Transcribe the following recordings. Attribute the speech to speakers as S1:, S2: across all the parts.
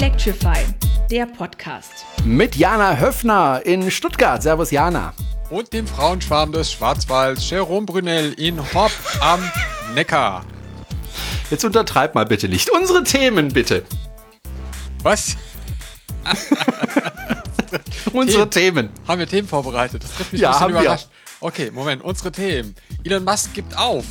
S1: Electrify, der Podcast.
S2: Mit Jana Höfner in Stuttgart. Servus Jana.
S3: Und dem Frauenschwarm des Schwarzwalds, Jerome Brunel in Hopp am Neckar.
S2: Jetzt untertreib mal bitte nicht. Unsere Themen bitte.
S3: Was?
S2: Unsere Themen.
S3: Haben wir Themen vorbereitet? Das trifft mich
S2: Ja,
S3: ein bisschen
S2: haben wir.
S3: überrascht. Okay, Moment, unsere Themen. Elon Musk gibt auf.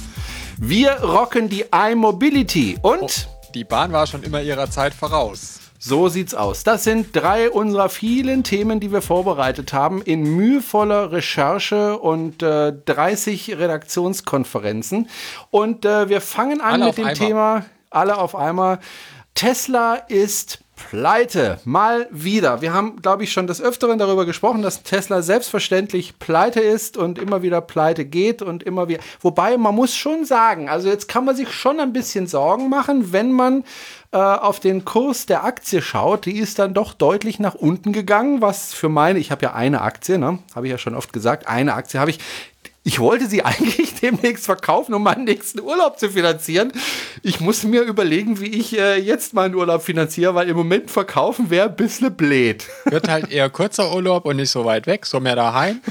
S2: Wir rocken die iMobility und
S3: Die Bahn war schon immer ihrer Zeit voraus.
S2: So sieht's aus. Das sind drei unserer vielen Themen, die wir vorbereitet haben in mühevoller Recherche und äh, 30 Redaktionskonferenzen. Und äh, wir fangen an
S3: Alle
S2: mit dem
S3: einmal.
S2: Thema alle auf einmal. Tesla ist pleite. Mal wieder. Wir haben, glaube ich, schon des Öfteren darüber gesprochen, dass Tesla selbstverständlich pleite ist und immer wieder pleite geht und immer wieder. Wobei, man muss schon sagen, also jetzt kann man sich schon ein bisschen Sorgen machen, wenn man äh, auf den Kurs der Aktie schaut. Die ist dann doch deutlich nach unten gegangen, was für meine, ich habe ja eine Aktie, ne? habe ich ja schon oft gesagt, eine Aktie habe ich. Ich wollte sie eigentlich demnächst verkaufen, um meinen nächsten Urlaub zu finanzieren. Ich muss mir überlegen, wie ich äh, jetzt meinen Urlaub finanziere, weil im Moment verkaufen wäre ein bisschen blöd.
S3: Wird halt eher kurzer Urlaub und nicht so weit weg, so mehr daheim.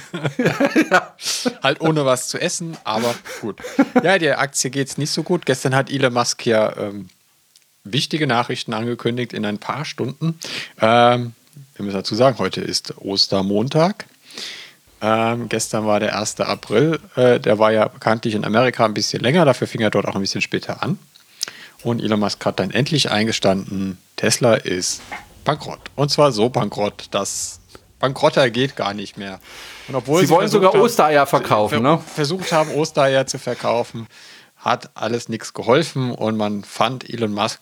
S3: Halt ohne was zu essen, aber gut. Ja, der Aktie geht es nicht so gut. Gestern hat Elon Musk ja ähm, wichtige Nachrichten angekündigt in ein paar Stunden. Ähm, wir müssen dazu sagen, heute ist Ostermontag. Ähm, gestern war der 1. April. Äh, der war ja bekanntlich in Amerika ein bisschen länger, dafür fing er dort auch ein bisschen später an. Und Elon Musk hat dann endlich eingestanden, Tesla ist bankrott. Und zwar so bankrott, dass bankrotter geht gar nicht mehr. Und obwohl
S2: Sie wollen
S3: versucht
S2: sogar
S3: haben-
S2: Ostereier verkaufen, ne?
S3: versucht haben, Ostereier zu verkaufen, hat alles nichts geholfen und man fand Elon Musk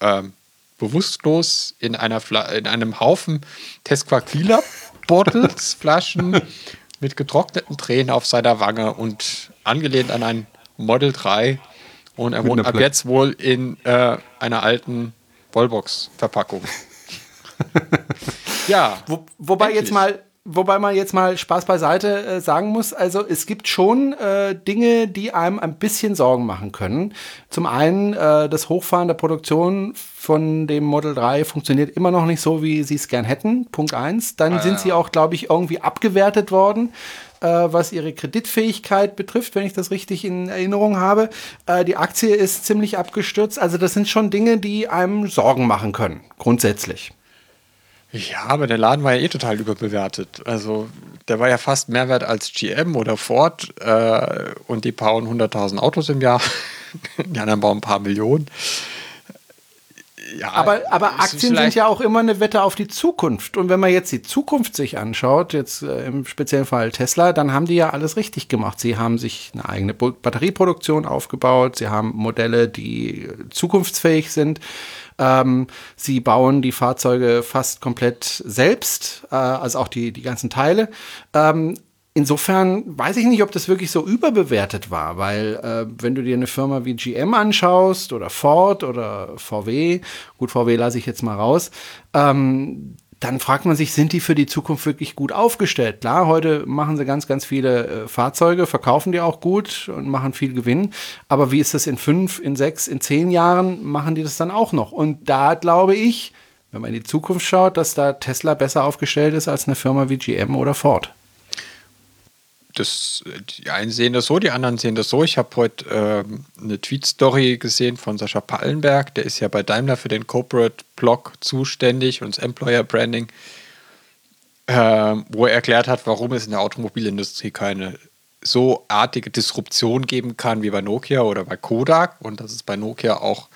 S3: ähm, bewusstlos in, einer Fla in einem Haufen Tesquaquila Bottles, Flaschen mit getrockneten Tränen auf seiner Wange und angelehnt an ein Model 3 und er wohnt ab
S2: Pla-
S3: jetzt wohl in äh, einer alten Wallbox-Verpackung. ja.
S2: Wo, wobei
S3: endlich.
S2: jetzt mal, wobei man jetzt mal Spaß beiseite äh, sagen muss, also es gibt schon äh, Dinge, die einem ein bisschen Sorgen machen können. Zum einen äh, das Hochfahren der Produktion von dem Model 3 funktioniert immer noch nicht so, wie sie es gern hätten. Punkt eins. Dann sind sie auch, glaube ich, irgendwie abgewertet worden. äh, Was ihre Kreditfähigkeit betrifft, wenn ich das richtig in Erinnerung habe. Äh, Die Aktie ist ziemlich abgestürzt. Also, das sind schon Dinge, die einem Sorgen machen können, grundsätzlich.
S3: Ja, aber der Laden war ja eh total überbewertet. Also der war ja fast mehr wert als GM oder Ford äh, und die bauen 100.000 Autos im Jahr. Die anderen bauen ein paar Millionen. Ja,
S2: Aber, aber Aktien sind ja auch immer eine Wette auf die Zukunft. Und wenn man jetzt die Zukunft sich anschaut, jetzt äh, im speziellen Fall Tesla, dann haben die ja alles richtig gemacht. Sie haben sich eine eigene Batterieproduktion aufgebaut. Sie haben Modelle, die äh, zukunftsfähig sind. Ähm, sie bauen die Fahrzeuge fast komplett selbst, äh, also auch die, die ganzen Teile. Ähm, Insofern weiß ich nicht, ob das wirklich so überbewertet war, weil äh, wenn du dir eine Firma wie GM anschaust oder Ford oder VW, gut, VW lasse ich jetzt mal raus, ähm, dann fragt man sich, sind die für die Zukunft wirklich gut aufgestellt? Klar, heute machen sie ganz, ganz viele äh, Fahrzeuge, verkaufen die auch gut und machen viel Gewinn. Aber wie ist das in fünf, in sechs, in zehn Jahren? Machen die das dann auch noch? Und da glaube ich, wenn man in die Zukunft schaut, dass da Tesla besser aufgestellt ist als eine Firma wie GM oder Ford.
S3: Das, die einen sehen das so, die anderen sehen das so. Ich habe heute ähm, eine Tweet-Story gesehen von Sascha Pallenberg, der ist ja bei Daimler für den Corporate-Blog zuständig und das Employer-Branding, ähm, wo er erklärt hat, warum es in der Automobilindustrie keine so artige Disruption geben kann wie bei Nokia oder bei Kodak und dass es bei Nokia auch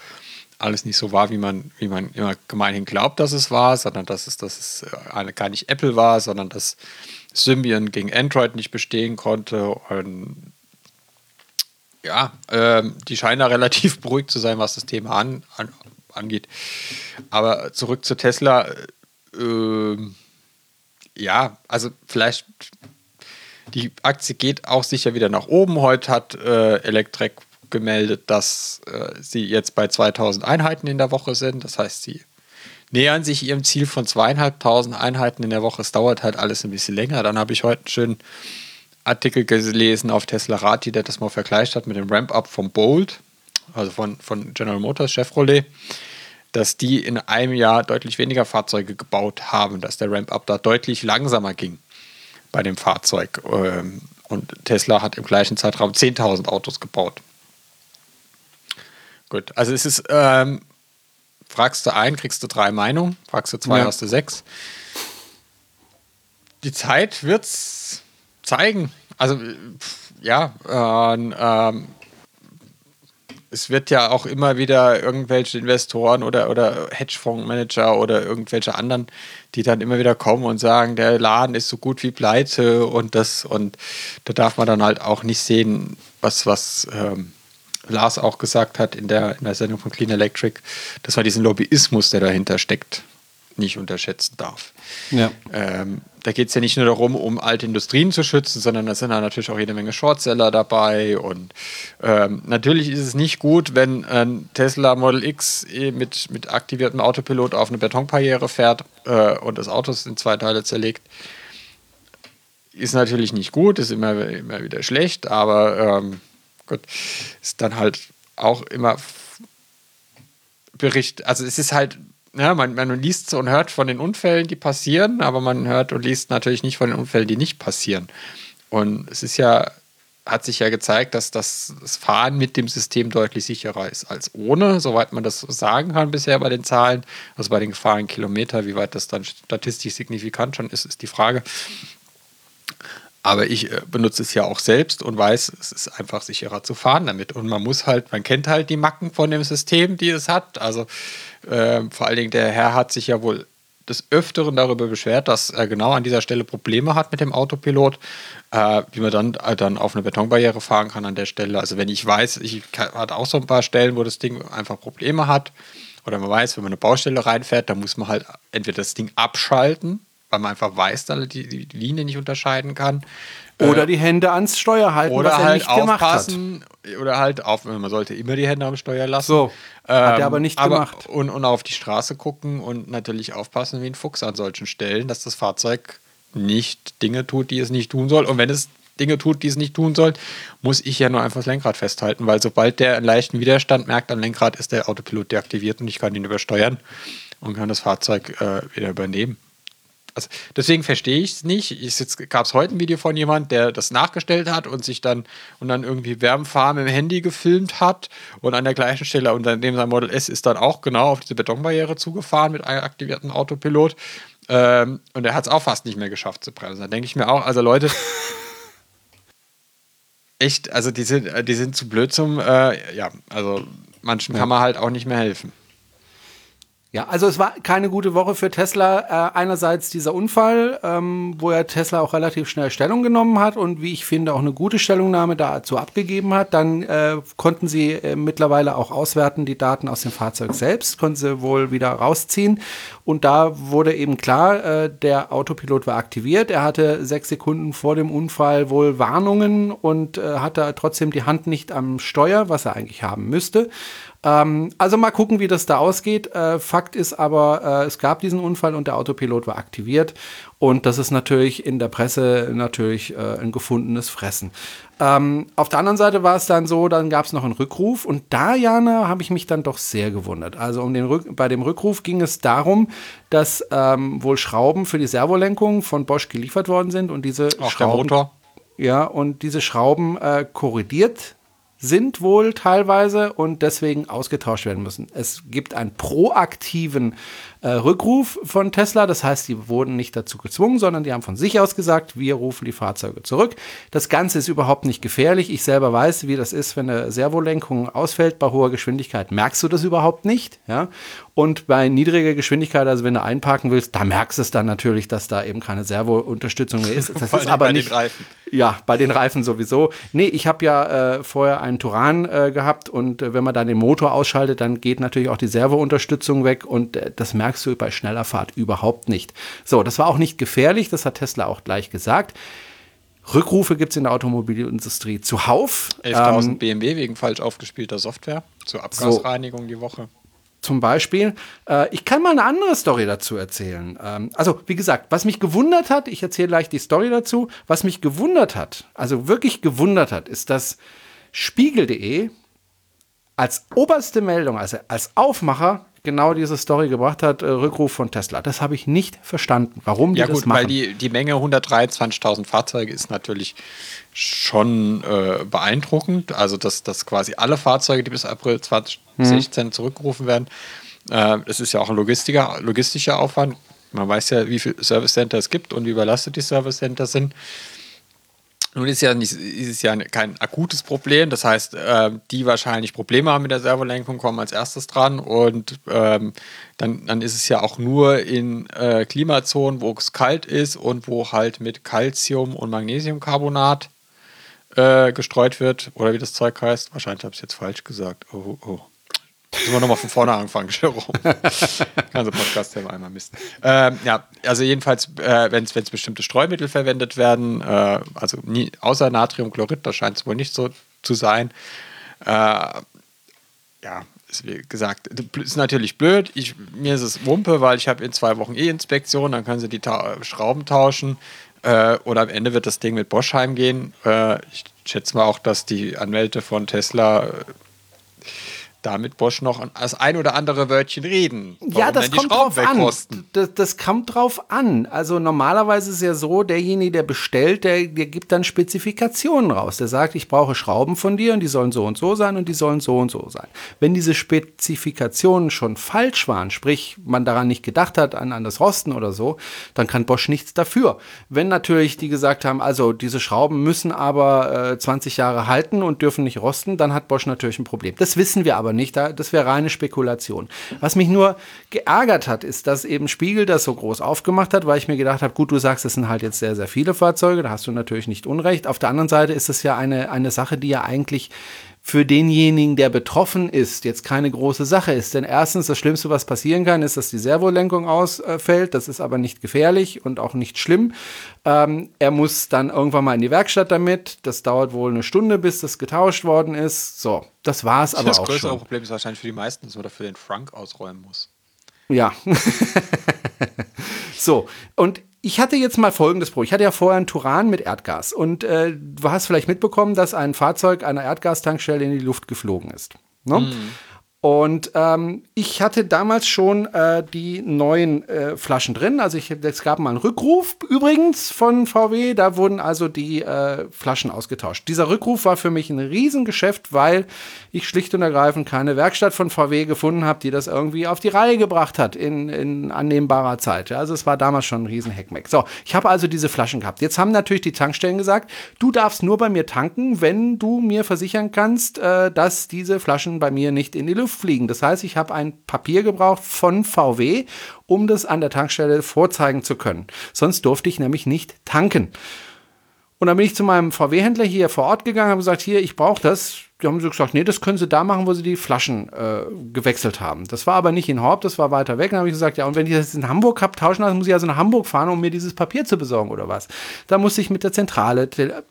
S3: alles nicht so war, wie man, wie man immer gemeinhin glaubt, dass es war, sondern dass es, dass es äh, gar nicht Apple war, sondern dass Symbian gegen Android nicht bestehen konnte. Und ja, ähm, die scheinen da relativ beruhigt zu sein, was das Thema an, an, angeht. Aber zurück zu Tesla. ähm, ja, also vielleicht die Aktie geht auch sicher wieder nach oben. Heute hat äh, Electrek gemeldet, dass äh, sie jetzt bei 2000 Einheiten in der Woche sind. Das heißt, sie nähern sich ihrem Ziel von zweieinhalbtausend Einheiten in der Woche. Es dauert halt alles ein bisschen länger. Dann habe ich heute einen schönen Artikel gelesen auf Tesla Rati, der das mal vergleicht hat mit dem Ramp-Up vom Bolt, also von, von General Motors, Chevrolet. dass die in einem Jahr deutlich weniger Fahrzeuge gebaut haben, dass der Ramp-up da deutlich langsamer ging bei dem Fahrzeug. Ähm, und Tesla hat im gleichen Zeitraum 10.000 Autos gebaut. Gut, also es ist, ähm, fragst du ein, kriegst du drei Meinungen, fragst du zwei, ja. hast du sechs. Die Zeit wird es zeigen. Also, ja, äh, äh, es wird ja auch immer wieder irgendwelche Investoren oder, oder Hedgefondsmanager oder irgendwelche anderen, die dann immer wieder kommen und sagen, der Laden ist so gut wie pleite und das und da darf man dann halt auch nicht sehen, was, was ähm, Lars auch gesagt hat in der, in der Sendung von Clean Electric, dass man diesen Lobbyismus, der dahinter steckt, nicht unterschätzen darf. Ja. Ähm, da geht es ja nicht nur darum, um alte Industrien zu schützen, sondern da sind da natürlich auch jede Menge Shortseller dabei. Und ähm, natürlich ist es nicht gut, wenn ein Tesla Model X eh mit, mit aktiviertem Autopilot auf eine Betonbarriere fährt äh, und das Auto in zwei Teile zerlegt. Ist natürlich nicht gut, ist immer, immer wieder schlecht, aber ähm, gut, ist dann halt auch immer Bericht. Also es ist halt ja, man, man liest und hört von den Unfällen, die passieren, aber man hört und liest natürlich nicht von den Unfällen, die nicht passieren. Und es ist ja, hat sich ja gezeigt, dass das, Fahren mit dem System deutlich sicherer ist als ohne, soweit man das sagen kann bisher bei den Zahlen. Also bei den gefahrenen Kilometern, wie weit das dann statistisch signifikant schon ist, ist die Frage. Aber ich äh, benutze es ja auch selbst und weiß, es ist einfach sicherer zu fahren damit. Und man muss halt, man kennt halt die Macken von dem System, die es hat. Also äh, vor allen Dingen der Herr hat sich ja wohl des Öfteren darüber beschwert, dass er genau an dieser Stelle Probleme hat mit dem Autopilot, äh, wie man dann, äh, dann auf eine Betonbarriere fahren kann an der Stelle. Also wenn ich weiß, ich hatte auch so ein paar Stellen, wo das Ding einfach Probleme hat, oder man weiß, wenn man eine Baustelle reinfährt, dann muss man halt entweder das Ding abschalten weil man einfach weiß, dass er die, die Linie nicht unterscheiden kann.
S2: Oder äh, die Hände ans Steuer halten,
S3: oder was er halt nicht aufpassen, Oder halt auf, man sollte immer die Hände am Steuer lassen. So,
S2: ähm, hat er aber nicht aber, gemacht.
S3: Und, und auf die Straße gucken und natürlich aufpassen wie ein Fuchs an solchen Stellen, dass das Fahrzeug nicht Dinge tut, die es nicht tun soll. Und wenn es Dinge tut, die es nicht tun soll, muss ich ja nur einfach das Lenkrad festhalten, weil sobald der einen leichten Widerstand merkt am Lenkrad, ist der Autopilot deaktiviert und ich kann ihn übersteuern und kann das Fahrzeug äh, wieder übernehmen. Also deswegen verstehe ich es nicht. Es gab es heute ein Video von jemand, der das nachgestellt hat und sich dann und dann irgendwie Wärmfarm im Handy gefilmt hat und an der gleichen Stelle und dann sein Model S ist dann auch genau auf diese Betonbarriere zugefahren mit einem aktivierten Autopilot. Ähm, und er hat es auch fast nicht mehr geschafft zu bremsen. Da denke ich mir auch, also Leute, echt, also die sind, die sind zu blöd zum, äh, ja, also manchen ja. kann man halt auch nicht mehr helfen.
S2: Ja, also es war keine gute Woche für Tesla. Äh, einerseits dieser Unfall, ähm, wo ja Tesla auch relativ schnell Stellung genommen hat und wie ich finde auch eine gute Stellungnahme dazu abgegeben hat. Dann äh, konnten sie äh, mittlerweile auch auswerten die Daten aus dem Fahrzeug selbst, konnten sie wohl wieder rausziehen. Und da wurde eben klar, äh, der Autopilot war aktiviert. Er hatte sechs Sekunden vor dem Unfall wohl Warnungen und äh, hatte trotzdem die Hand nicht am Steuer, was er eigentlich haben müsste. Ähm, also mal gucken, wie das da ausgeht. Äh, Fakt ist aber, äh, es gab diesen Unfall und der Autopilot war aktiviert. Und das ist natürlich in der Presse natürlich äh, ein gefundenes Fressen. Ähm, auf der anderen Seite war es dann so, dann gab es noch einen Rückruf und da, Jana, habe ich mich dann doch sehr gewundert. Also um den Rück bei dem Rückruf ging es darum, dass ähm, wohl Schrauben für die Servolenkung von Bosch geliefert worden sind und diese
S3: Auch
S2: Schrauben,
S3: der Motor.
S2: Ja, und diese Schrauben äh, korrigiert sind wohl teilweise und deswegen ausgetauscht werden müssen. Es gibt einen proaktiven äh, Rückruf von Tesla. Das heißt, die wurden nicht dazu gezwungen, sondern die haben von sich aus gesagt, wir rufen die Fahrzeuge zurück. Das Ganze ist überhaupt nicht gefährlich. Ich selber weiß, wie das ist, wenn eine Servolenkung ausfällt bei hoher Geschwindigkeit. Merkst du das überhaupt nicht? Ja? Und bei niedriger Geschwindigkeit, also wenn du einparken willst, da merkst du es dann natürlich, dass da eben keine Servounterstützung mehr ist. Das ist aber bei nicht. Den Reifen. Ja, bei den Reifen sowieso. Nee, ich habe ja äh, vorher einen Turan äh, gehabt und äh, wenn man dann den Motor ausschaltet, dann geht natürlich auch die Servounterstützung weg und äh, das merkt merkst du bei schneller Fahrt überhaupt nicht. So, das war auch nicht gefährlich, das hat Tesla auch gleich gesagt. Rückrufe gibt es in der Automobilindustrie zuhauf.
S3: 11.000 ähm, BMW wegen falsch aufgespielter Software zur Abgasreinigung so, die Woche.
S2: Zum Beispiel. Äh, ich kann mal eine andere Story dazu erzählen. Ähm, also, wie gesagt, was mich gewundert hat, ich erzähle gleich die Story dazu, was mich gewundert hat, also wirklich gewundert hat, ist, dass Spiegel.de als oberste Meldung, also als Aufmacher, genau diese Story gebracht hat, äh, Rückruf von Tesla. Das habe ich nicht verstanden, warum die
S3: ja,
S2: das
S3: gut,
S2: machen.
S3: weil die, die Menge 123.000 Fahrzeuge ist natürlich schon äh, beeindruckend. Also, dass, dass quasi alle Fahrzeuge, die bis April 2016
S2: Mhm.
S3: zurückgerufen werden, äh, es ist ja auch ein logistischer, logistischer Aufwand. Man weiß ja, wie viele Service Center es gibt und wie überlastet die Service Center sind. Nun ist ja nicht, ist es ja kein akutes Problem. Das heißt, äh, die wahrscheinlich Probleme haben mit der Servolenkung, kommen als erstes dran. Und ähm, dann, dann ist es ja auch nur in äh, Klimazonen, wo es kalt ist und wo halt mit Calcium und Magnesiumcarbonat äh, gestreut wird. Oder wie das Zeug heißt. Wahrscheinlich habe ich es jetzt falsch gesagt. Oh, oh. Müssen wir nochmal von vorne anfangen, Jerome. Ganze Podcast ja einmal misten. Ähm, ja, also jedenfalls, äh, wenn es bestimmte Streumittel verwendet werden, äh, also nie, außer Natriumchlorid, da scheint es wohl nicht so zu sein. Äh, ja, ist wie gesagt, ist natürlich blöd. Ich, mir ist es Wumpe, weil ich habe in zwei Wochen E-Inspektion, dann können sie die Ta Schrauben tauschen. Äh, oder am Ende wird das Ding mit Bosch heimgehen. Äh, ich schätze mal auch, dass die Anwälte von Tesla äh, damit Bosch noch das ein oder andere Wörtchen reden.
S2: ja,
S3: Warum
S2: das
S3: denn die
S2: kommt
S3: Schrauben
S2: drauf an. Das, das kommt drauf an. Also normalerweise ist ja so, derjenige, der bestellt, der, der gibt dann Spezifikationen raus. Der sagt, ich brauche Schrauben von dir und die sollen so und so sein und die sollen so und so sein. Wenn diese Spezifikationen schon falsch waren, sprich man daran nicht gedacht hat, an, an das Rosten oder so, dann kann Bosch nichts dafür. Wenn natürlich die gesagt haben, also diese Schrauben müssen aber äh, 20 Jahre halten und dürfen nicht rosten, dann hat Bosch natürlich ein Problem. Das wissen wir aber nicht, das wäre reine Spekulation. Was mich nur geärgert hat, ist, dass eben Spiegel das so groß aufgemacht hat, weil ich mir gedacht habe, gut, du sagst, es sind halt jetzt sehr, sehr viele Fahrzeuge, da hast du natürlich nicht Unrecht. Auf der anderen Seite ist es ja eine, eine Sache, die ja eigentlich für denjenigen, der betroffen ist, jetzt keine große Sache ist. Denn erstens, das Schlimmste, was passieren kann, ist, dass die Servolenkung ausfällt. Das ist aber nicht gefährlich und auch nicht schlimm. Ähm, er muss dann irgendwann mal in die Werkstatt damit. Das dauert wohl eine Stunde, bis das getauscht worden ist. So, das war es aber
S3: das
S2: auch
S3: größere
S2: schon.
S3: Problem ist wahrscheinlich für die meisten, dass man dafür den Frank ausräumen muss.
S2: Ja. so, und ich hatte jetzt mal folgendes Problem. Ich hatte ja vorher einen Turan mit Erdgas und äh, du hast vielleicht mitbekommen, dass ein Fahrzeug einer Erdgastankstelle in die Luft geflogen ist. Ne? Und ähm, ich hatte damals schon äh, die neuen äh, Flaschen drin. Also ich, es gab mal einen Rückruf übrigens von VW. Da wurden also die äh, Flaschen ausgetauscht. Dieser Rückruf war für mich ein Riesengeschäft, weil ich schlicht und ergreifend keine Werkstatt von VW gefunden habe, die das irgendwie auf die Reihe gebracht hat in, in annehmbarer Zeit. Also es war damals schon ein Riesen-Heckmeck. So, ich habe also diese Flaschen gehabt. Jetzt haben natürlich die Tankstellen gesagt, du darfst nur bei mir tanken, wenn du mir versichern kannst, äh, dass diese Flaschen bei mir nicht in die Luft fliegen. Das heißt, ich habe ein Papier gebraucht von VW, um das an der Tankstelle vorzeigen zu können. Sonst durfte ich nämlich nicht tanken. Und dann bin ich zu meinem VW-Händler hier vor Ort gegangen, habe gesagt, hier, ich brauche das. Die haben so gesagt, nee, das können Sie da machen, wo Sie die Flaschen äh, gewechselt haben. Das war aber nicht in Horb, das war weiter weg. Dann habe ich gesagt, ja, und wenn ich das in Hamburg habe, tauschen lassen, muss ich also nach Hamburg fahren, um mir dieses Papier zu besorgen oder was. Da musste ich mit der Zentrale.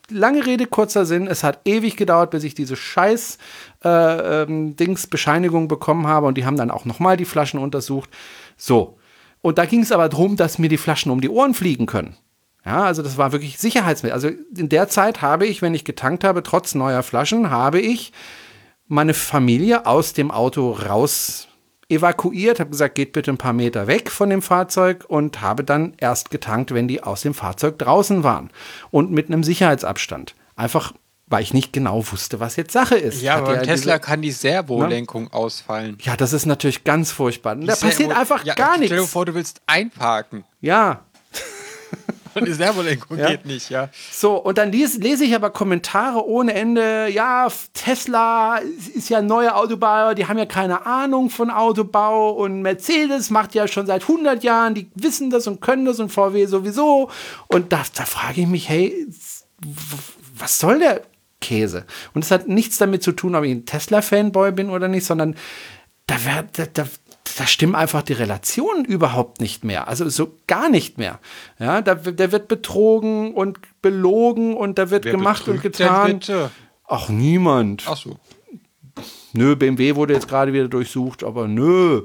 S2: Lange Rede, kurzer Sinn. Es hat ewig gedauert, bis ich diese scheiß äh, ähm, Dings Bescheinigung bekommen habe und die haben dann auch nochmal die Flaschen untersucht. So. Und da ging es aber darum, dass mir die Flaschen um die Ohren fliegen können. Ja, also das war wirklich Sicherheitsmittel. Also in der Zeit habe ich, wenn ich getankt habe, trotz neuer Flaschen, habe ich meine Familie aus dem Auto raus evakuiert, habe gesagt, geht bitte ein paar Meter weg von dem Fahrzeug und habe dann erst getankt, wenn die aus dem Fahrzeug draußen waren und mit einem Sicherheitsabstand. Einfach, weil ich nicht genau wusste, was jetzt Sache ist.
S3: Ja, beim
S2: diese-
S3: Tesla kann die Servolenkung ausfallen.
S2: Ja, das ist natürlich ganz furchtbar. Da
S3: Die
S2: passiert
S3: Servo-
S2: einfach
S3: ja,
S2: gar
S3: Stell dir
S2: nichts.
S3: vor, du willst einparken
S2: Ja,
S3: und die Servolenkung
S2: Ja.
S3: geht nicht, ja.
S2: So, und dann lies, lese ich aber Kommentare ohne Ende. Ja, Tesla ist ja ein neuer Autobauer, die haben ja keine Ahnung von Autobau und Mercedes macht ja schon seit 100 Jahren, die wissen das und können das und VW sowieso. Und da, da frage ich mich, hey, was soll der Käse? Und es hat nichts damit zu tun, ob ich ein Tesla-Fanboy bin oder nicht, sondern da, wär, da, da, da stimmen einfach die Relationen überhaupt nicht mehr. Also so gar nicht mehr. Ja, da, da wird betrogen und belogen und da wird
S3: Wer
S2: gemacht und getan. Ach, niemand.
S3: Ach so.
S2: Nö, BMW wurde jetzt gerade wieder durchsucht, aber nö.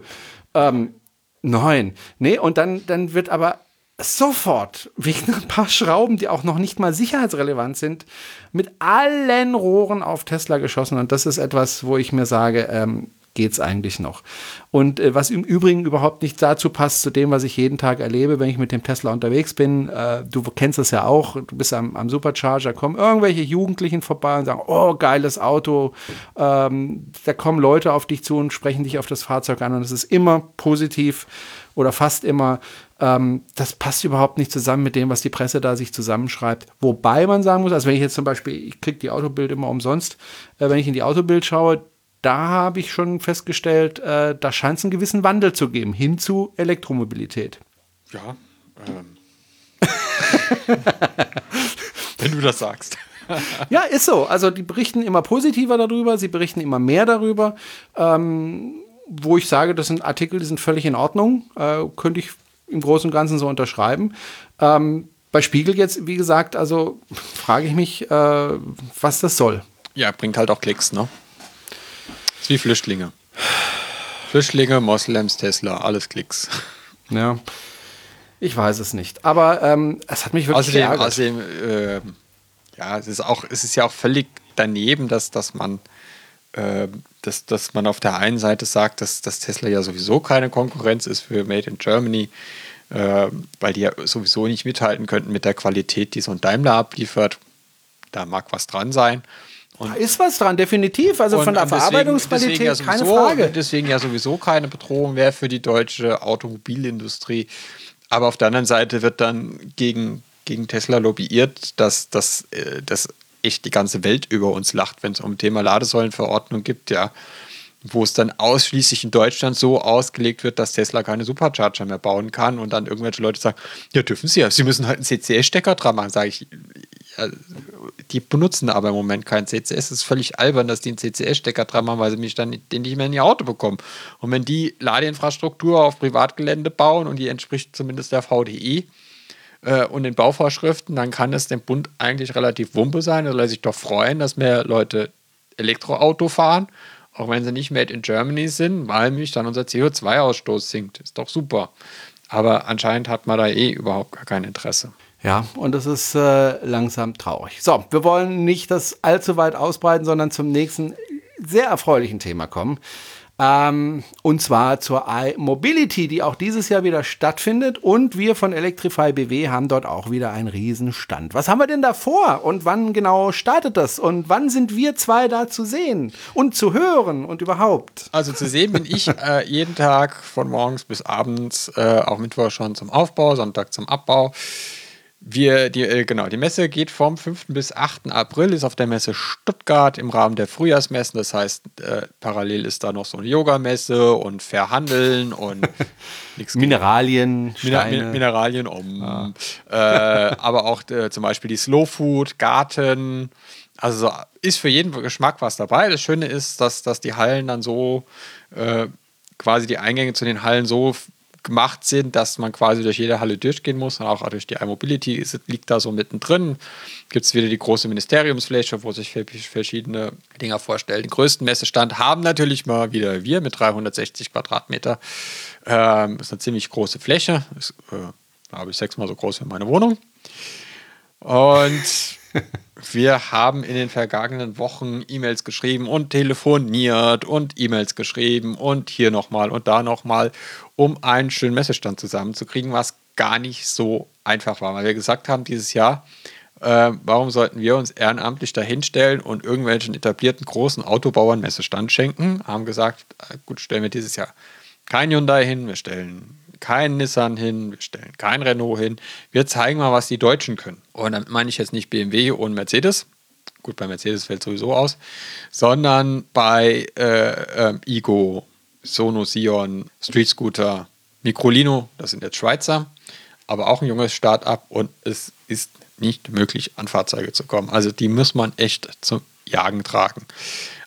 S2: Ähm, nein. Nee, und dann, dann wird aber sofort wegen ein paar Schrauben, die auch noch nicht mal sicherheitsrelevant sind, mit allen Rohren auf Tesla geschossen. Und das ist etwas, wo ich mir sage, ähm, es eigentlich noch. Und äh, was im Übrigen überhaupt nicht dazu passt, zu dem, was ich jeden Tag erlebe, wenn ich mit dem Tesla unterwegs bin. Äh, du kennst das ja auch, du bist am, am, Supercharger, kommen irgendwelche Jugendlichen vorbei und sagen, oh, geiles Auto. Ähm, da kommen Leute auf dich zu und sprechen dich auf das Fahrzeug an und es ist immer positiv oder fast immer. Ähm, das passt überhaupt nicht zusammen mit dem, was die Presse da sich zusammenschreibt. Wobei man sagen muss, also wenn ich jetzt zum Beispiel, ich kriege die Autobild immer umsonst, äh, wenn ich in die Autobild schaue, da habe ich schon festgestellt, äh, da scheint es einen gewissen Wandel zu geben, hin zu Elektromobilität.
S3: Ja. Ähm. Wenn du das sagst.
S2: ja, ist so. Also die berichten immer positiver darüber, sie berichten immer mehr darüber. Ähm, wo ich sage, das sind Artikel, die sind völlig in Ordnung. Äh, könnte ich im Großen und Ganzen so unterschreiben. Ähm, bei Spiegel jetzt, wie gesagt, also frage ich mich, äh, was das soll.
S3: Ja, bringt halt auch Klicks, ne? ist wie Flüchtlinge. Flüchtlinge, Moslems, Tesla, alles Klicks.
S2: Ja. Ich weiß es nicht. Aber ähm, es hat mich wirklich
S3: außerdem, geärgert. Außerdem, äh, ja, es ist, auch, es ist ja auch völlig daneben, dass, dass man dass, dass man auf der einen Seite sagt, dass, dass Tesla ja sowieso keine Konkurrenz ist für Made in Germany, äh, weil die ja sowieso nicht mithalten könnten mit der Qualität, die so ein Daimler abliefert. Da mag was dran sein.
S2: Und da ist was dran, definitiv. Also von der Verarbeitungsqualität deswegen, deswegen ja sowieso, keine Frage.
S3: Deswegen ja sowieso keine Bedrohung wäre für die deutsche Automobilindustrie. Aber auf der anderen Seite wird dann gegen, gegen Tesla lobbyiert, dass, dass, äh, dass echt die ganze Welt über uns lacht, wenn es um Thema Ladesäulenverordnung gibt, ja wo es dann ausschließlich in Deutschland so ausgelegt wird, dass Tesla keine Supercharger mehr bauen kann und dann irgendwelche Leute sagen, ja, dürfen sie ja, sie müssen halt einen CCS-Stecker dran machen, sage ich, ja, die benutzen aber im Moment keinen CCS. Es ist völlig albern, dass die einen CCS-Stecker dran machen, weil sie mich dann den nicht mehr in ihr Auto bekommen. Und wenn die Ladeinfrastruktur auf Privatgelände bauen und die entspricht zumindest der VDI äh, und den Bauvorschriften, dann kann es dem Bund eigentlich relativ wumpe sein. Da lässt sich doch freuen, dass mehr Leute Elektroauto fahren auch wenn sie nicht made in Germany sind, weil mich dann unser CO2-Ausstoß sinkt. Ist doch super. Aber anscheinend hat man da eh überhaupt gar kein Interesse.
S2: Ja, und das ist äh, langsam traurig. So, wir wollen nicht das allzu weit ausbreiten, sondern zum nächsten sehr erfreulichen Thema kommen. Ähm, und zwar zur iMobility, die auch dieses Jahr wieder stattfindet. Und wir von Electrify BW haben dort auch wieder einen Riesenstand. Was haben wir denn da vor? Und wann genau startet das? Und wann sind wir zwei da zu sehen und zu hören und überhaupt?
S3: Also zu sehen bin ich äh, jeden Tag von morgens bis abends, äh, auch Mittwoch schon zum Aufbau, Sonntag zum Abbau. Wir, die, äh, genau, die Messe geht vom 5. bis 8. April, ist auf der Messe Stuttgart im Rahmen der Frühjahrsmessen. Das heißt, äh, parallel ist da noch so eine Yogamesse und Verhandeln und
S2: Mineralien,
S3: Steine. Mineralien um. Ah. Äh, aber auch äh, zum Beispiel die Slow Food, Garten. Also ist für jeden Geschmack was dabei. Das Schöne ist, dass, dass die Hallen dann so äh, quasi die Eingänge zu den Hallen so gemacht sind, dass man quasi durch jede Halle durchgehen muss und auch durch die iMobility liegt da so mittendrin. Gibt es wieder die große Ministeriumsfläche, wo sich verschiedene Dinger vorstellen. Den größten Messestand haben natürlich mal wieder wir mit 360 Quadratmeter. Ähm, ist eine ziemlich große Fläche. Ist, äh, glaube ich, sechsmal so groß wie meine Wohnung. Und wir haben in den vergangenen Wochen E-Mails geschrieben und telefoniert und E-Mails geschrieben und hier nochmal und da nochmal, um einen schönen Messestand zusammenzukriegen, was gar nicht so einfach war, weil wir gesagt haben, dieses Jahr, äh, warum sollten wir uns ehrenamtlich dahinstellen und irgendwelchen etablierten großen Autobauern Messestand schenken? Haben gesagt, äh, gut, stellen wir dieses Jahr kein Hyundai hin, wir stellen keinen Nissan hin, wir stellen kein Renault hin. Wir zeigen mal, was die Deutschen können. Und damit meine ich jetzt nicht BMW und Mercedes. Gut, bei Mercedes fällt sowieso aus, sondern bei äh, äh, Igo, Sono, Sion, Street Scooter, Microlino, das sind jetzt Schweizer, aber auch ein junges Start-up und es ist nicht möglich, an Fahrzeuge zu kommen. Also die muss man echt zum Jagen tragen.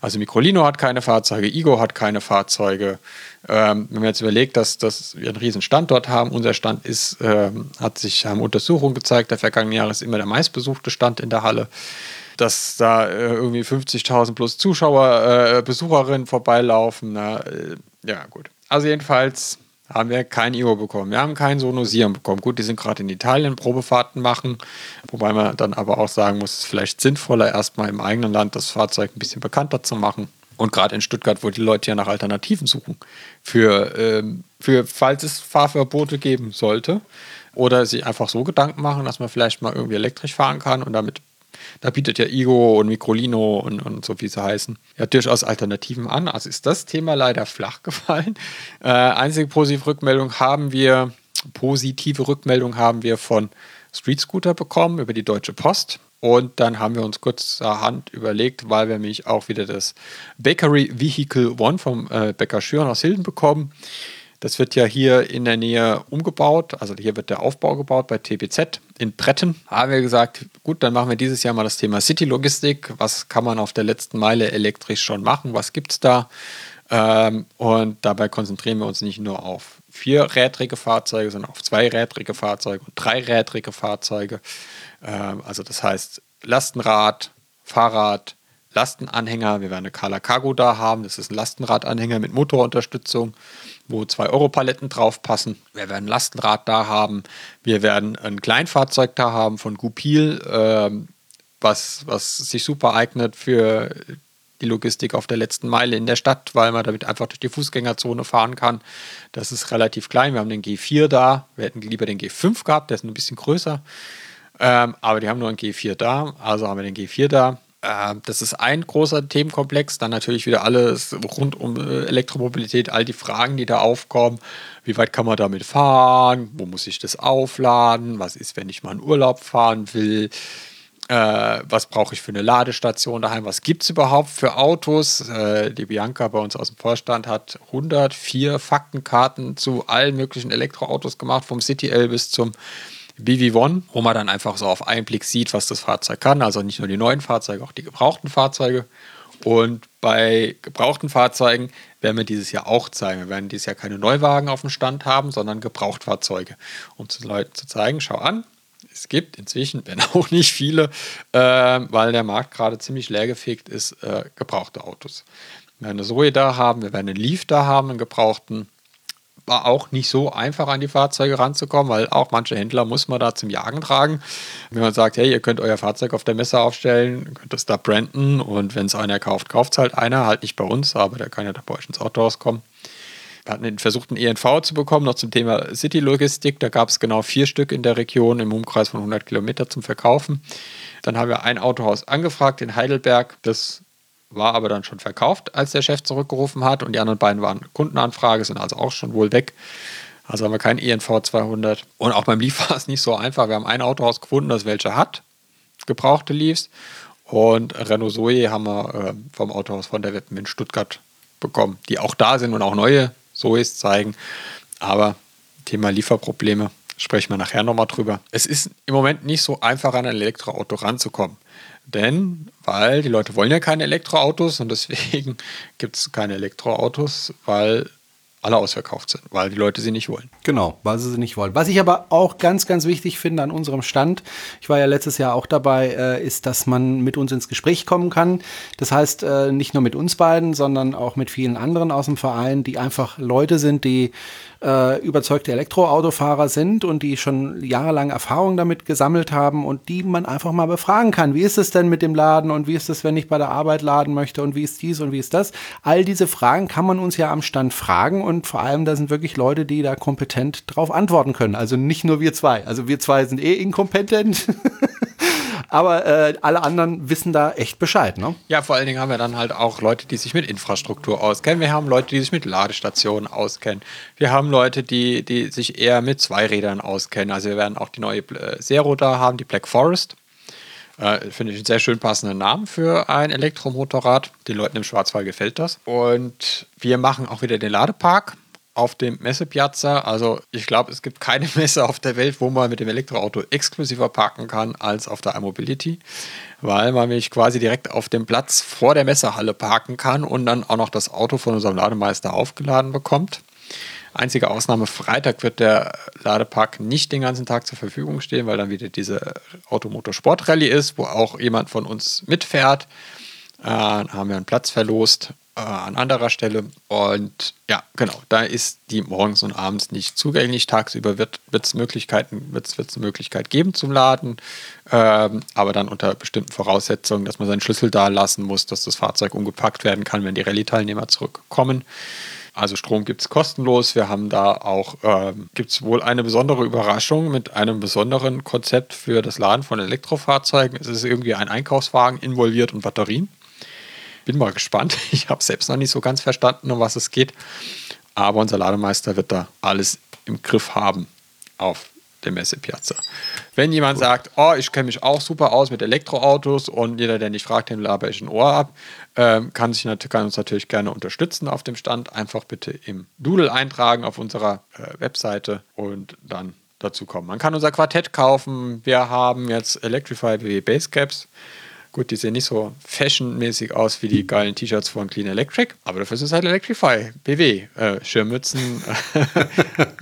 S3: Also Microlino hat keine Fahrzeuge, Igo hat keine Fahrzeuge. Ähm, wenn man jetzt überlegt, dass, dass wir einen riesen Standort haben, unser Stand ist, ähm, hat sich, haben Untersuchungen gezeigt, der vergangene Jahre ist immer der meistbesuchte Stand in der Halle dass da äh, irgendwie 50.000 plus Zuschauer, äh, Besucherinnen vorbeilaufen. Na, äh, ja, gut. Also jedenfalls haben wir kein IO bekommen. Wir haben kein Sonosieren bekommen. Gut, die sind gerade in Italien Probefahrten machen, wobei man dann aber auch sagen muss, es ist vielleicht sinnvoller, erstmal im eigenen Land das Fahrzeug ein bisschen bekannter zu machen. Und gerade in Stuttgart, wo die Leute ja nach Alternativen suchen, für, ähm, für falls es Fahrverbote geben sollte. Oder sich einfach so Gedanken machen, dass man vielleicht mal irgendwie elektrisch fahren kann und damit, da bietet ja Igo und Microlino und, und so wie sie heißen, ja durchaus Alternativen an. Also ist das Thema leider flach gefallen. Äh, einzige positive Rückmeldung haben wir, positive Rückmeldung haben wir von Street Scooter bekommen über die Deutsche Post. Und dann haben wir uns kurzerhand überlegt, weil wir nämlich auch wieder das Bakery Vehicle One vom äh, Bäcker Schüren aus Hilden bekommen. Das wird ja hier in der Nähe umgebaut. Also hier wird der Aufbau gebaut bei TBZ in Bretten. Haben wir gesagt, gut, dann machen wir dieses Jahr mal das Thema City-Logistik. Was kann man auf der letzten Meile elektrisch schon machen? Was gibt es da? Ähm, und dabei konzentrieren wir uns nicht nur auf vierrädrige Fahrzeuge, sondern auf zweirädrige Fahrzeuge und dreirädrige Fahrzeuge. Ähm, also das heißt Lastenrad, Fahrrad, Lastenanhänger. Wir werden eine Kala Cargo da haben. Das ist ein Lastenradanhänger mit Motorunterstützung, wo zwei Euro-Paletten drauf passen. Wir werden ein Lastenrad da haben. Wir werden ein Kleinfahrzeug da haben von Gupil, ähm, was, was sich super eignet für die Logistik auf der letzten Meile in der Stadt, weil man damit einfach durch die Fußgängerzone fahren kann. Das ist relativ klein. Wir haben den G4 da. Wir hätten lieber den G5 gehabt, der ist ein bisschen größer. Ähm, aber die haben nur einen G4 da, also haben wir den G4 da. Ähm, das ist ein großer Themenkomplex. Dann natürlich wieder alles rund um äh, Elektromobilität, all die Fragen, die da aufkommen. Wie weit kann man damit fahren? Wo muss ich das aufladen? Was ist, wenn ich mal in Urlaub fahren will? Äh, was brauche ich für eine Ladestation daheim? Was gibt es überhaupt für Autos? Äh, die Bianca bei uns aus dem Vorstand hat 104 Faktenkarten zu allen möglichen Elektroautos gemacht, vom City L bis zum BV1, wo man dann einfach so auf einen Blick sieht, was das Fahrzeug kann. Also nicht nur die neuen Fahrzeuge, auch die gebrauchten Fahrzeuge. Und bei gebrauchten Fahrzeugen werden wir dieses Jahr auch zeigen. Wir werden dieses Jahr keine Neuwagen auf dem Stand haben, sondern Gebrauchtfahrzeuge. Um zu Leuten zu zeigen, schau an, es gibt inzwischen, wenn auch nicht viele, äh, weil der Markt gerade ziemlich leergefegt ist, äh, gebrauchte Autos. Wir werden eine Zoe da haben, wir werden einen Leaf da haben, einen gebrauchten war auch nicht so einfach an die Fahrzeuge ranzukommen, weil auch manche Händler muss man da zum Jagen tragen. Wenn man sagt, hey, ihr könnt euer Fahrzeug auf der Messe aufstellen, könnt es da branden und wenn es einer kauft, kauft es halt einer, halt nicht bei uns, aber der kann ja da bei euch ins Autohaus kommen. Wir hatten versucht, einen ENV zu bekommen, noch zum Thema City-Logistik. Da gab es genau vier Stück in der Region im Umkreis von 100 Kilometer zum Verkaufen. Dann haben wir ein Autohaus angefragt in Heidelberg. Das war aber dann schon verkauft, als der Chef zurückgerufen hat und die anderen beiden waren Kundenanfrage, sind also auch schon wohl weg. Also haben wir kein ENV 200. Und auch beim Leaf war es nicht so einfach. Wir haben ein Autohaus gefunden, das welche hat, gebrauchte Leafs. Und Renault Zoe haben wir äh, vom Autohaus von der Weppen in Stuttgart bekommen, die auch da sind und auch neue Zoes zeigen. Aber Thema Lieferprobleme sprechen wir nachher nochmal drüber. Es ist im Moment nicht so einfach, an ein Elektroauto ranzukommen. Denn, weil die Leute wollen ja keine Elektroautos und deswegen gibt es keine Elektroautos, weil alle ausverkauft sind, weil die Leute sie nicht wollen.
S2: Genau, weil sie sie nicht wollen. Was ich aber auch ganz, ganz wichtig finde an unserem Stand, ich war ja letztes Jahr auch dabei, äh, ist, dass man mit uns ins Gespräch kommen kann. Das heißt, äh, nicht nur mit uns beiden, sondern auch mit vielen anderen aus dem Verein, die einfach Leute sind, die äh, überzeugte Elektroautofahrer sind und die schon jahrelang Erfahrung damit gesammelt haben und die man einfach mal befragen kann. Wie ist es denn mit dem Laden und wie ist es, wenn ich bei der Arbeit laden möchte und wie ist dies und wie ist das? All diese Fragen kann man uns ja am Stand fragen und vor allem da sind wirklich Leute, die da kompetent drauf antworten können. Also nicht nur wir zwei. Also wir zwei sind eh inkompetent. Aber äh, alle anderen wissen da echt Bescheid, ne?
S3: Ja, vor allen Dingen haben wir dann halt auch Leute, die sich mit Infrastruktur auskennen. Wir haben Leute, die sich mit Ladestationen auskennen. Wir haben Leute, die, die sich eher mit Zweirädern auskennen. Also wir werden auch die neue äh, Zero da haben, die Black Forest. Äh, Finde ich einen sehr schön passenden Namen für ein Elektromotorrad. Den Leuten im Schwarzwald gefällt das. Und wir machen auch wieder den Ladepark auf dem Messepiazza. Also ich glaube, es gibt keine Messe auf der Welt, wo man mit dem Elektroauto exklusiver parken kann als auf der iMobility, weil man nämlich quasi direkt auf dem Platz vor der Messehalle parken kann und dann auch noch das Auto von unserem Lademeister aufgeladen bekommt. Einzige Ausnahme, Freitag wird der Ladepark nicht den ganzen Tag zur Verfügung stehen, weil dann wieder diese Automotor-Sport-Rallye ist, wo auch jemand von uns mitfährt. Äh, haben wir einen Platz verlost äh, an anderer Stelle. Und ja, genau, da ist die morgens und abends nicht zugänglich. Tagsüber wird es Möglichkeiten, wird's, wird's eine Möglichkeit geben zum Laden, ähm, aber dann unter bestimmten Voraussetzungen, dass man seinen Schlüssel da lassen muss, dass das Fahrzeug umgepackt werden kann, wenn die Rallye-Teilnehmer zurückkommen. Also Strom gibt es kostenlos. Wir haben da auch, ähm, gibt es wohl eine besondere Überraschung mit einem besonderen Konzept für das Laden von Elektrofahrzeugen. Es ist irgendwie ein Einkaufswagen involviert und Batterien. Bin mal gespannt. Ich habe selbst noch nicht so ganz verstanden, um was es geht. Aber unser Lademeister wird da alles im Griff haben auf der Messepiazza. Wenn jemand Gut. sagt, oh, ich kenne mich auch super aus mit Elektroautos und jeder, der nicht fragt, dem laber ich ein Ohr ab, ähm, kann, sich, kann uns natürlich gerne unterstützen auf dem Stand. Einfach bitte im Doodle eintragen auf unserer äh, Webseite und dann dazu kommen. Man kann unser Quartett kaufen. Wir haben jetzt Electrify BW Basecaps. Gut, die sehen nicht so fashionmäßig aus wie die geilen T-Shirts von Clean Electric, aber dafür ist es halt Electrify, BW, äh, Schirmmützen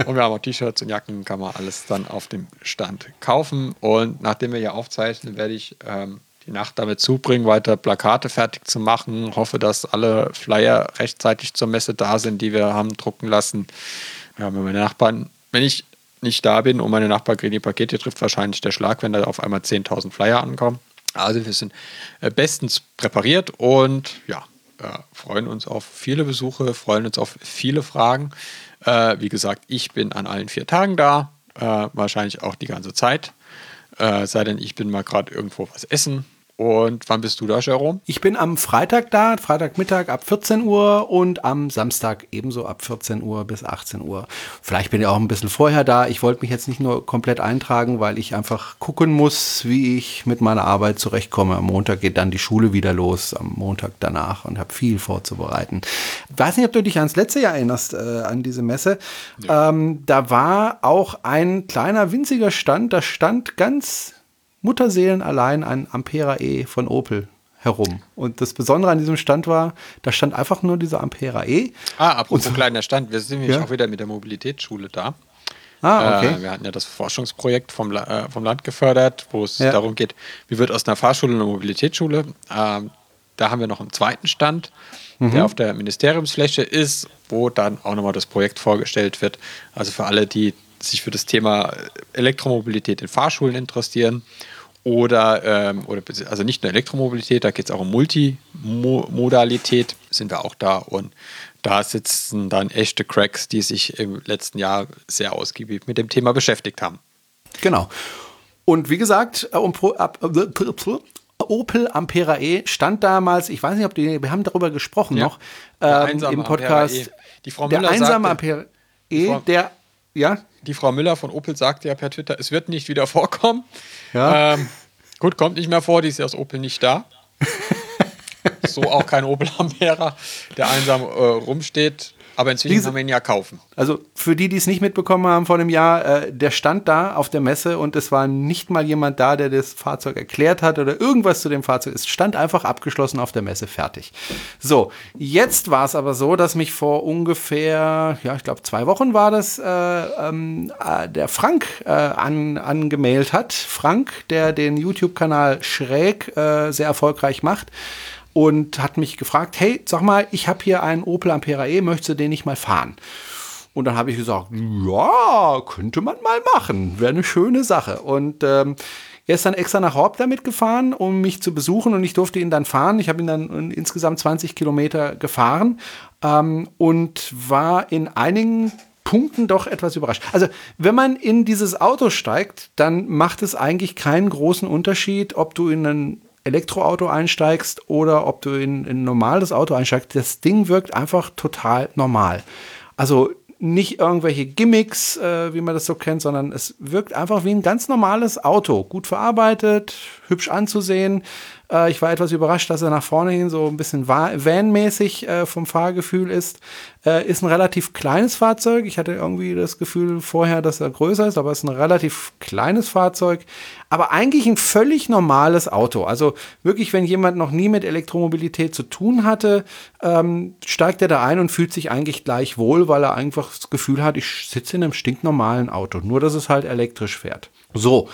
S3: und wir haben auch T-Shirts und Jacken, kann man alles dann auf dem Stand kaufen. Und nachdem wir hier aufzeichnen, werde ich ähm, die Nacht damit zubringen, weiter Plakate fertig zu machen. Hoffe, dass alle Flyer rechtzeitig zur Messe da sind, die wir haben drucken lassen. Ja, wenn meine Nachbarn, wenn ich nicht da bin und meine Nachbarn kriegen die Pakete, trifft wahrscheinlich der Schlag, wenn da auf einmal 10.000 Flyer ankommen. Also wir sind äh, bestens präpariert und ja, äh, freuen uns auf viele Besuche, freuen uns auf viele Fragen. Äh, wie gesagt, ich bin an allen vier Tagen da, wahrscheinlich auch die ganze Zeit. Sei denn, ich bin mal gerade irgendwo was essen und wann bist du da, Jerome?
S2: Ich bin am Freitag da, Freitagmittag ab 14 Uhr und am Samstag ebenso ab 14 Uhr bis 18 Uhr. Vielleicht bin ich auch ein bisschen vorher da. Ich wollte mich jetzt nicht nur komplett eintragen, weil ich einfach gucken muss, wie ich mit meiner Arbeit zurechtkomme. Am Montag geht dann die Schule wieder los, am Montag danach und habe viel vorzubereiten. Ich weiß nicht, ob du dich ans letzte Jahr erinnerst, äh, an diese Messe. Ja. Ähm, da war auch ein kleiner, winziger Stand, da stand ganz Mutterseelen allein ein Ampera E von Opel herum. Und das Besondere an diesem Stand war, da stand einfach nur dieser Ampera E.
S3: Ah, apropos und, kleiner Stand, wir sind nämlich ja. auch wieder mit der Mobilitätsschule da.
S2: Ah, okay.
S3: Äh, wir hatten ja das Forschungsprojekt vom, äh, vom Land gefördert, wo es ja. darum geht, wie wird aus einer Fahrschule eine Mobilitätsschule. Ähm, da haben wir noch einen zweiten Stand, mhm. der auf der Ministeriumsfläche ist, wo dann auch nochmal das Projekt vorgestellt wird. Also für alle, die sich für das Thema Elektromobilität in Fahrschulen interessieren oder, ähm, oder also nicht nur Elektromobilität, da geht es auch um Multimodalität, sind wir auch da und da sitzen dann echte Cracks, die sich im letzten Jahr sehr ausgiebig mit dem Thema beschäftigt haben.
S2: Genau. Und wie gesagt, äh, Opel Ampera E stand damals, ich weiß nicht, ob die, wir haben darüber gesprochen ja, noch ähm, im Podcast. E.
S3: Die Frau Müller der
S2: einsame Ampera E, der, ja?
S3: Die Frau Müller von Opel sagte ja per Twitter, es wird nicht wieder vorkommen. Ja. Ähm, gut, kommt nicht mehr vor, die ist ja aus Opel nicht da. so auch kein Opel Ampera, der einsam äh, rumsteht. Aber inzwischen Diese, kann man ihn ja kaufen.
S2: Also für die, die es nicht mitbekommen haben vor einem Jahr, äh, der stand da auf der Messe und es war nicht mal jemand da, der das Fahrzeug erklärt hat oder irgendwas zu dem Fahrzeug. Es stand einfach abgeschlossen auf der Messe, fertig. So, jetzt war es aber so, dass mich vor ungefähr, ja, ich glaube zwei Wochen war das, äh, ähm, äh, der Frank äh, an, angemeldet hat. Frank, der den YouTube-Kanal Schräg äh, sehr erfolgreich macht und hat mich gefragt, hey, sag mal, ich habe hier einen Opel Ampera E, möchtest du den nicht mal fahren? Und dann habe ich gesagt, ja, könnte man mal machen, wäre eine schöne Sache. Und ähm, er ist dann extra nach Horb damit gefahren, um mich zu besuchen und ich durfte ihn dann fahren. Ich habe ihn dann insgesamt 20 Kilometer gefahren ähm, und war in einigen Punkten doch etwas überrascht. Also, wenn man in dieses Auto steigt, dann macht es eigentlich keinen großen Unterschied, ob du in einen Elektroauto einsteigst oder ob du in, in ein normales Auto einsteigst, das Ding wirkt einfach total normal. Also nicht irgendwelche Gimmicks, äh, wie man das so kennt, sondern es wirkt einfach wie ein ganz normales Auto. Gut verarbeitet, hübsch anzusehen. Äh, ich war etwas überrascht, dass er nach vorne hin so ein bisschen Van-mäßig äh, vom Fahrgefühl ist. Äh, ist ein relativ kleines Fahrzeug. Ich hatte irgendwie das Gefühl vorher, dass er größer ist, aber es ist ein relativ kleines Fahrzeug. Aber eigentlich ein völlig normales Auto. Also wirklich, wenn jemand noch nie mit Elektromobilität zu tun hatte, ähm, steigt er da ein und fühlt sich eigentlich gleich wohl, weil er einfach das Gefühl hat, ich sitze in einem stinknormalen Auto. Nur, dass es halt elektrisch fährt. So,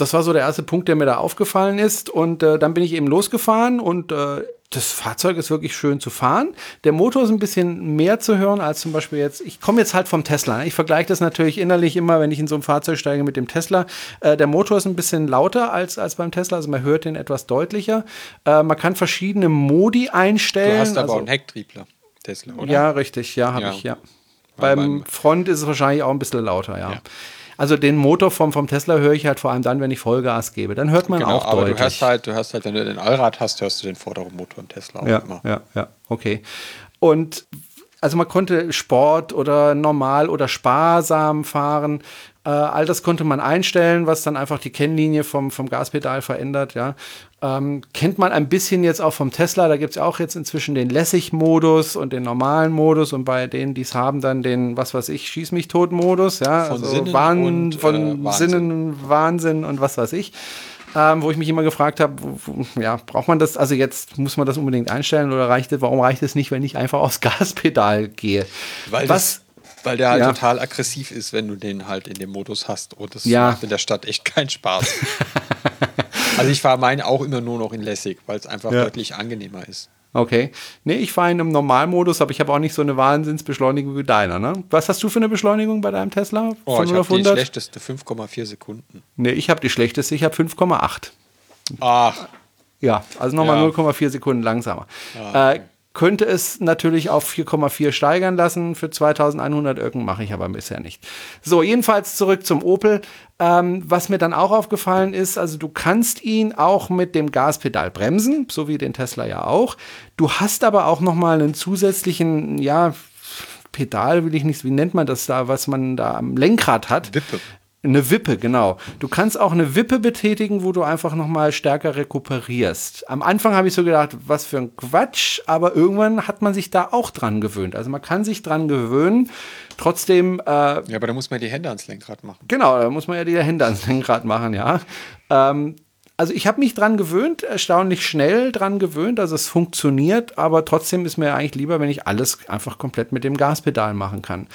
S2: das war so der erste Punkt, der mir da aufgefallen ist. Und äh, dann bin ich eben losgefahren und äh, das Fahrzeug ist wirklich schön zu fahren. Der Motor ist ein bisschen mehr zu hören als zum Beispiel jetzt. Ich komme jetzt halt vom Tesla. Ich vergleiche das natürlich innerlich immer, wenn ich in so ein Fahrzeug steige mit dem Tesla. Äh, der Motor ist ein bisschen lauter als, als beim Tesla, also man hört den etwas deutlicher. Äh, man kann verschiedene Modi einstellen. Du
S3: hast aber
S2: also,
S3: auch einen Hecktriebler,
S2: Tesla, oder? Ja, richtig, ja, habe ja. ich, ja. Beim, beim Front ist es wahrscheinlich auch ein bisschen lauter, ja. ja. Also den Motor vom, vom Tesla höre ich halt vor allem dann, wenn ich Vollgas gebe. Dann hört man genau, auch aber deutlich.
S3: Du hörst halt, du hörst halt, wenn du den Allrad hast, hörst du den vorderen Motor im Tesla auch
S2: ja,
S3: immer.
S2: Ja, ja, okay. Und also man konnte Sport oder normal oder sparsam fahren. Äh, all das konnte man einstellen, was dann einfach die Kennlinie vom, vom Gaspedal verändert, ja. Ähm, kennt man ein bisschen jetzt auch vom Tesla, da gibt es auch jetzt inzwischen den Lässig-Modus und den normalen Modus und bei denen, die es haben, dann den, was weiß ich, Schieß mich tot-Modus, ja.
S3: Von also Sinnen Wahn, und,
S2: von äh, Wahnsinn. Sinnen, Wahnsinn und was weiß ich. Ähm, wo ich mich immer gefragt habe, ja, braucht man das, also jetzt muss man das unbedingt einstellen oder reicht es, warum reicht es nicht, wenn ich einfach aufs Gaspedal gehe?
S3: Weil was, weil der halt ja. total aggressiv ist, wenn du den halt in dem Modus hast. Und das
S2: ja.
S3: macht in der Stadt echt keinen Spaß. also ich fahre meinen auch immer nur noch in Lässig, weil es einfach ja. deutlich angenehmer ist.
S2: Okay. Nee, ich fahre ihn im Normalmodus, aber ich habe auch nicht so eine Wahnsinnsbeschleunigung wie deiner, ne? Was hast du für eine Beschleunigung bei deinem Tesla?
S3: Oh, Von ich habe die schlechteste 5,4 Sekunden.
S2: Nee, ich habe die schlechteste, ich habe 5,8.
S3: Ach.
S2: Ja, also nochmal ja. 0,4 Sekunden langsamer. Ah, okay. äh, könnte es natürlich auf 4,4 steigern lassen. Für 2100 Öcken mache ich aber bisher nicht. So, jedenfalls zurück zum Opel. Ähm, was mir dann auch aufgefallen ist, also du kannst ihn auch mit dem Gaspedal bremsen, so wie den Tesla ja auch. Du hast aber auch noch mal einen zusätzlichen, ja, Pedal will ich nicht, wie nennt man das da, was man da am Lenkrad hat.
S3: Wippe.
S2: Eine Wippe, genau. Du kannst auch eine Wippe betätigen, wo du einfach nochmal stärker rekuperierst. Am Anfang habe ich so gedacht, was für ein Quatsch, aber irgendwann hat man sich da auch dran gewöhnt. Also man kann sich dran gewöhnen. Trotzdem. Äh, ja,
S3: aber da muss man die Hände ans Lenkrad machen.
S2: Genau, da muss man ja die Hände ans Lenkrad machen, ja. Ähm, also ich habe mich dran gewöhnt, erstaunlich schnell dran gewöhnt, also es funktioniert, aber trotzdem ist mir eigentlich lieber, wenn ich alles einfach komplett mit dem Gaspedal machen kann.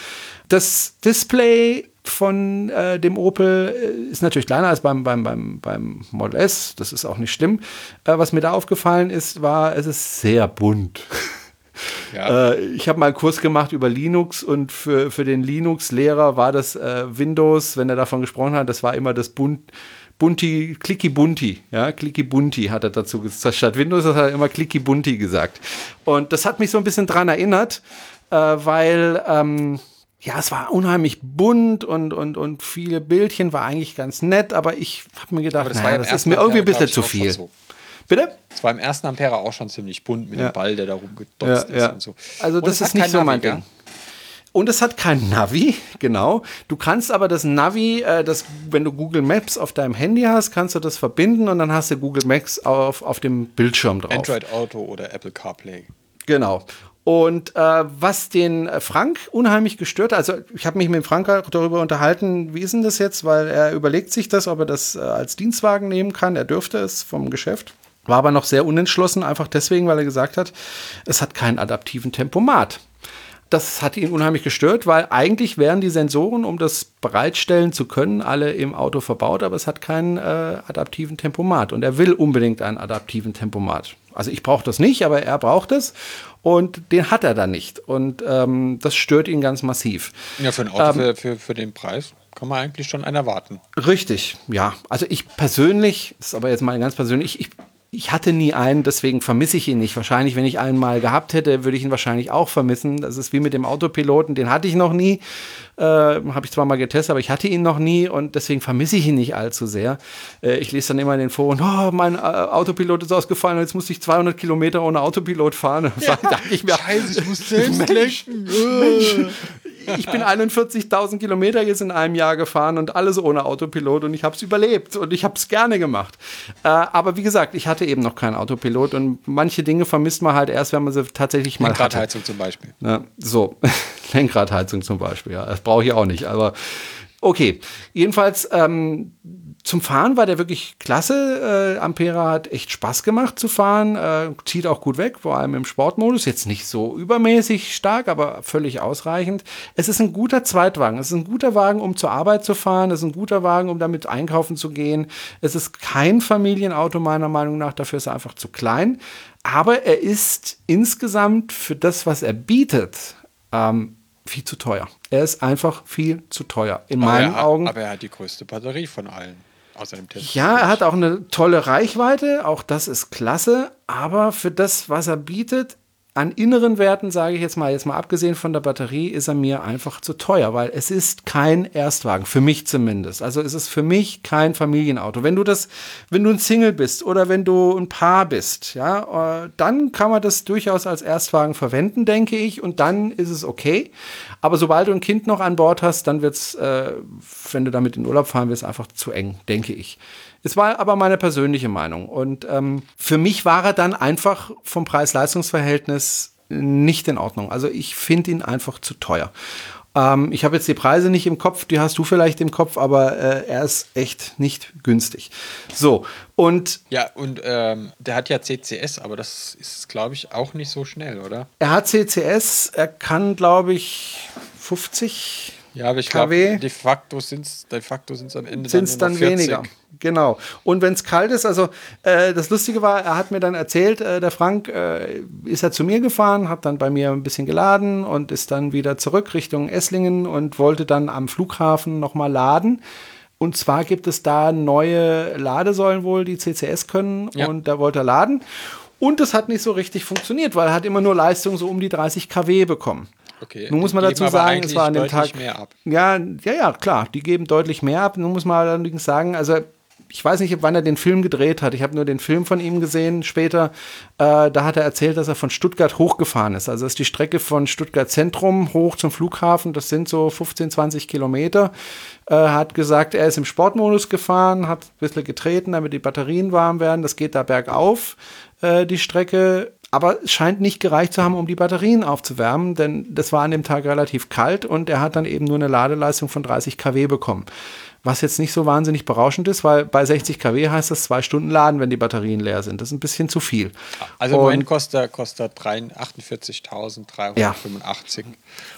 S2: Das Display von äh, dem Opel äh, ist natürlich kleiner als beim, beim, beim, beim Model S. Das ist auch nicht schlimm. Äh, was mir da aufgefallen ist, war, es ist sehr bunt. Ja. Äh, ich habe mal einen Kurs gemacht über Linux und für, für den Linux-Lehrer war das äh, Windows, wenn er davon gesprochen hat, das war immer das bunt. Bunti, Clicky Bunti, ja, Clicky Bunti hat er dazu gesagt. Statt Windows hat er immer Clicky Bunti gesagt. Und das hat mich so ein bisschen dran erinnert, äh, weil ähm, ja, es war unheimlich bunt und, und, und viele Bildchen war eigentlich ganz nett, aber ich habe mir gedacht, das, naja, das ist mir irgendwie ein bisschen zu viel. So.
S3: Bitte? Es war im ersten Ampere auch schon ziemlich bunt mit ja. dem Ball, der da rumgedotzt
S2: ja, ja.
S3: ist und so.
S2: Also und das ist nicht so mein Ding. Und es hat kein Navi, genau. Du kannst aber das Navi, äh, das, wenn du Google Maps auf deinem Handy hast, kannst du das verbinden und dann hast du Google Maps auf, auf dem Bildschirm drauf.
S3: Android Auto oder Apple CarPlay.
S2: Genau. Und äh, was den Frank unheimlich gestört, also ich habe mich mit Frank darüber unterhalten, wie ist denn das jetzt, weil er überlegt sich das, ob er das äh, als Dienstwagen nehmen kann. Er dürfte es vom Geschäft. War aber noch sehr unentschlossen, einfach deswegen, weil er gesagt hat, es hat keinen adaptiven Tempomat. Das hat ihn unheimlich gestört, weil eigentlich wären die Sensoren, um das bereitstellen zu können, alle im Auto verbaut, aber es hat keinen äh, adaptiven Tempomat. Und er will unbedingt einen adaptiven Tempomat. Also ich brauche das nicht, aber er braucht es und den hat er dann nicht. Und ähm, das stört ihn ganz massiv.
S3: Ja, für ein Auto ähm, für, für, für den Preis kann man eigentlich schon einen erwarten.
S2: Richtig, ja. Also ich persönlich, das ist aber jetzt mal ganz persönlich, ich ich hatte nie einen, deswegen vermisse ich ihn nicht. Wahrscheinlich, wenn ich einen mal gehabt hätte, würde ich ihn wahrscheinlich auch vermissen. Das ist wie mit dem Autopiloten, den hatte ich noch nie. Äh, Habe ich zwar mal getestet, aber ich hatte ihn noch nie und deswegen vermisse ich ihn nicht allzu sehr. Äh, ich lese dann immer in den Foren, oh, mein äh, Autopilot ist ausgefallen und jetzt muss ich 200 Kilometer ohne Autopilot fahren. Ja,
S3: da ich mir, Scheiße, ich muss selbst Mensch,
S2: Mensch, ich bin 41.000 Kilometer jetzt in einem Jahr gefahren und alles ohne Autopilot und ich habe es überlebt und ich habe es gerne gemacht. Äh, aber wie gesagt, ich hatte eben noch keinen Autopilot und manche Dinge vermisst man halt erst, wenn man sie tatsächlich mal
S3: Lenkradheizung zum Beispiel.
S2: Ja, so, Lenkradheizung zum Beispiel, ja, brauche ich auch nicht, aber okay. Jedenfalls, ähm, zum Fahren war der wirklich klasse. Äh, Ampera hat echt Spaß gemacht zu fahren, äh, zieht auch gut weg, vor allem im Sportmodus. Jetzt nicht so übermäßig stark, aber völlig ausreichend. Es ist ein guter Zweitwagen. Es ist ein guter Wagen, um zur Arbeit zu fahren. Es ist ein guter Wagen, um damit einkaufen zu gehen. Es ist kein Familienauto meiner Meinung nach. Dafür ist er einfach zu klein. aber er ist insgesamt für das, was er bietet, ähm, viel zu teuer. Er ist einfach viel zu teuer. In
S3: aber
S2: meinen
S3: er hat,
S2: Augen.
S3: Aber er hat die größte Batterie von allen. Außer dem Tesla.
S2: Ja, er hat auch eine tolle Reichweite, auch das ist klasse, aber für das, was er bietet, an inneren Werten, sage ich jetzt mal, jetzt mal abgesehen von der Batterie, ist er mir einfach zu teuer, weil es ist kein Erstwagen, für mich zumindest. Also es ist für mich kein Familienauto. Wenn du das, wenn du ein Single bist oder wenn du ein Paar bist, ja, äh, dann kann man das durchaus als Erstwagen verwenden, denke ich, und dann ist es okay. Aber sobald du ein Kind noch an Bord hast, dann wird's, äh, wenn du damit in Urlaub fahren willst, einfach zu eng, denke ich. Es war aber meine persönliche Meinung. Und ähm, für mich war er dann einfach vom Preis-Leistungs-Verhältnis nicht in Ordnung. Also ich finde ihn einfach zu teuer. Ähm, ich habe jetzt die Preise nicht im Kopf, die hast du vielleicht im Kopf, aber äh, er ist echt nicht günstig. So, und
S3: Ja, und ähm, der hat ja CCS, aber das ist, glaube ich, auch nicht so schnell, oder?
S2: er hat CCS, er kann, glaube ich, 50
S3: Ja, aber ich
S2: KW.
S3: glaube, de facto sind es de facto sind's am Ende
S2: sind es
S3: dann,
S2: dann
S3: nur noch 40.
S2: weniger. Genau. Und wenn es kalt ist, also äh, das Lustige war, er hat mir dann erzählt, äh, der Frank äh, ist er zu mir gefahren, hat dann bei mir ein bisschen geladen und ist dann wieder zurück Richtung Esslingen und wollte dann am Flughafen nochmal laden. Und zwar gibt es da neue Ladesäulen wohl, die CCS können
S3: Ja.
S2: und da wollte er laden. Und es hat nicht so richtig funktioniert, weil er hat immer nur Leistung so um die 30 kW bekommen.
S3: Okay,
S2: Nun muss man dazu sagen, es war an dem Tag
S3: mehr ab.
S2: Ja, ja, ja, klar, die geben deutlich mehr ab. Nun muss man allerdings sagen, also ich weiß nicht, wann er den Film gedreht hat. Ich habe nur den Film von ihm gesehen später. Äh, da hat er erzählt, dass er von Stuttgart hochgefahren ist. Also das ist die Strecke von Stuttgart Zentrum hoch zum Flughafen. Das sind so 15, 20 Kilometer. Äh, hat gesagt, er ist im Sportmodus gefahren, hat ein bisschen getreten, damit die Batterien warm werden. Das geht da bergauf, äh, die Strecke. Aber es scheint nicht gereicht zu haben, um die Batterien aufzuwärmen, denn das war an dem Tag relativ kalt und er hat dann eben nur eine Ladeleistung von 30 kW bekommen. Was jetzt nicht so wahnsinnig berauschend ist, weil bei 60 kW heißt das zwei Stunden laden, wenn die Batterien leer sind. Das ist ein bisschen zu viel.
S3: Also im Moment kostet kostet er 48.385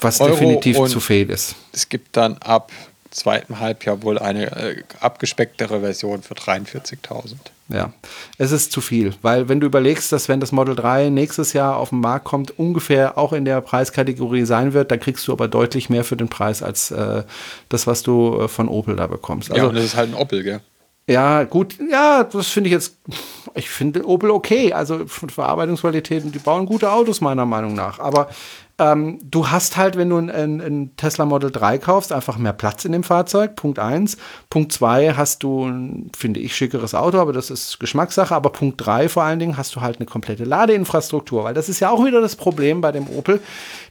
S2: Was
S3: Euro
S2: definitiv zu viel ist.
S3: Es gibt dann ab zweiten Halbjahr wohl eine äh, abgespecktere Version für 43.000.
S2: Ja, es ist zu viel, weil wenn du überlegst, dass wenn das Model 3 nächstes Jahr auf den Markt kommt, ungefähr auch in der Preiskategorie sein wird, dann kriegst du aber deutlich mehr für den Preis als äh, das, was du äh, von Opel da bekommst.
S3: ja,
S2: Also
S3: und das ist halt ein Opel, gell?
S2: ja, gut, ja, das finde ich jetzt, ich finde Opel okay, also von Verarbeitungsqualitäten, die bauen gute Autos meiner Meinung nach, aber ähm, du hast halt, wenn du ein, Tesla Model 3 kaufst, einfach mehr Platz in dem Fahrzeug, Punkt 1. Punkt 2 hast du ein, finde ich, schickeres Auto, aber das ist Geschmackssache, aber Punkt 3 vor allen Dingen hast du halt eine komplette Ladeinfrastruktur, weil das ist ja auch wieder das Problem bei dem Opel,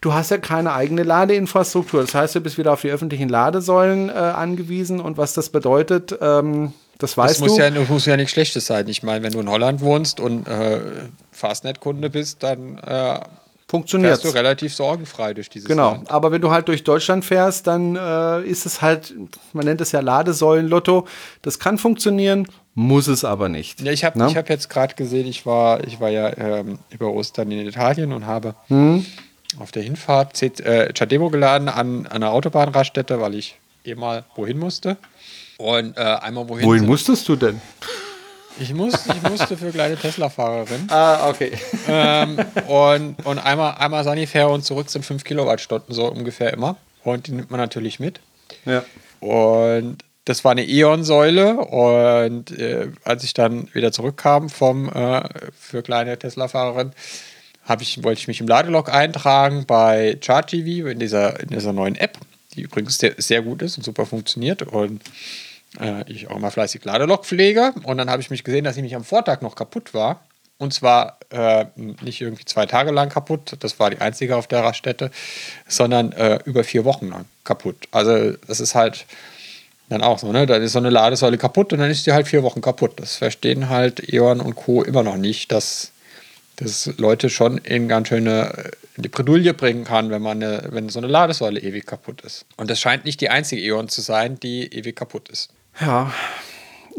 S2: du hast ja keine eigene Ladeinfrastruktur, das heißt, du bist wieder auf die öffentlichen Ladesäulen äh, angewiesen und was das bedeutet, ähm, das
S3: Das
S2: weißt
S3: muss
S2: du.
S3: ja, das muss ja nichts Schlechtes sein. Ich meine, wenn du in Holland wohnst und äh, Fastnet-Kunde bist, dann äh,
S2: Funktioniert.
S3: fährst du relativ sorgenfrei durch dieses
S2: Genau,
S3: Land.
S2: aber wenn du halt durch Deutschland fährst, dann äh, ist es halt, man nennt es ja Ladesäulen-Lotto. Das kann funktionieren, muss es aber nicht.
S3: Ja, ich habe
S2: Ne?
S3: hab jetzt gerade gesehen, ich war, ich war ja ähm, über Ostern in Italien und habe
S2: Hm?
S3: auf der Hinfahrt C äh, Chademo geladen an, an einer Autobahnraststätte, weil ich eh mal wohin musste. Und äh, einmal wohin.
S2: Wohin musstest du denn?
S3: Ich, muss, ich musste für kleine Tesla-Fahrerin.
S2: Ah, okay.
S3: ähm, und und einmal, einmal Sanifair und zurück sind 5 Kilowattstunden, so ungefähr immer. Und die nimmt man natürlich mit.
S2: Ja.
S3: Und das war eine E.ON-Säule. Und äh, als ich dann wieder zurückkam vom äh, für kleine Tesla-Fahrerin, ich, wollte ich mich im Ladelog eintragen bei ChargeTV in dieser, in dieser neuen App, die übrigens sehr, sehr gut ist und super funktioniert. Und äh, ich auch immer fleißig Ladelog pflege. Und dann habe ich mich gesehen, dass ich mich am Vortag noch kaputt war. Und zwar äh, nicht irgendwie zwei Tage lang kaputt, das war die einzige auf der Raststätte, sondern äh, über vier Wochen lang kaputt. Also das ist halt dann auch so, ne? Da ist so eine Ladesäule kaputt und dann ist die halt vier Wochen kaputt. Das verstehen halt E.ON und Co. immer noch nicht, dass das Leute schon in ganz schöne äh, in die Bredouille bringen kann, wenn man eine, wenn so eine Ladesäule ewig kaputt ist. Und das scheint nicht die einzige E.ON zu sein, die ewig kaputt ist.
S2: Ja.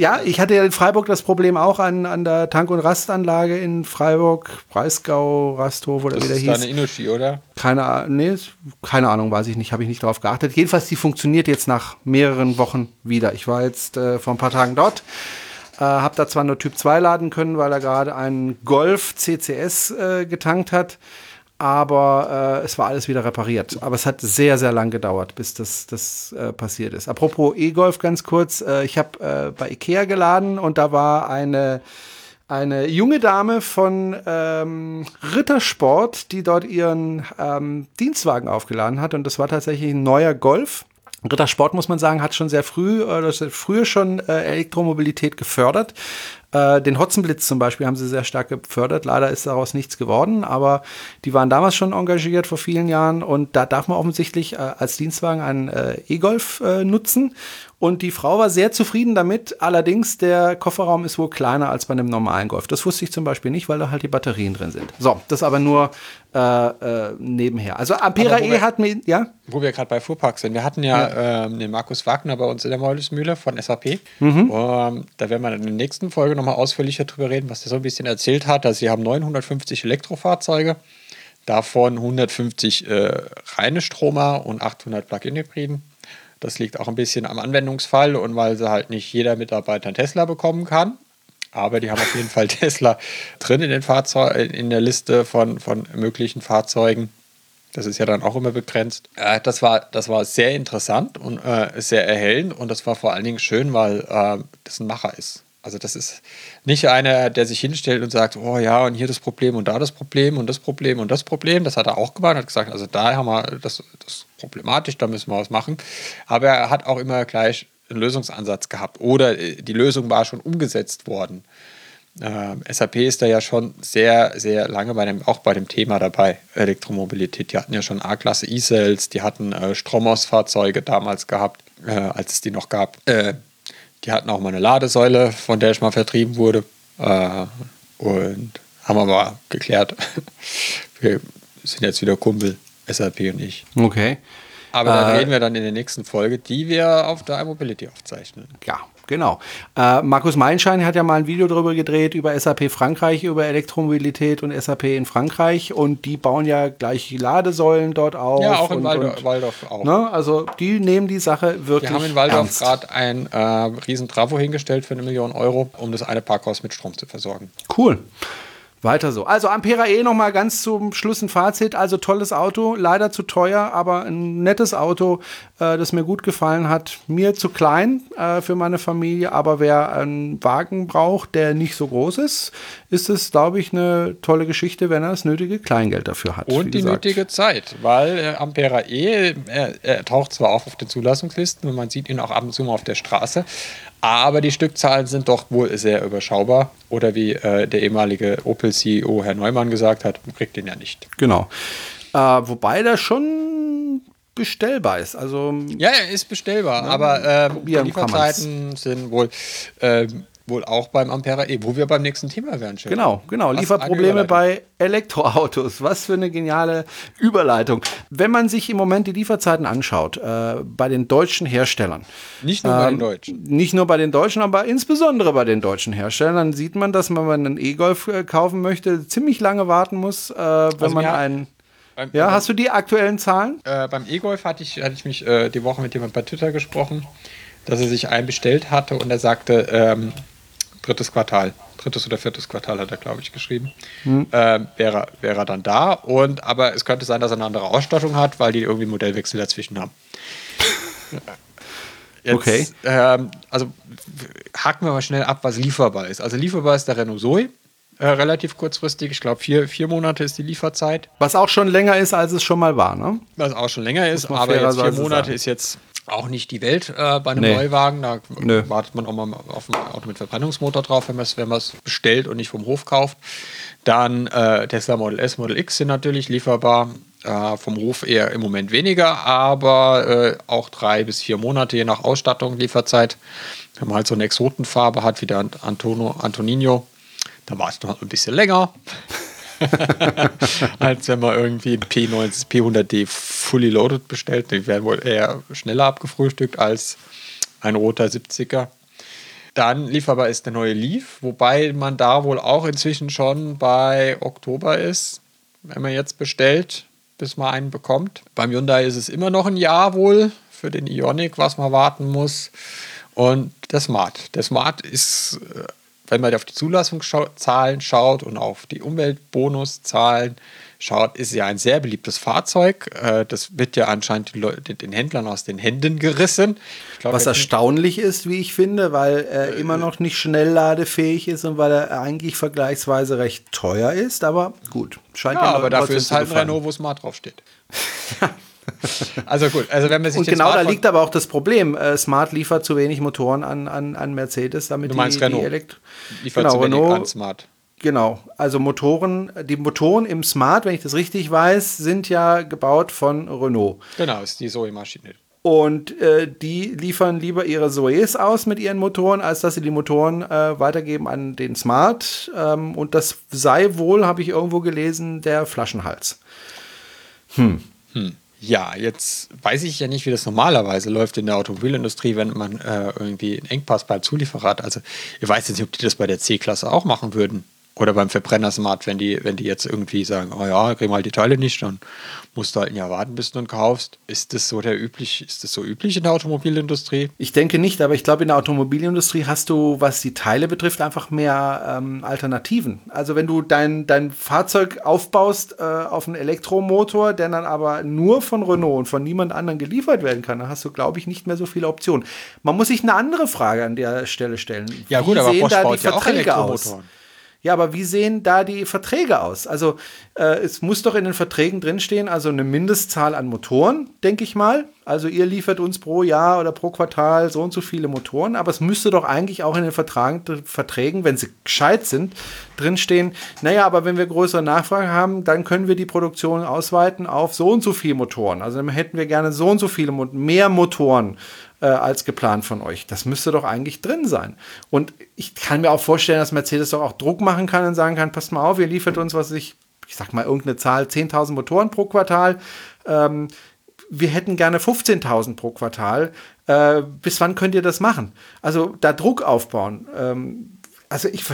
S2: Ja, ich hatte ja in Freiburg das Problem auch an, an der Tank- und Rastanlage in Freiburg, Breisgau, Rasthof oder
S3: Das
S2: wie der
S3: ist
S2: hieß.
S3: deine Inushi, oder?
S2: Keine, nee, keine Ahnung, weiß ich nicht, habe ich nicht darauf geachtet. Jedenfalls, die funktioniert jetzt nach mehreren Wochen wieder. Ich war jetzt äh, vor ein paar Tagen dort. Äh, hab da zwar nur Typ 2 laden können, weil er gerade einen Golf CCS äh, getankt hat, aber äh, es war alles wieder repariert. Aber es hat sehr, sehr lang gedauert, bis das, das äh, passiert ist. Apropos E-Golf ganz kurz, äh, ich habe äh, bei Ikea geladen und da war eine eine junge Dame von ähm, Rittersport, die dort ihren ähm, Dienstwagen aufgeladen hat. Und das war tatsächlich ein neuer Golf. Rittersport, muss man sagen, hat schon sehr früh, oder früher schon äh, Elektromobilität gefördert. Äh, den Hotzenblitz zum Beispiel haben sie sehr stark gefördert. Leider ist daraus nichts geworden, aber die waren damals schon engagiert vor vielen Jahren und da darf man offensichtlich äh, als Dienstwagen einen äh, E-Golf äh, nutzen. Und die Frau war sehr zufrieden damit. Allerdings, der Kofferraum ist wohl kleiner als bei einem normalen Golf. Das wusste ich zum Beispiel nicht, weil da halt die Batterien drin sind. So, das aber nur äh, äh, nebenher. Also Ampera E hat mir, ja?
S3: Wo wir gerade bei Fuhrpark sind. Wir hatten ja, ja. Ähm, den Markus Wagner bei uns in der Meulesmühle von SAP. Mhm. Um, da werden wir in der nächsten Folge nochmal ausführlicher drüber reden, was der so ein bisschen erzählt hat. Also sie haben 950 Elektrofahrzeuge, davon 150 äh, reine Stromer und 800 Plug-in-Hybriden. Das liegt auch ein bisschen am Anwendungsfall und weil sie halt nicht jeder Mitarbeiter einen Tesla bekommen kann. Aber die haben auf jeden Fall Tesla drin in, den Fahrzeug in der Liste von, von möglichen Fahrzeugen. Das ist ja dann auch immer begrenzt. Äh, das, war, das war sehr interessant und äh, sehr erhellend und das war vor allen Dingen schön, weil äh, das ein Macher ist. Also das ist nicht einer, der sich hinstellt und sagt, oh ja, und hier das Problem und da das Problem und das Problem und das Problem. Das hat er auch gemacht, hat gesagt, also da haben wir das, das problematisch, da müssen wir was machen. Aber er hat auch immer gleich einen Lösungsansatz gehabt oder äh, die Lösung war schon umgesetzt worden. Ähm, SAP ist da ja schon sehr, sehr lange bei dem, auch bei dem Thema dabei, Elektromobilität. Die hatten ja schon A-Klasse E-Cells, die hatten äh, Stromos-Fahrzeuge damals gehabt, äh, als es die noch gab. Äh, die hatten auch mal eine Ladesäule, von der ich mal vertrieben wurde. Äh, und haben aber geklärt, wir sind jetzt wieder Kumpel, SAP und ich.
S2: Okay.
S3: Aber da äh, reden wir dann in der nächsten Folge, die wir auf der iMobility aufzeichnen.
S2: Ja, genau. Äh, Markus Meinschein hat ja mal ein Video darüber gedreht, über SAP Frankreich, über Elektromobilität und SAP in Frankreich. Und die bauen ja gleich Ladesäulen dort auf.
S3: Ja, auch in
S2: und,
S3: Waldorf,
S2: und,
S3: Waldorf auch.
S2: Ne, also die nehmen die Sache wirklich
S3: Wir haben in Waldorf gerade ein äh, riesen Trafo hingestellt für eine Million Euro, um das eine Parkhaus mit Strom zu versorgen.
S2: Cool. Weiter so. Also Ampera E nochmal ganz zum Schluss ein Fazit. Also tolles Auto, leider zu teuer, aber ein nettes Auto, äh, das mir gut gefallen hat. Mir zu klein äh, für meine Familie, aber wer einen Wagen braucht, der nicht so groß ist, ist es, glaube ich, eine tolle Geschichte, wenn er das nötige Kleingeld dafür hat.
S3: Und die nötige Zeit, weil äh, Ampera E, er, er taucht zwar auf auf den Zulassungslisten und man sieht ihn auch ab und zu mal auf der Straße, aber die Stückzahlen sind doch wohl sehr überschaubar. Oder wie äh, der ehemalige Opel-CEO Herr Neumann gesagt hat, man kriegt den ja nicht.
S2: Genau. Äh, wobei der schon bestellbar ist. Also,
S3: ja, er ist bestellbar, ja, aber äh, die Lieferzeiten sind wohl ähm, wohl auch beim Ampera E, wo wir beim nächsten Thema wären.
S2: Schön. Genau, genau. Was Lieferprobleme bei Elektroautos. Was für eine geniale Überleitung. Wenn man sich im Moment die Lieferzeiten anschaut, äh, bei den deutschen Herstellern.
S3: Nicht nur ähm, bei den Deutschen.
S2: Nicht nur bei den Deutschen, aber insbesondere bei den deutschen Herstellern, dann sieht man, dass man, wenn man einen E-Golf äh, kaufen möchte, ziemlich lange warten muss, äh, wenn also man einen. Beim, ja, beim, hast du die aktuellen Zahlen?
S3: Äh, beim E-Golf hatte ich, hatte ich mich äh, die Woche mit jemandem bei Twitter gesprochen, dass er sich einen bestellt hatte und er sagte, ähm, drittes Quartal. Drittes oder viertes Quartal hat er, glaube ich, geschrieben. Hm. Äh, wäre, wäre er dann da. Und, aber es könnte sein, dass er eine andere Ausstattung hat, weil die irgendwie Modellwechsel dazwischen haben.
S2: Jetzt, okay.
S3: Ähm, also haken wir mal schnell ab, was lieferbar ist. Also lieferbar ist der Renault Zoe. Äh, relativ kurzfristig, ich glaube vier, vier Monate ist die Lieferzeit.
S2: Was auch schon länger ist, als es schon mal war, ne?
S3: Was auch schon länger ist, aber jetzt vier Monate sagen. ist jetzt auch nicht die Welt äh, bei einem nee. Neuwagen. Da Nö. wartet man auch mal auf ein Auto mit Verbrennungsmotor drauf, wenn man es wenn bestellt und nicht vom Hof kauft. Dann äh, Tesla Model S, Model X sind natürlich lieferbar. Äh, vom Hof eher im Moment weniger, aber äh, auch drei bis vier Monate je nach Ausstattung, Lieferzeit. Wenn man halt so eine Exotenfarbe hat wie der Antonio, Antonino, dann wartet man ein bisschen länger. als wenn man irgendwie ein P90, P100D fully loaded bestellt. Die werden wohl eher schneller abgefrühstückt als ein roter 70er. Dann lieferbar ist der neue Leaf, wobei man da wohl auch inzwischen schon bei Oktober ist, wenn man jetzt bestellt, bis man einen bekommt. Beim Hyundai ist es immer noch ein Jahr wohl für den Ionic, was man warten muss. und der Smart. Der Smart ist, äh, wenn man auf die Zulassungszahlen schaut und auf die Umweltbonuszahlen schaut, ist ja ein sehr beliebtes Fahrzeug. Äh, das wird ja anscheinend den Händlern aus den Händen gerissen.
S2: Glaub, Was erstaunlich ist, wie ich finde, weil er äh, immer noch nicht schnellladefähig ist und weil er eigentlich vergleichsweise recht teuer ist. Aber gut,
S3: scheint ja, aber dafür ist halt ein Renault, wo Smart draufsteht. Also gut, also wenn man sich
S2: Und genau da liegt aber auch das Problem. Äh, Smart liefert zu wenig Motoren an, an, an Mercedes, damit
S3: du meinst
S2: die,
S3: Renault
S2: die Elekt
S3: liefert
S2: genau,
S3: zu wenig
S2: Renault,
S3: an Smart.
S2: Genau, also Motoren, die Motoren im Smart, wenn ich das richtig weiß, sind ja gebaut von Renault.
S3: Genau, ist die Zoe-Maschine.
S2: Und äh, die liefern lieber ihre Zoes aus mit ihren Motoren, als dass sie die Motoren äh, weitergeben an den Smart. Ähm, und das sei wohl, habe ich irgendwo gelesen, der Flaschenhals.
S3: Hm. Hm. Ja, jetzt weiß ich ja nicht, wie das normalerweise läuft in der Automobilindustrie, wenn man äh, irgendwie einen Engpass beim Zulieferer hat. Also ich weiß jetzt nicht, ob die das bei der C-Klasse auch machen würden. Oder beim Verbrenner Smart, wenn die, wenn die jetzt irgendwie sagen, oh ja, kriegen halt die Teile nicht, dann musst du halt ein Jahr warten, bis du ihn kaufst. Ist das so der üblich, ist das so üblich in der Automobilindustrie?
S2: Ich denke nicht, aber ich glaube, in der Automobilindustrie hast du, was die Teile betrifft, einfach mehr ähm, Alternativen. Also wenn du dein, dein Fahrzeug aufbaust äh, auf einen Elektromotor, der dann aber nur von Renault und von niemand anderem geliefert werden kann, dann hast du, glaube ich, nicht mehr so viele Optionen. Man muss sich eine andere Frage an der Stelle stellen.
S3: Ja, gut,
S2: Wie
S3: aber
S2: sehen
S3: Bosch baut ja auch
S2: Verträge aus? Ja, aber wie sehen da die Verträge aus? Also äh, es muss doch in den Verträgen drinstehen, also eine Mindestzahl an Motoren, denke ich mal. Also ihr liefert uns pro Jahr oder pro Quartal so und so viele Motoren, aber es müsste doch eigentlich auch in den Vertragen, Verträgen, wenn sie gescheit sind, drinstehen, naja, aber wenn wir größere Nachfrage haben, dann können wir die Produktion ausweiten auf so und so viele Motoren. Also dann hätten wir gerne so und so viele mehr Motoren äh, als geplant von euch. Das müsste doch eigentlich drin sein. Und ich kann mir auch vorstellen, dass Mercedes doch auch Druck machen kann und sagen kann, passt mal auf, ihr liefert uns, was ich, ich sag mal irgendeine Zahl, 10.000 Motoren pro Quartal. Ähm, wir hätten gerne 15.000 pro Quartal. Äh, bis wann könnt ihr das machen? Also da Druck aufbauen. Ähm, also ich,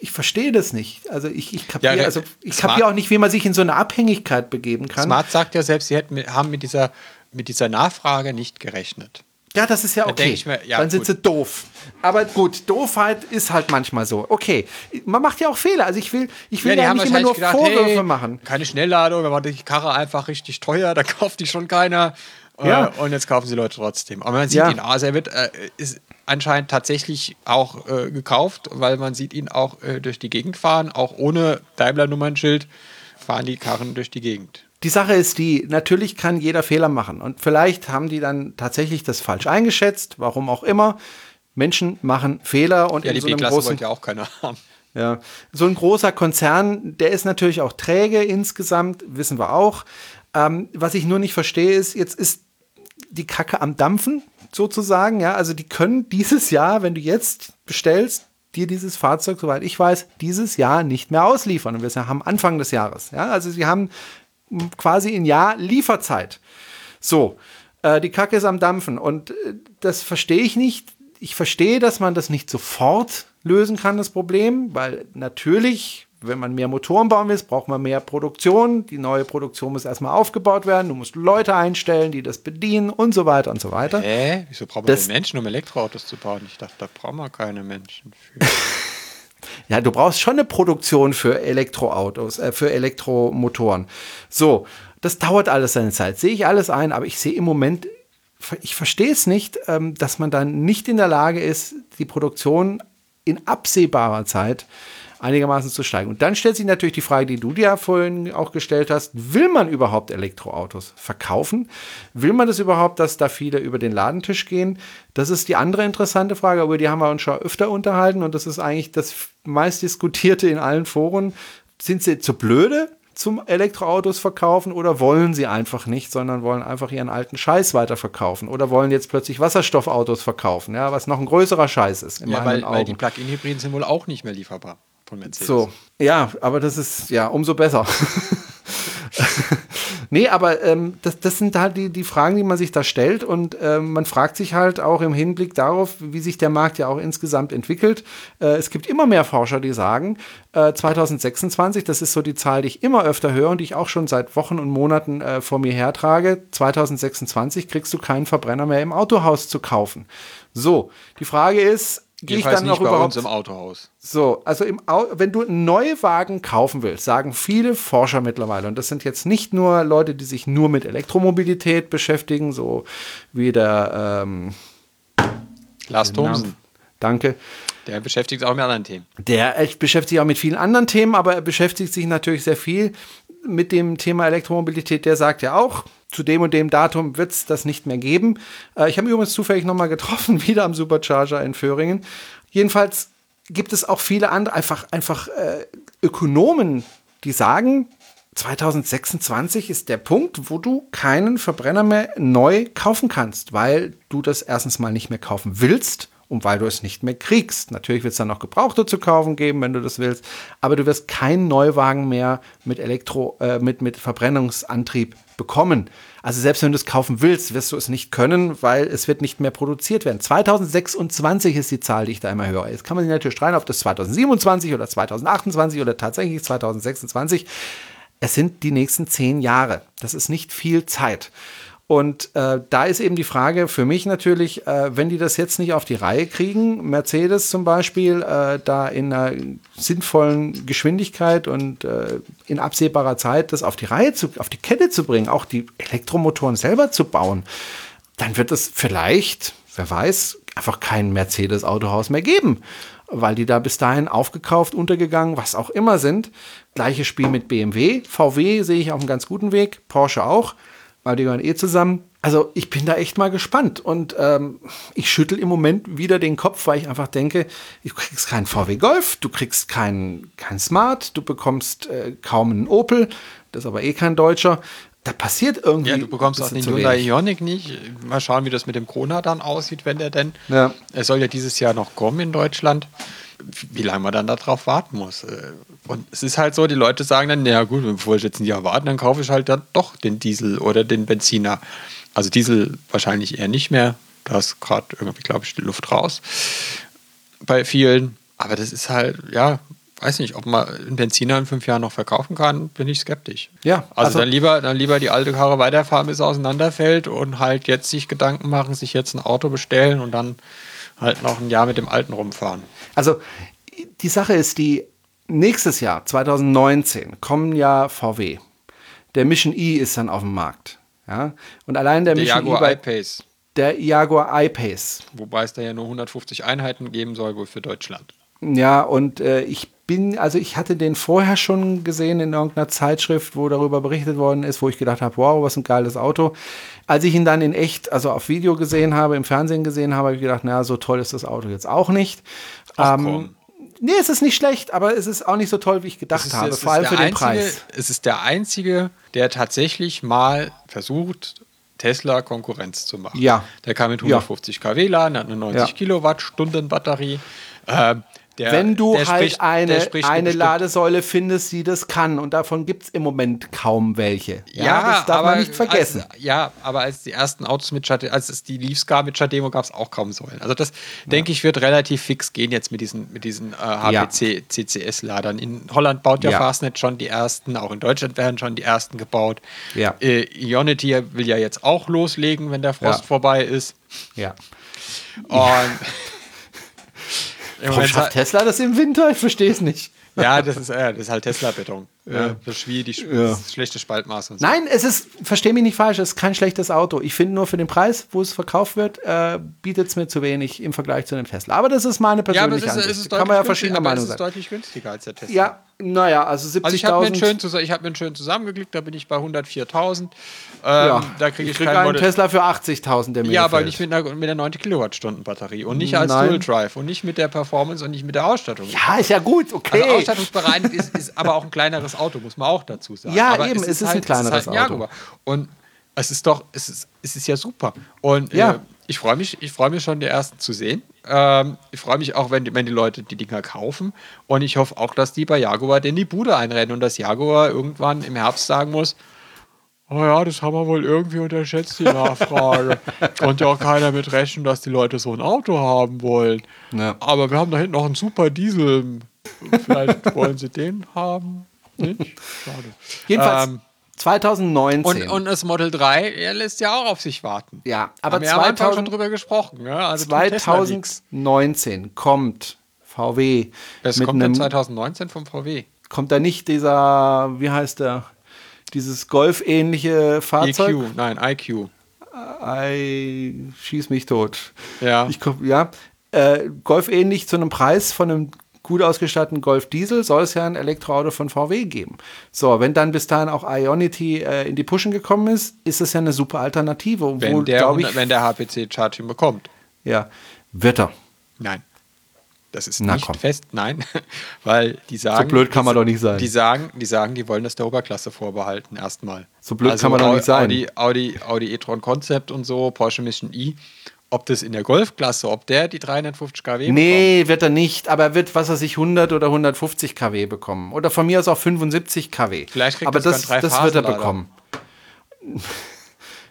S2: ich verstehe das nicht. Also ich, ich kapiere
S3: Ja,
S2: also ich
S3: Smart-
S2: kapier auch nicht, wie man sich in so eine Abhängigkeit begeben kann.
S3: Smart sagt ja selbst, sie hätten, haben mit dieser, mit dieser Nachfrage nicht gerechnet.
S2: Ja, das ist ja
S3: Da
S2: okay.
S3: ich mir, ja,
S2: Dann sind
S3: gut.
S2: sie doof. Aber gut, Doofheit ist halt manchmal so. Okay, man macht ja auch Fehler. Also ich will, ich will ja, nicht immer nur Vorwürfe
S3: hey,
S2: machen.
S3: keine Schnellladung, da war die Karre einfach richtig teuer, da kauft die schon keiner.
S2: Ja.
S3: Äh, und jetzt kaufen sie Leute trotzdem. Aber man sieht
S2: Ja.
S3: ihn, also er wird, äh, ist anscheinend tatsächlich auch äh, gekauft, weil man sieht ihn auch äh, durch die Gegend fahren, auch ohne Daimler-Nummernschild fahren die Karren durch die Gegend.
S2: Die Sache ist die, natürlich kann jeder Fehler machen. Und vielleicht haben die dann tatsächlich das falsch eingeschätzt, warum auch immer. Menschen machen Fehler und
S3: Ja,
S2: in
S3: die
S2: so einem großen
S3: wollte ja auch keiner haben.
S2: Ja, so ein großer Konzern, der ist natürlich auch träge insgesamt, wissen wir auch. Ähm, was ich nur nicht verstehe, ist, jetzt ist die Kacke am Dampfen, sozusagen. Ja, also die können dieses Jahr, wenn du jetzt bestellst, dir dieses Fahrzeug, soweit ich weiß, dieses Jahr nicht mehr ausliefern. Und wir haben Anfang des Jahres. Ja, also sie haben quasi ein Jahr Lieferzeit. So, äh, die Kacke ist am Dampfen und äh, das verstehe ich nicht. Ich verstehe, dass man das nicht sofort lösen kann, das Problem, weil natürlich, wenn man mehr Motoren bauen will, braucht man mehr Produktion. Die neue Produktion muss erstmal aufgebaut werden. Du musst Leute einstellen, die das bedienen und so weiter und so weiter.
S3: Hä? Wieso brauchen wir
S2: Das-
S3: Menschen, um Elektroautos zu bauen? Ich dachte, da brauchen wir keine Menschen für.
S2: Ja, du brauchst schon eine Produktion für Elektroautos, äh, für Elektromotoren. So, das dauert alles seine Zeit. Sehe ich alles ein, aber ich sehe im Moment, ich verstehe es nicht, ähm, dass man dann nicht in der Lage ist, die Produktion in absehbarer Zeit einigermaßen zu steigen. Und dann stellt sich natürlich die Frage, die du dir ja vorhin auch gestellt hast, will man überhaupt Elektroautos verkaufen? Will man das überhaupt, dass da viele über den Ladentisch gehen? Das ist die andere interessante Frage, über die haben wir uns schon öfter unterhalten und das ist eigentlich das meist diskutierte in allen Foren. Sind sie zu blöde zum Elektroautos verkaufen oder wollen sie einfach nicht, sondern wollen einfach ihren alten Scheiß weiterverkaufen oder wollen jetzt plötzlich Wasserstoffautos verkaufen, ja, was noch ein größerer Scheiß ist in
S3: Ja, weil, weil die. Plug-in-Hybriden sind wohl auch nicht mehr lieferbar von Mercedes.
S2: So, ja, aber das ist ja umso besser. Nee, aber ähm, das, das sind halt die, die Fragen, die man sich da stellt und ähm, man fragt sich halt auch im Hinblick darauf, wie sich der Markt ja auch insgesamt entwickelt. Äh, es gibt immer mehr Forscher, die sagen, äh, 2026, das ist so die Zahl, die ich immer öfter höre und die ich auch schon seit Wochen und Monaten äh, vor mir hertrage, 2026 kriegst du keinen Verbrenner mehr im Autohaus zu kaufen. So, die Frage ist, gehe ich dann noch
S3: bei
S2: überhaupt
S3: uns im Autohaus.
S2: so, also im Au wenn du einen neuen Wagen kaufen willst, sagen viele Forscher mittlerweile, und das sind jetzt nicht nur Leute, die sich nur mit Elektromobilität beschäftigen, so wie der ähm,
S3: Lars Thomsen,
S2: Danke.
S3: der beschäftigt sich auch mit anderen Themen.
S2: Der echt beschäftigt sich auch mit vielen anderen Themen, aber er beschäftigt sich natürlich sehr viel mit dem Thema Elektromobilität. Der sagt ja auch, zu dem und dem Datum wird es das nicht mehr geben. Äh, ich habe übrigens zufällig nochmal getroffen, wieder am Supercharger in Föhringen. Jedenfalls gibt es auch viele andere, einfach, einfach äh, Ökonomen, die sagen, 2026 ist der Punkt, wo du keinen Verbrenner mehr neu kaufen kannst, weil du das erstens mal nicht mehr kaufen willst und weil du es nicht mehr kriegst. Natürlich wird es dann noch Gebrauchte zu kaufen geben, wenn du das willst, aber du wirst keinen Neuwagen mehr mit Elektro, äh, mit, mit Verbrennungsantrieb bekommen. Also selbst wenn du es kaufen willst, wirst du es nicht können, weil es wird nicht mehr produziert werden. 2026 ist die Zahl, die ich da immer höre. Jetzt kann man sich natürlich streiten, ob das 2027 oder 2028 oder tatsächlich 2026 es sind die nächsten zehn Jahre. Das ist nicht viel Zeit. Und äh, da ist eben die Frage für mich natürlich, äh, wenn die das jetzt nicht auf die Reihe kriegen, Mercedes zum Beispiel, äh, da in einer sinnvollen Geschwindigkeit und äh, in absehbarer Zeit das auf die Reihe zu, auf die Kette zu bringen, auch die Elektromotoren selber zu bauen, dann wird es vielleicht, wer weiß, einfach kein Mercedes-Autohaus mehr geben, weil die da bis dahin aufgekauft, untergegangen, was auch immer sind. Gleiches Spiel mit BMW. VW sehe ich auf einem ganz guten Weg, Porsche auch, weil die gehören eh zusammen. Also ich bin da echt mal gespannt und ähm, ich schüttel im Moment wieder den Kopf, weil ich einfach denke, du kriegst keinen VW Golf, du kriegst keinen kein Smart, du bekommst äh, kaum einen Opel, das ist aber eh kein Deutscher. Da passiert irgendwie.
S3: Ja, du bekommst auch den Hyundai. Ioniq nicht. Mal schauen, wie das mit dem Kona dann aussieht, wenn der denn.
S2: Ja.
S3: Er soll ja dieses Jahr noch kommen in Deutschland. Wie lange man dann darauf warten muss. Und es ist halt so, die Leute sagen dann, naja gut, bevor ich jetzt ein Jahr warten, dann kaufe ich halt dann doch den Diesel oder den Benziner. Also Diesel wahrscheinlich eher nicht mehr. Da ist gerade irgendwie, glaube ich, die Luft raus bei vielen. Aber das ist halt, ja, weiß nicht, ob man einen Benziner in fünf Jahren noch verkaufen kann, bin ich skeptisch.
S2: Ja,
S3: Also,
S2: also-
S3: dann, lieber, dann lieber die alte Karre weiterfahren, bis sie auseinanderfällt und halt jetzt sich Gedanken machen, sich jetzt ein Auto bestellen und dann halt noch ein Jahr mit dem alten rumfahren.
S2: Also die Sache ist die, nächstes Jahr, 2019, kommen ja VW. Der Mission E ist dann auf dem Markt. Ja? Und allein der,
S3: Der
S2: Mission
S3: Jaguar
S2: E
S3: I-Pace,
S2: der Jaguar I-Pace.
S3: wobei es da ja nur 150 Einheiten geben soll, wohl für Deutschland.
S2: Ja, und äh, ich bin, also ich hatte den vorher schon gesehen in irgendeiner Zeitschrift, wo darüber berichtet worden ist, wo ich gedacht habe, wow, was ein geiles Auto. Als ich ihn dann in echt, also auf Video gesehen habe, im Fernsehen gesehen habe, habe ich gedacht, naja, so toll ist das Auto jetzt auch nicht.
S3: Ach,
S2: Ähm. Nee, es ist nicht schlecht, aber es ist auch nicht so toll, wie ich gedacht
S3: ist-
S2: habe,
S3: es
S2: vor
S3: ist
S2: allem
S3: der
S2: für den
S3: einzige,
S2: Preis.
S3: Es ist der einzige, der tatsächlich mal versucht, Tesla Konkurrenz zu machen.
S2: Ja.
S3: Der kam mit
S2: Ja.
S3: 150 kW laden, hat eine 90
S2: Ja.
S3: Kilowattstunden Batterie. Ähm, der,
S2: Wenn du halt
S3: spricht-
S2: eine, eine Ladesäule findest, die das kann, und davon gibt es im Moment kaum welche.
S3: Ja,
S2: das darf
S3: aber
S2: man nicht vergessen.
S3: Als, ja, aber als die ersten Autos mit Chademo, als es die Leafs gab mit Chademo, gab es auch kaum Säulen. Also das, denke ich, wird relativ fix gehen jetzt mit diesen, mit diesen äh, HPC, CCS-Ladern. In Holland baut ja,
S2: Ja.
S3: Fastnet schon die ersten, auch in Deutschland werden schon die ersten gebaut.
S2: Ja.
S3: Äh, Ionity will ja jetzt auch loslegen, wenn der Frost
S2: Ja.
S3: vorbei ist.
S2: ja.
S3: Und
S2: Warum schafft Tesla das im Winter? Ich verstehe es nicht.
S3: ja, das ist, äh, das ist halt Tesla-Beton. Ja. Das ist wie die
S2: Ja.
S3: schlechte Spaltmaß und so.
S2: Nein, es ist, verstehe mich nicht falsch, es ist kein schlechtes Auto. Ich finde nur für den Preis, wo es verkauft wird, äh, bietet es mir zu wenig im Vergleich zu einem Tesla. Aber das ist meine
S3: Ja, aber es
S2: persönliche
S3: ist, es ist
S2: kann man ja verschiedener Meinung
S3: es ist deutlich günstiger als der Tesla.
S2: Ja, naja, also 70.000.
S3: Also ich habe mir, einen schön zus- ich hab mir einen schön zusammengeklickt, da bin ich bei 104.000. Ähm,
S2: ja,
S3: da kriege ich,
S2: krieg
S3: kein
S2: einen
S3: Model.
S2: Tesla für 80.000, der mir
S3: Ja, aber nicht mit einer, mit einer 90 Kilowattstunden Batterie und nicht als
S2: Nein.
S3: Dual Drive und nicht mit der Performance und nicht mit der Ausstattung.
S2: Ja, ist ja gut, okay.
S3: Also ausstattungsbereit ist, ist aber auch ein kleineres Auto, muss man auch dazu sagen.
S2: Ja,
S3: aber
S2: eben, es ist ein kleineres
S3: halt
S2: Auto.
S3: Jaguar. Und es ist doch, es ist, es ist ja super. Und
S2: Ja.
S3: äh, ich freue mich, ich freue mich schon, die ersten zu sehen. Ähm, ich freue mich auch, wenn die, wenn die Leute die Dinger kaufen. Und ich hoffe auch, dass die bei Jaguar in die Bude einrennen und dass Jaguar irgendwann im Herbst sagen muss, Oh ja, das haben wir wohl irgendwie unterschätzt, die Nachfrage. Konnte ja auch keiner mit rechnen, dass die Leute so ein Auto haben wollen.
S2: Ja.
S3: Aber wir haben da hinten noch einen super Diesel. Vielleicht wollen sie den haben. Schade.
S2: Jedenfalls
S3: Ähm,
S2: 2019.
S3: und, und das Model 3 er lässt ja auch auf sich warten.
S2: ja, aber
S3: haben am Anfang
S2: 2000,
S3: schon drüber gesprochen. Ja? Also tut Tesla nix.
S2: 2019 kommt VW mit
S3: kommt
S2: einem
S3: 2019 vom VW.
S2: kommt da nicht dieser, wie heißt der, dieses Golf-ähnliche Fahrzeug?
S3: EQ, nein, IQ.
S2: I, schieß mich tot.
S3: Ja.
S2: Ich ja. Äh, Golf-ähnlich zu einem Preis von einem gut ausgestatteten Golf Diesel soll es ja ein Elektroauto von VW geben. So, wenn dann bis dahin auch Ionity äh, in die Pushen gekommen ist, ist es ja eine super Alternative. Wo,
S3: Wenn der,
S2: ich,
S3: 100 wenn der HPC Charging bekommt.
S2: ja, wird er.
S3: Nein. Das ist
S2: Na,
S3: nicht
S2: komm.
S3: fest, nein. Weil die sagen.
S2: blöd kann man
S3: die,
S2: doch nicht sein.
S3: Die sagen, die sagen, die wollen das der Oberklasse vorbehalten, erstmal.
S2: So blöd kann man doch nicht sein.
S3: Audi, Audi, Audi e-tron Concept und so, Porsche Mission E. Ob das in der Golfklasse, ob der die 350 kW
S2: Nee, wird er nicht, aber er wird, was weiß ich, 100 oder 150 kW bekommen. Oder von mir aus auch 75 kW.
S3: Vielleicht kriegt
S2: aber
S3: das
S2: das, das wird er bekommen.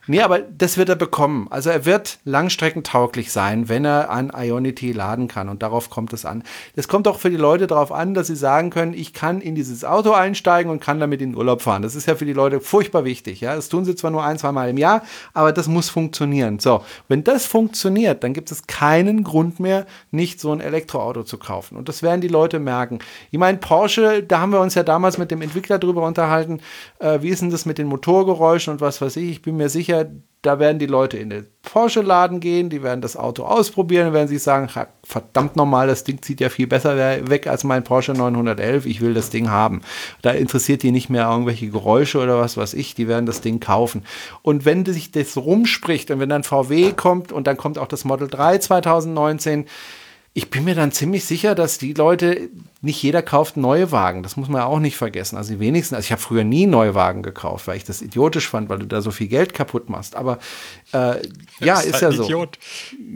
S2: Nee, aber das wird er bekommen. Also er wird langstreckentauglich sein, wenn er an Ionity laden kann. Und darauf kommt es an. Es kommt auch für die Leute darauf an, dass sie sagen können, ich kann in dieses Auto einsteigen und kann damit in den Urlaub fahren. Das ist ja für die Leute furchtbar wichtig. Ja, das tun sie zwar nur ein, zwei Mal im Jahr, aber das muss funktionieren. So, wenn das funktioniert, dann gibt es keinen Grund mehr, nicht so ein Elektroauto zu kaufen. Und das werden die Leute merken. Ich meine, Porsche, da haben wir uns ja damals mit dem Entwickler drüber unterhalten. Äh, wie ist denn das mit den Motorgeräuschen und was weiß ich? Ich bin mir sicher, da werden die Leute in den Porsche-Laden gehen, die werden das Auto ausprobieren werden sich sagen, "Ha, verdammt nochmal, das Ding zieht ja viel besser we- weg als mein Porsche 911, ich will das Ding haben. Da interessiert die nicht mehr irgendwelche Geräusche oder was weiß ich, die werden das Ding kaufen. Und wenn sich das rumspricht und wenn dann VW kommt und dann kommt auch das Model 3 2019, ich bin mir dann ziemlich sicher, dass die Leute, nicht jeder kauft neue Wagen. Das muss man auch nicht vergessen. Also die wenigsten, also ich habe früher nie Neuwagen gekauft, weil ich das idiotisch fand, weil du da so viel Geld kaputt machst. Aber äh, ja,
S3: Das
S2: ist,
S3: halt
S2: ja so.
S3: Idiot.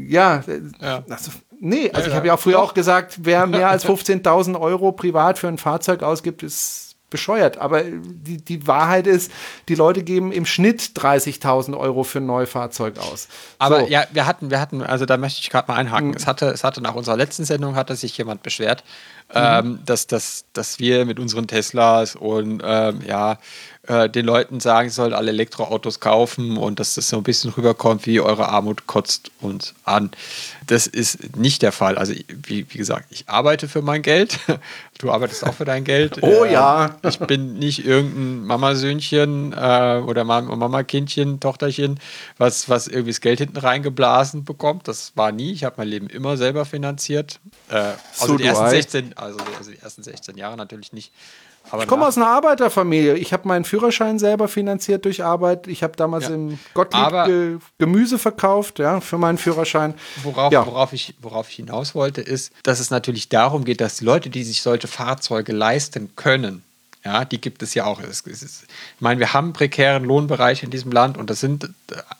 S2: Ja, äh,
S3: Ja.
S2: Also, nee, also
S3: Ja,
S2: ich habe ja auch früher
S3: Doch.
S2: auch gesagt, wer mehr als 15.000 Euro privat für ein Fahrzeug ausgibt, ist bescheuert. Aber die, die Wahrheit ist, die Leute geben im Schnitt 30.000 Euro für ein neues Fahrzeug aus.
S3: Aber
S2: So.
S3: ja, wir hatten, wir hatten, also da möchte ich gerade mal einhaken. Es hatte, es hatte nach unserer letzten Sendung hatte sich jemand beschwert, ähm, dass, dass, dass wir mit unseren Teslas und ähm, ja, äh, den Leuten sagen, sie sollen alle Elektroautos kaufen und dass das so ein bisschen rüberkommt, wie eure Armut kotzt uns an. Das ist nicht der Fall. Also, wie, wie gesagt, ich arbeite für mein Geld. Du arbeitest auch für dein Geld.
S2: Oh
S3: Ähm,
S2: ja.
S3: ich bin nicht irgendein Mamasöhnchen äh, oder Mam- Mamakindchen, Tochterchen, was, was irgendwie das Geld hinten reingeblasen bekommt. Das war nie. Ich habe mein Leben immer selber finanziert. Äh, also,
S2: So
S3: die ersten
S2: I.
S3: 16, also, die- also die ersten 16 Jahre natürlich nicht. Aber
S2: Ich komme aus einer Arbeiterfamilie. Ich habe meinen Führerschein selber finanziert durch Arbeit. Ich habe damals
S3: Ja.
S2: im Gottlieb
S3: Aber-
S2: Ge Gemüse verkauft, ja, für meinen Führerschein.
S3: Worauf,
S2: ja.
S3: worauf, ich, worauf ich hinaus wollte, ist, dass es natürlich darum geht, dass die Leute, die sich solche Fahrzeuge leisten können, ja, die gibt es ja auch. Es, es ich meine, wir haben einen prekären Lohnbereich in diesem Land und das sind äh,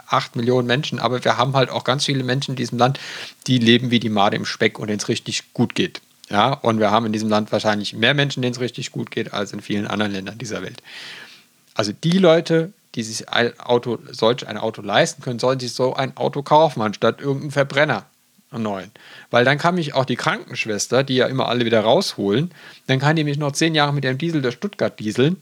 S3: acht Millionen Menschen, aber wir haben halt auch ganz viele Menschen in diesem Land, die leben wie die Made im Speck und denen es richtig gut geht. Ja, und wir haben in diesem Land wahrscheinlich mehr Menschen, denen es richtig gut geht, als in vielen anderen Ländern dieser Welt. Also die Leute, die sich ein Auto, solch ein Auto leisten können, sollen sich so ein Auto kaufen, anstatt irgendeinen Verbrenner. Neuen. Weil dann kann mich auch die Krankenschwester, die ja immer alle wieder rausholen, dann kann die mich noch zehn Jahre mit dem Diesel der Stuttgart dieseln,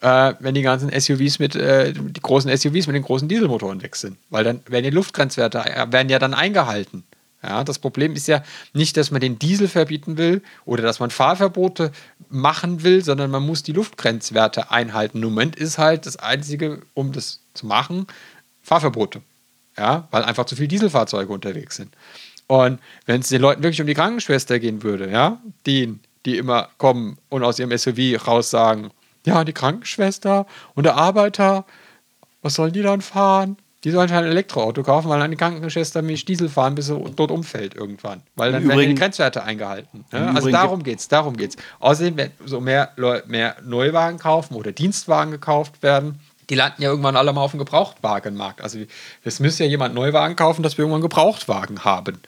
S3: äh, wenn die ganzen SUVs mit, äh, die großen SUVs mit den großen Dieselmotoren weg sind. Weil dann werden die Luftgrenzwerte äh, werden ja dann eingehalten. Ja, das Problem ist ja nicht, dass man den Diesel verbieten will oder dass man Fahrverbote machen will, sondern man muss die Luftgrenzwerte einhalten. Im Moment ist halt das Einzige, um das zu machen, Fahrverbote. Ja, weil einfach zu viele Dieselfahrzeuge unterwegs sind. Und wenn es den Leuten wirklich um die Krankenschwester gehen würde, ja, die, die immer kommen und aus ihrem SUV raus sagen, ja, die Krankenschwester und der Arbeiter, was sollen die dann fahren? Die sollen halt ein Elektroauto kaufen, weil dann die Krankenschwester mich Diesel fahren, bis sie dort umfällt irgendwann. Weil dann
S2: Im
S3: werden die Grenzwerte eingehalten. Ja, also
S2: Übrigen
S3: darum geht's, darum geht's. Außerdem, wenn so mehr, mehr Neuwagen kaufen oder Dienstwagen gekauft werden, die landen ja irgendwann alle mal auf dem Gebrauchtwagenmarkt. Also es müsste ja jemand Neuwagen kaufen, dass wir irgendwann Gebrauchtwagen haben.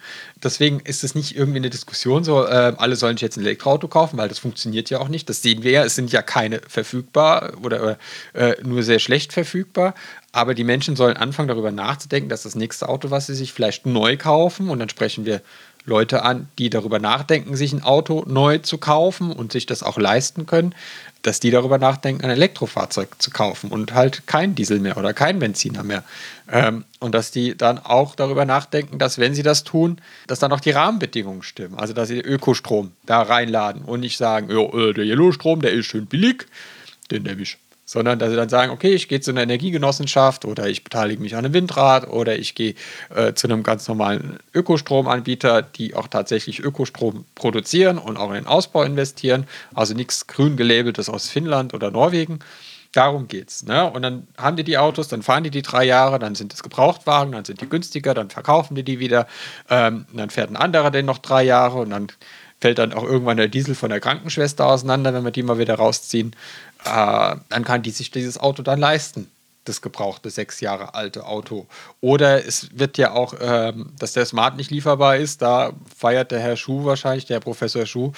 S3: Deswegen ist es nicht irgendwie eine Diskussion, so äh, alle sollen jetzt ein Elektroauto kaufen, weil das funktioniert ja auch nicht. Das sehen wir ja, es sind ja keine verfügbar oder, oder äh, nur sehr schlecht verfügbar. Aber die Menschen sollen anfangen darüber nachzudenken, dass das nächste Auto, was sie sich vielleicht neu kaufen, und dann sprechen wir Leute an, die darüber nachdenken, sich ein Auto neu zu kaufen und sich das auch leisten können, dass die darüber nachdenken, ein Elektrofahrzeug zu kaufen und halt kein Diesel mehr oder kein Benziner mehr. Ähm, und dass die dann auch darüber nachdenken, dass wenn sie das tun, dass dann auch die Rahmenbedingungen stimmen. Also dass sie Ökostrom da reinladen und nicht sagen, äh, der Yellowstrom, der ist schön billig, den nehme ich sondern dass sie dann sagen, okay, ich gehe zu einer Energiegenossenschaft oder ich beteilige mich an einem Windrad oder ich gehe äh, zu einem ganz normalen Ökostromanbieter, die auch tatsächlich Ökostrom produzieren und auch in den Ausbau investieren. Also nichts grün gelabeltes aus Finnland oder Norwegen. Darum geht's. Ne? Und dann haben die die Autos, dann fahren die die drei Jahre, dann sind es Gebrauchtwagen, dann sind die günstiger, dann verkaufen die die wieder, ähm, dann fährt ein anderer den noch drei Jahre und dann fällt dann auch irgendwann der Diesel von der Krankenschwester auseinander, wenn wir die mal wieder rausziehen äh, dann kann die sich dieses Auto dann leisten, das gebrauchte sechs Jahre alte Auto. Oder es wird ja auch, ähm, dass der Smart nicht lieferbar ist, da feiert der Herr Schuh wahrscheinlich, der Professor Schuh,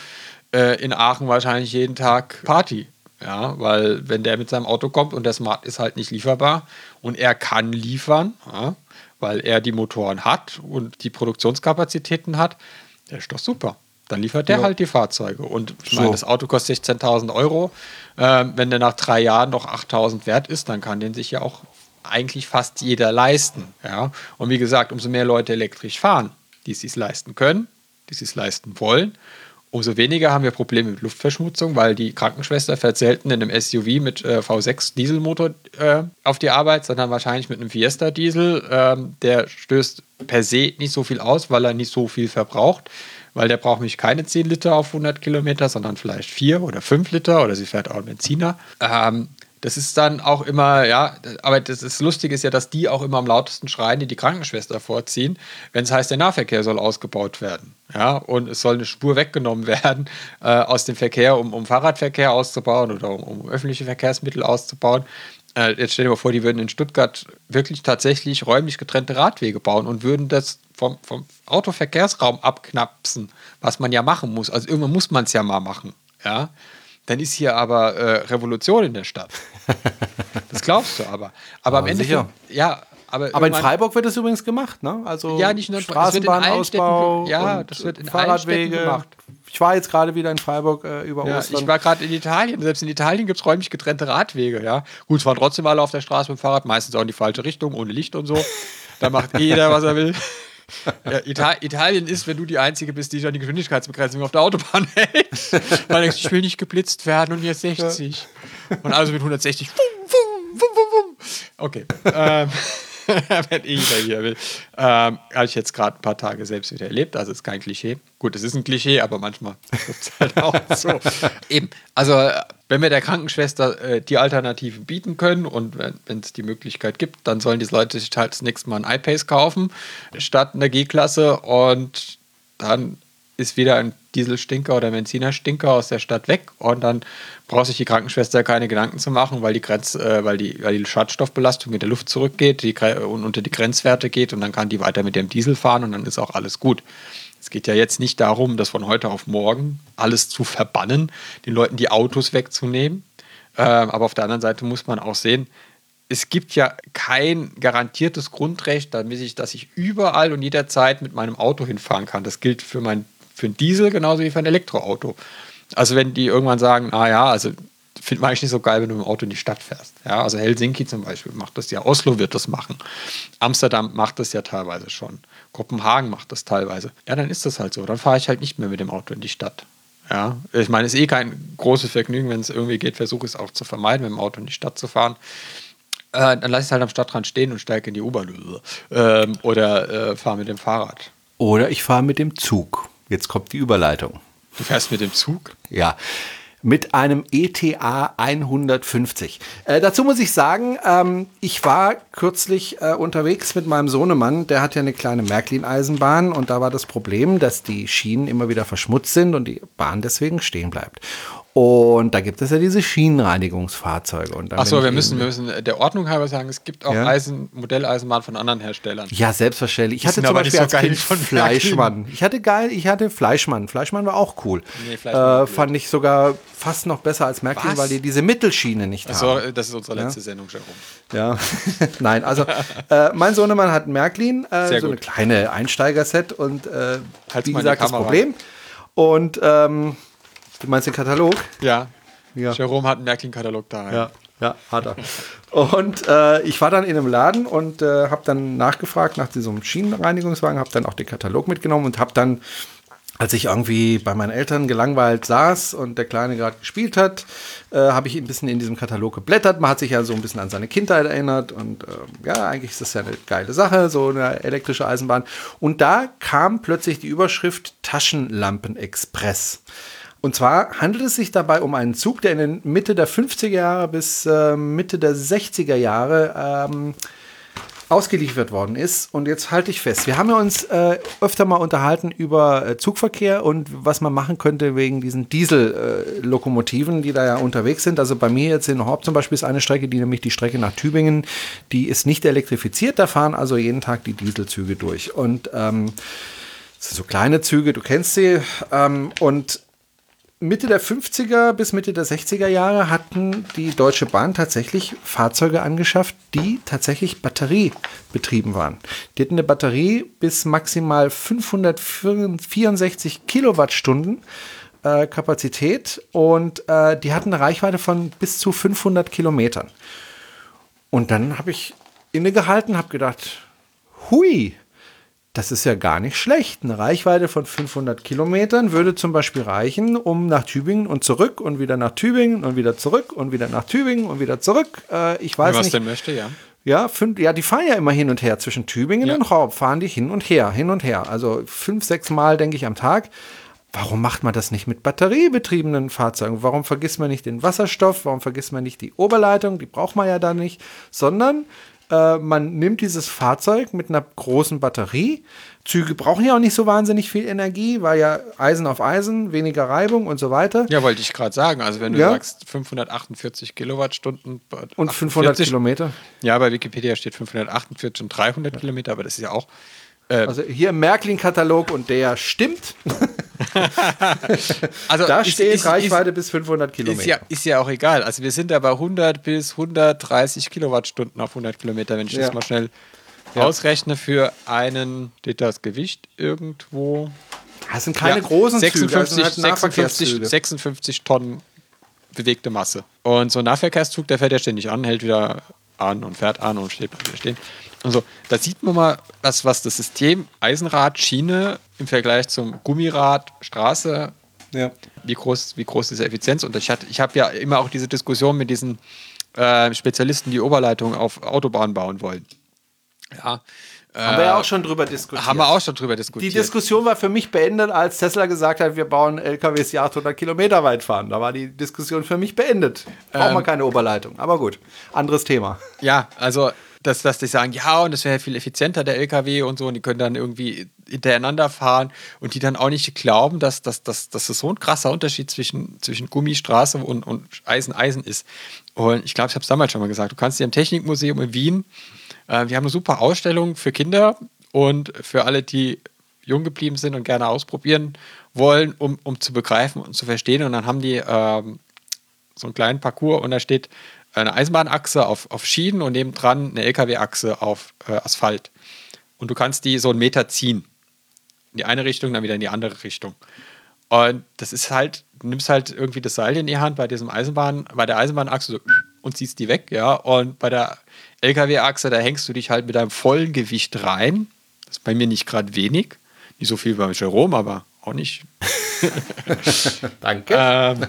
S3: äh, in Aachen wahrscheinlich jeden Tag Party. Ja, weil wenn der mit seinem Auto kommt und der Smart ist halt nicht lieferbar und er kann liefern, ja, weil er die Motoren hat und die Produktionskapazitäten hat, der ist doch super. Dann liefert der ja. halt die Fahrzeuge. Und ich meine, das Auto kostet 16.000 Euro. Ähm, wenn der nach drei Jahren noch 8.000 wert ist, dann kann den sich ja auch eigentlich fast jeder leisten. Ja? Und wie gesagt, umso mehr Leute elektrisch fahren, die es sich leisten können, die es sich leisten wollen, umso weniger haben wir Probleme mit Luftverschmutzung, weil die Krankenschwester fährt selten in einem SUV mit äh, V6 Dieselmotor äh, auf die Arbeit, sondern wahrscheinlich mit einem Fiesta Diesel. Ähm, der stößt per se nicht so viel aus, weil er nicht so viel verbraucht weil der braucht mich keine 10 Liter auf 100 Kilometer, sondern vielleicht 4 oder 5 Liter oder sie fährt auch einen Benziner. Ähm, das ist dann auch immer, ja, aber das, das Lustige ist ja, dass die auch immer am lautesten schreien, die die Krankenschwester vorziehen, wenn es heißt, der Nahverkehr soll ausgebaut werden. Ja, und es soll eine Spur weggenommen werden äh, aus dem Verkehr, um, um Fahrradverkehr auszubauen oder um, um öffentliche Verkehrsmittel auszubauen. Äh, jetzt stell dir mal vor, die würden in Stuttgart wirklich tatsächlich räumlich getrennte Radwege bauen und würden das vom, vom Autoverkehrsraum abknapsen, was man ja machen muss. Also irgendwann muss man es ja mal machen. Ja. Dann ist hier aber äh, Revolution in der Stadt. Das glaubst du aber. Aber ja, am Ende. Sicher. Ja,
S2: aber, aber in Freiburg wird das übrigens gemacht, ne? Also
S3: ja, nicht nur
S2: Straßenbahnausbau,
S3: ja, das wird in
S2: Fahrradwege gemacht. Ich war jetzt gerade wieder in Freiburg äh, über
S3: ja, Ostern. Ich war gerade in Italien. Selbst in Italien gibt es räumlich getrennte Radwege. Ja, gut, es waren trotzdem alle auf der Straße mit dem Fahrrad, meistens auch in die falsche Richtung, ohne Licht und so. Da macht jeder, was er will. Ja, Ita Italien ist, wenn du die Einzige bist, die schon die Geschwindigkeitsbegrenzung auf der Autobahn hält. Man denkt, ich will nicht geblitzt werden und jetzt 60. Ja. Und also mit 160. Okay. Ähm. wenn ich wieder hier will. Ähm, Habe ich jetzt gerade ein paar Tage selbst wieder erlebt. Also ist kein Klischee. Gut, es ist ein Klischee, aber manchmal ist es halt auch so. Eben, also wenn wir der Krankenschwester äh, die Alternativen bieten können und wenn es die Möglichkeit gibt, dann sollen die Leute sich halt das nächste Mal ein iPace kaufen statt einer G-Klasse und dann ist wieder ein Dieselstinker oder Benzinerstinker aus der Stadt weg und dann braucht sich die Krankenschwester keine Gedanken zu machen, weil die, Grenz, äh, weil die, weil die Schadstoffbelastung in der Luft zurückgeht die, und unter die Grenzwerte geht und dann kann die weiter mit dem Diesel fahren und dann ist auch alles gut. Es geht ja jetzt nicht darum, das von heute auf morgen alles zu verbannen, den Leuten die Autos wegzunehmen. Äh, aber auf der anderen Seite muss man auch sehen, es gibt ja kein garantiertes Grundrecht, damit ich, dass ich überall und jederzeit mit meinem Auto hinfahren kann. Das gilt für mein für einen Diesel genauso wie für ein Elektroauto. Also wenn die irgendwann sagen, ah ja, also finde man eigentlich nicht so geil, wenn du mit dem Auto in die Stadt fährst. Ja, also Helsinki zum Beispiel macht das ja, Oslo wird das machen, Amsterdam macht das ja teilweise schon, Kopenhagen macht das teilweise. Ja, dann ist das halt so. Dann fahre ich halt nicht mehr mit dem Auto in die Stadt. Ja, ich meine, es ist eh kein großes Vergnügen, wenn es irgendwie geht, versuche es auch zu vermeiden, mit dem Auto in die Stadt zu fahren. Äh, dann lasse ich es halt am Stadtrand stehen und steige in die U-Bahn ähm, oder äh, fahre mit dem Fahrrad.
S2: Oder ich fahre mit dem Zug. Jetzt kommt die Überleitung.
S3: Du fährst mit dem Zug?
S2: Ja. Mit einem ETA 150. Äh, dazu muss ich sagen, ähm, ich war kürzlich äh, unterwegs mit meinem Sohnemann. Der hat ja eine kleine Märklin-Eisenbahn und da war das Problem, dass die Schienen immer wieder verschmutzt sind und die Bahn deswegen stehen bleibt. Und da gibt es ja diese Schienenreinigungsfahrzeuge. Und dann,
S3: Achso, wir müssen, wir müssen der Ordnung halber sagen, es gibt auch
S2: Ja.
S3: Eisen, Modelleisenbahn von anderen Herstellern.
S2: Ja, selbstverständlich. Ich hatte zum Beispiel als Kind
S3: von
S2: Fleischmann. Ich hatte geil, ich hatte Fleischmann. Fleischmann war auch cool.
S3: Nee, Fleischmann
S2: äh, fand ich sogar fast noch besser als Märklin, weil die diese Mittelschiene nicht
S3: Achso,
S2: haben.
S3: das ist unsere letzte Sendung, Jerome.
S2: Ja, nein, also äh, mein Sohnemann hat Märklin, äh, so eine
S3: gut.
S2: kleine Einsteigerset und äh,
S3: Halt's
S2: wie gesagt das. Problem. Und ähm, du meinst den Katalog?
S3: Ja.
S2: Ja.
S3: Jerome hat einen Märklin-Katalog da.
S2: Ja, ja, hat er. Und äh, ich war dann in einem Laden und äh, habe dann nachgefragt nach diesem Schienenreinigungswagen, habe dann auch den Katalog mitgenommen und habe dann, als ich irgendwie bei meinen Eltern gelangweilt saß und der Kleine gerade gespielt hat, äh, habe ich ein bisschen in diesem Katalog geblättert. Man hat sich ja so ein bisschen an seine Kindheit erinnert und äh, ja, eigentlich ist das ja eine geile Sache, so eine elektrische Eisenbahn. Und da kam plötzlich die Überschrift Taschenlampen-Express. Und zwar handelt es sich dabei um einen Zug, der in den Mitte der 50er Jahre bis äh, Mitte der 60er Jahre ähm, ausgeliefert worden ist. Und jetzt halte ich fest, wir haben ja uns äh, öfter mal unterhalten über äh, Zugverkehr und was man machen könnte wegen diesen Diesellokomotiven, die da ja unterwegs sind. Also bei mir jetzt in Horb zum Beispiel ist eine Strecke, die nämlich die Strecke nach Tübingen, die ist nicht elektrifiziert. Da fahren also jeden Tag die Dieselzüge durch. Und ähm, so kleine Züge, du kennst sie. Ähm, und Mitte der 50er bis Mitte der 60er Jahre hatten die Deutsche Bahn tatsächlich Fahrzeuge angeschafft, die tatsächlich batteriebetrieben waren. Die hatten eine Batterie bis maximal 564 Kilowattstunden äh, Kapazität und äh, die hatten eine Reichweite von bis zu 500 Kilometern. Und dann habe ich innegehalten, habe gedacht, hui, das ist ja gar nicht schlecht. Eine Reichweite von 500 Kilometern würde zum Beispiel reichen, um nach Tübingen und zurück und wieder nach Tübingen und wieder zurück und wieder nach Tübingen und wieder zurück. Äh, ich weiß
S3: Was
S2: nicht.
S3: denn möchte, ja.
S2: Ja, fünf, ja, die fahren ja immer hin und her. Zwischen Tübingen
S3: Ja.
S2: und Horb fahren die hin und her, hin und her. Also fünf, sechs Mal, denke ich, am Tag. Warum macht man das nicht mit batteriebetriebenen Fahrzeugen? Warum vergisst man nicht den Wasserstoff? Warum vergisst man nicht die Oberleitung? Die braucht man ja da nicht. Sondern äh, man nimmt dieses Fahrzeug mit einer großen Batterie. Züge brauchen ja auch nicht so wahnsinnig viel Energie, weil ja Eisen auf Eisen, weniger Reibung und so weiter.
S3: Ja, wollte ich gerade sagen. Also wenn du
S2: Ja.
S3: sagst 548 Kilowattstunden
S2: Und 500
S3: 48
S2: Kilometer.
S3: Ja, bei Wikipedia steht 548 und 300 Kilometer, aber das ist ja auch. Äh,
S2: Also hier im Märklin-Katalog und der stimmt.
S3: also
S2: Da
S3: ist-
S2: steht
S3: ist-
S2: Reichweite bis 500
S3: Ist,
S2: Kilometer.
S3: ist, ja, ist ja auch egal. Also wir sind da bei 100 bis 130 Kilowattstunden auf 100 Kilometer, wenn ich
S2: Ja.
S3: das mal schnell ausrechne für einen, steht das Gewicht irgendwo?
S2: Das sind keine
S3: Ja,
S2: großen
S3: 56,
S2: Züge, sind halt
S3: 56,
S2: Nahverkehrszüge.
S3: 56 Tonnen bewegte Masse. Und so ein Nahverkehrszug, der fährt ja ständig an, hält wieder an und fährt an und steht bleibt stehen. Und so, da sieht man mal, was, was das System Eisenrad, Schiene im Vergleich zum Gummirad, Straße,
S2: Ja.
S3: wie groß, wie groß diese Effizienz und ich, hatte- ich habe ja immer auch diese Diskussion mit diesen äh, Spezialisten, die Oberleitungen auf Autobahnen bauen wollen. Ja.
S2: Haben wir ja auch schon drüber diskutiert.
S3: Haben wir auch schon drüber
S2: Die
S3: diskutiert.
S2: Diskussion war für mich beendet, als Tesla gesagt hat, wir bauen LKWs, die 800 Kilometer weit fahren. Da war die Diskussion für mich beendet. Braucht
S3: Ähm.
S2: man keine Oberleitung. Aber gut, anderes Thema.
S3: Ja, also, dass, dass die sagen, ja, und das wäre viel effizienter, der LKW und so, und die können dann irgendwie hintereinander fahren und die dann auch nicht glauben, dass, dass, dass, dass es so ein krasser Unterschied zwischen, zwischen Gummistraße und, und Eisen, Eisen ist. Und ich glaube, ich habe es damals schon mal gesagt, du kannst dir im Technikmuseum in Wien, äh, wir haben eine super Ausstellung für Kinder und für alle, die jung geblieben sind und gerne ausprobieren wollen, um, um zu begreifen und zu verstehen. Und dann haben die ähm, so einen kleinen Parcours und da steht eine Eisenbahnachse auf, auf Schienen und nebendran eine LKW-Achse auf äh, Asphalt. Und du kannst die so einen Meter ziehen. In die eine Richtung, dann wieder in die andere Richtung. Und das ist halt, du nimmst halt irgendwie das Seil in die Hand bei diesem Eisenbahn, bei der Eisenbahnachse so und ziehst die weg, ja. Und bei der LKW-Achse, da hängst du dich halt mit deinem vollen Gewicht rein. Das ist bei mir nicht gerade wenig. Nicht so viel bei Jerome, aber auch nicht
S2: Danke.
S3: ähm,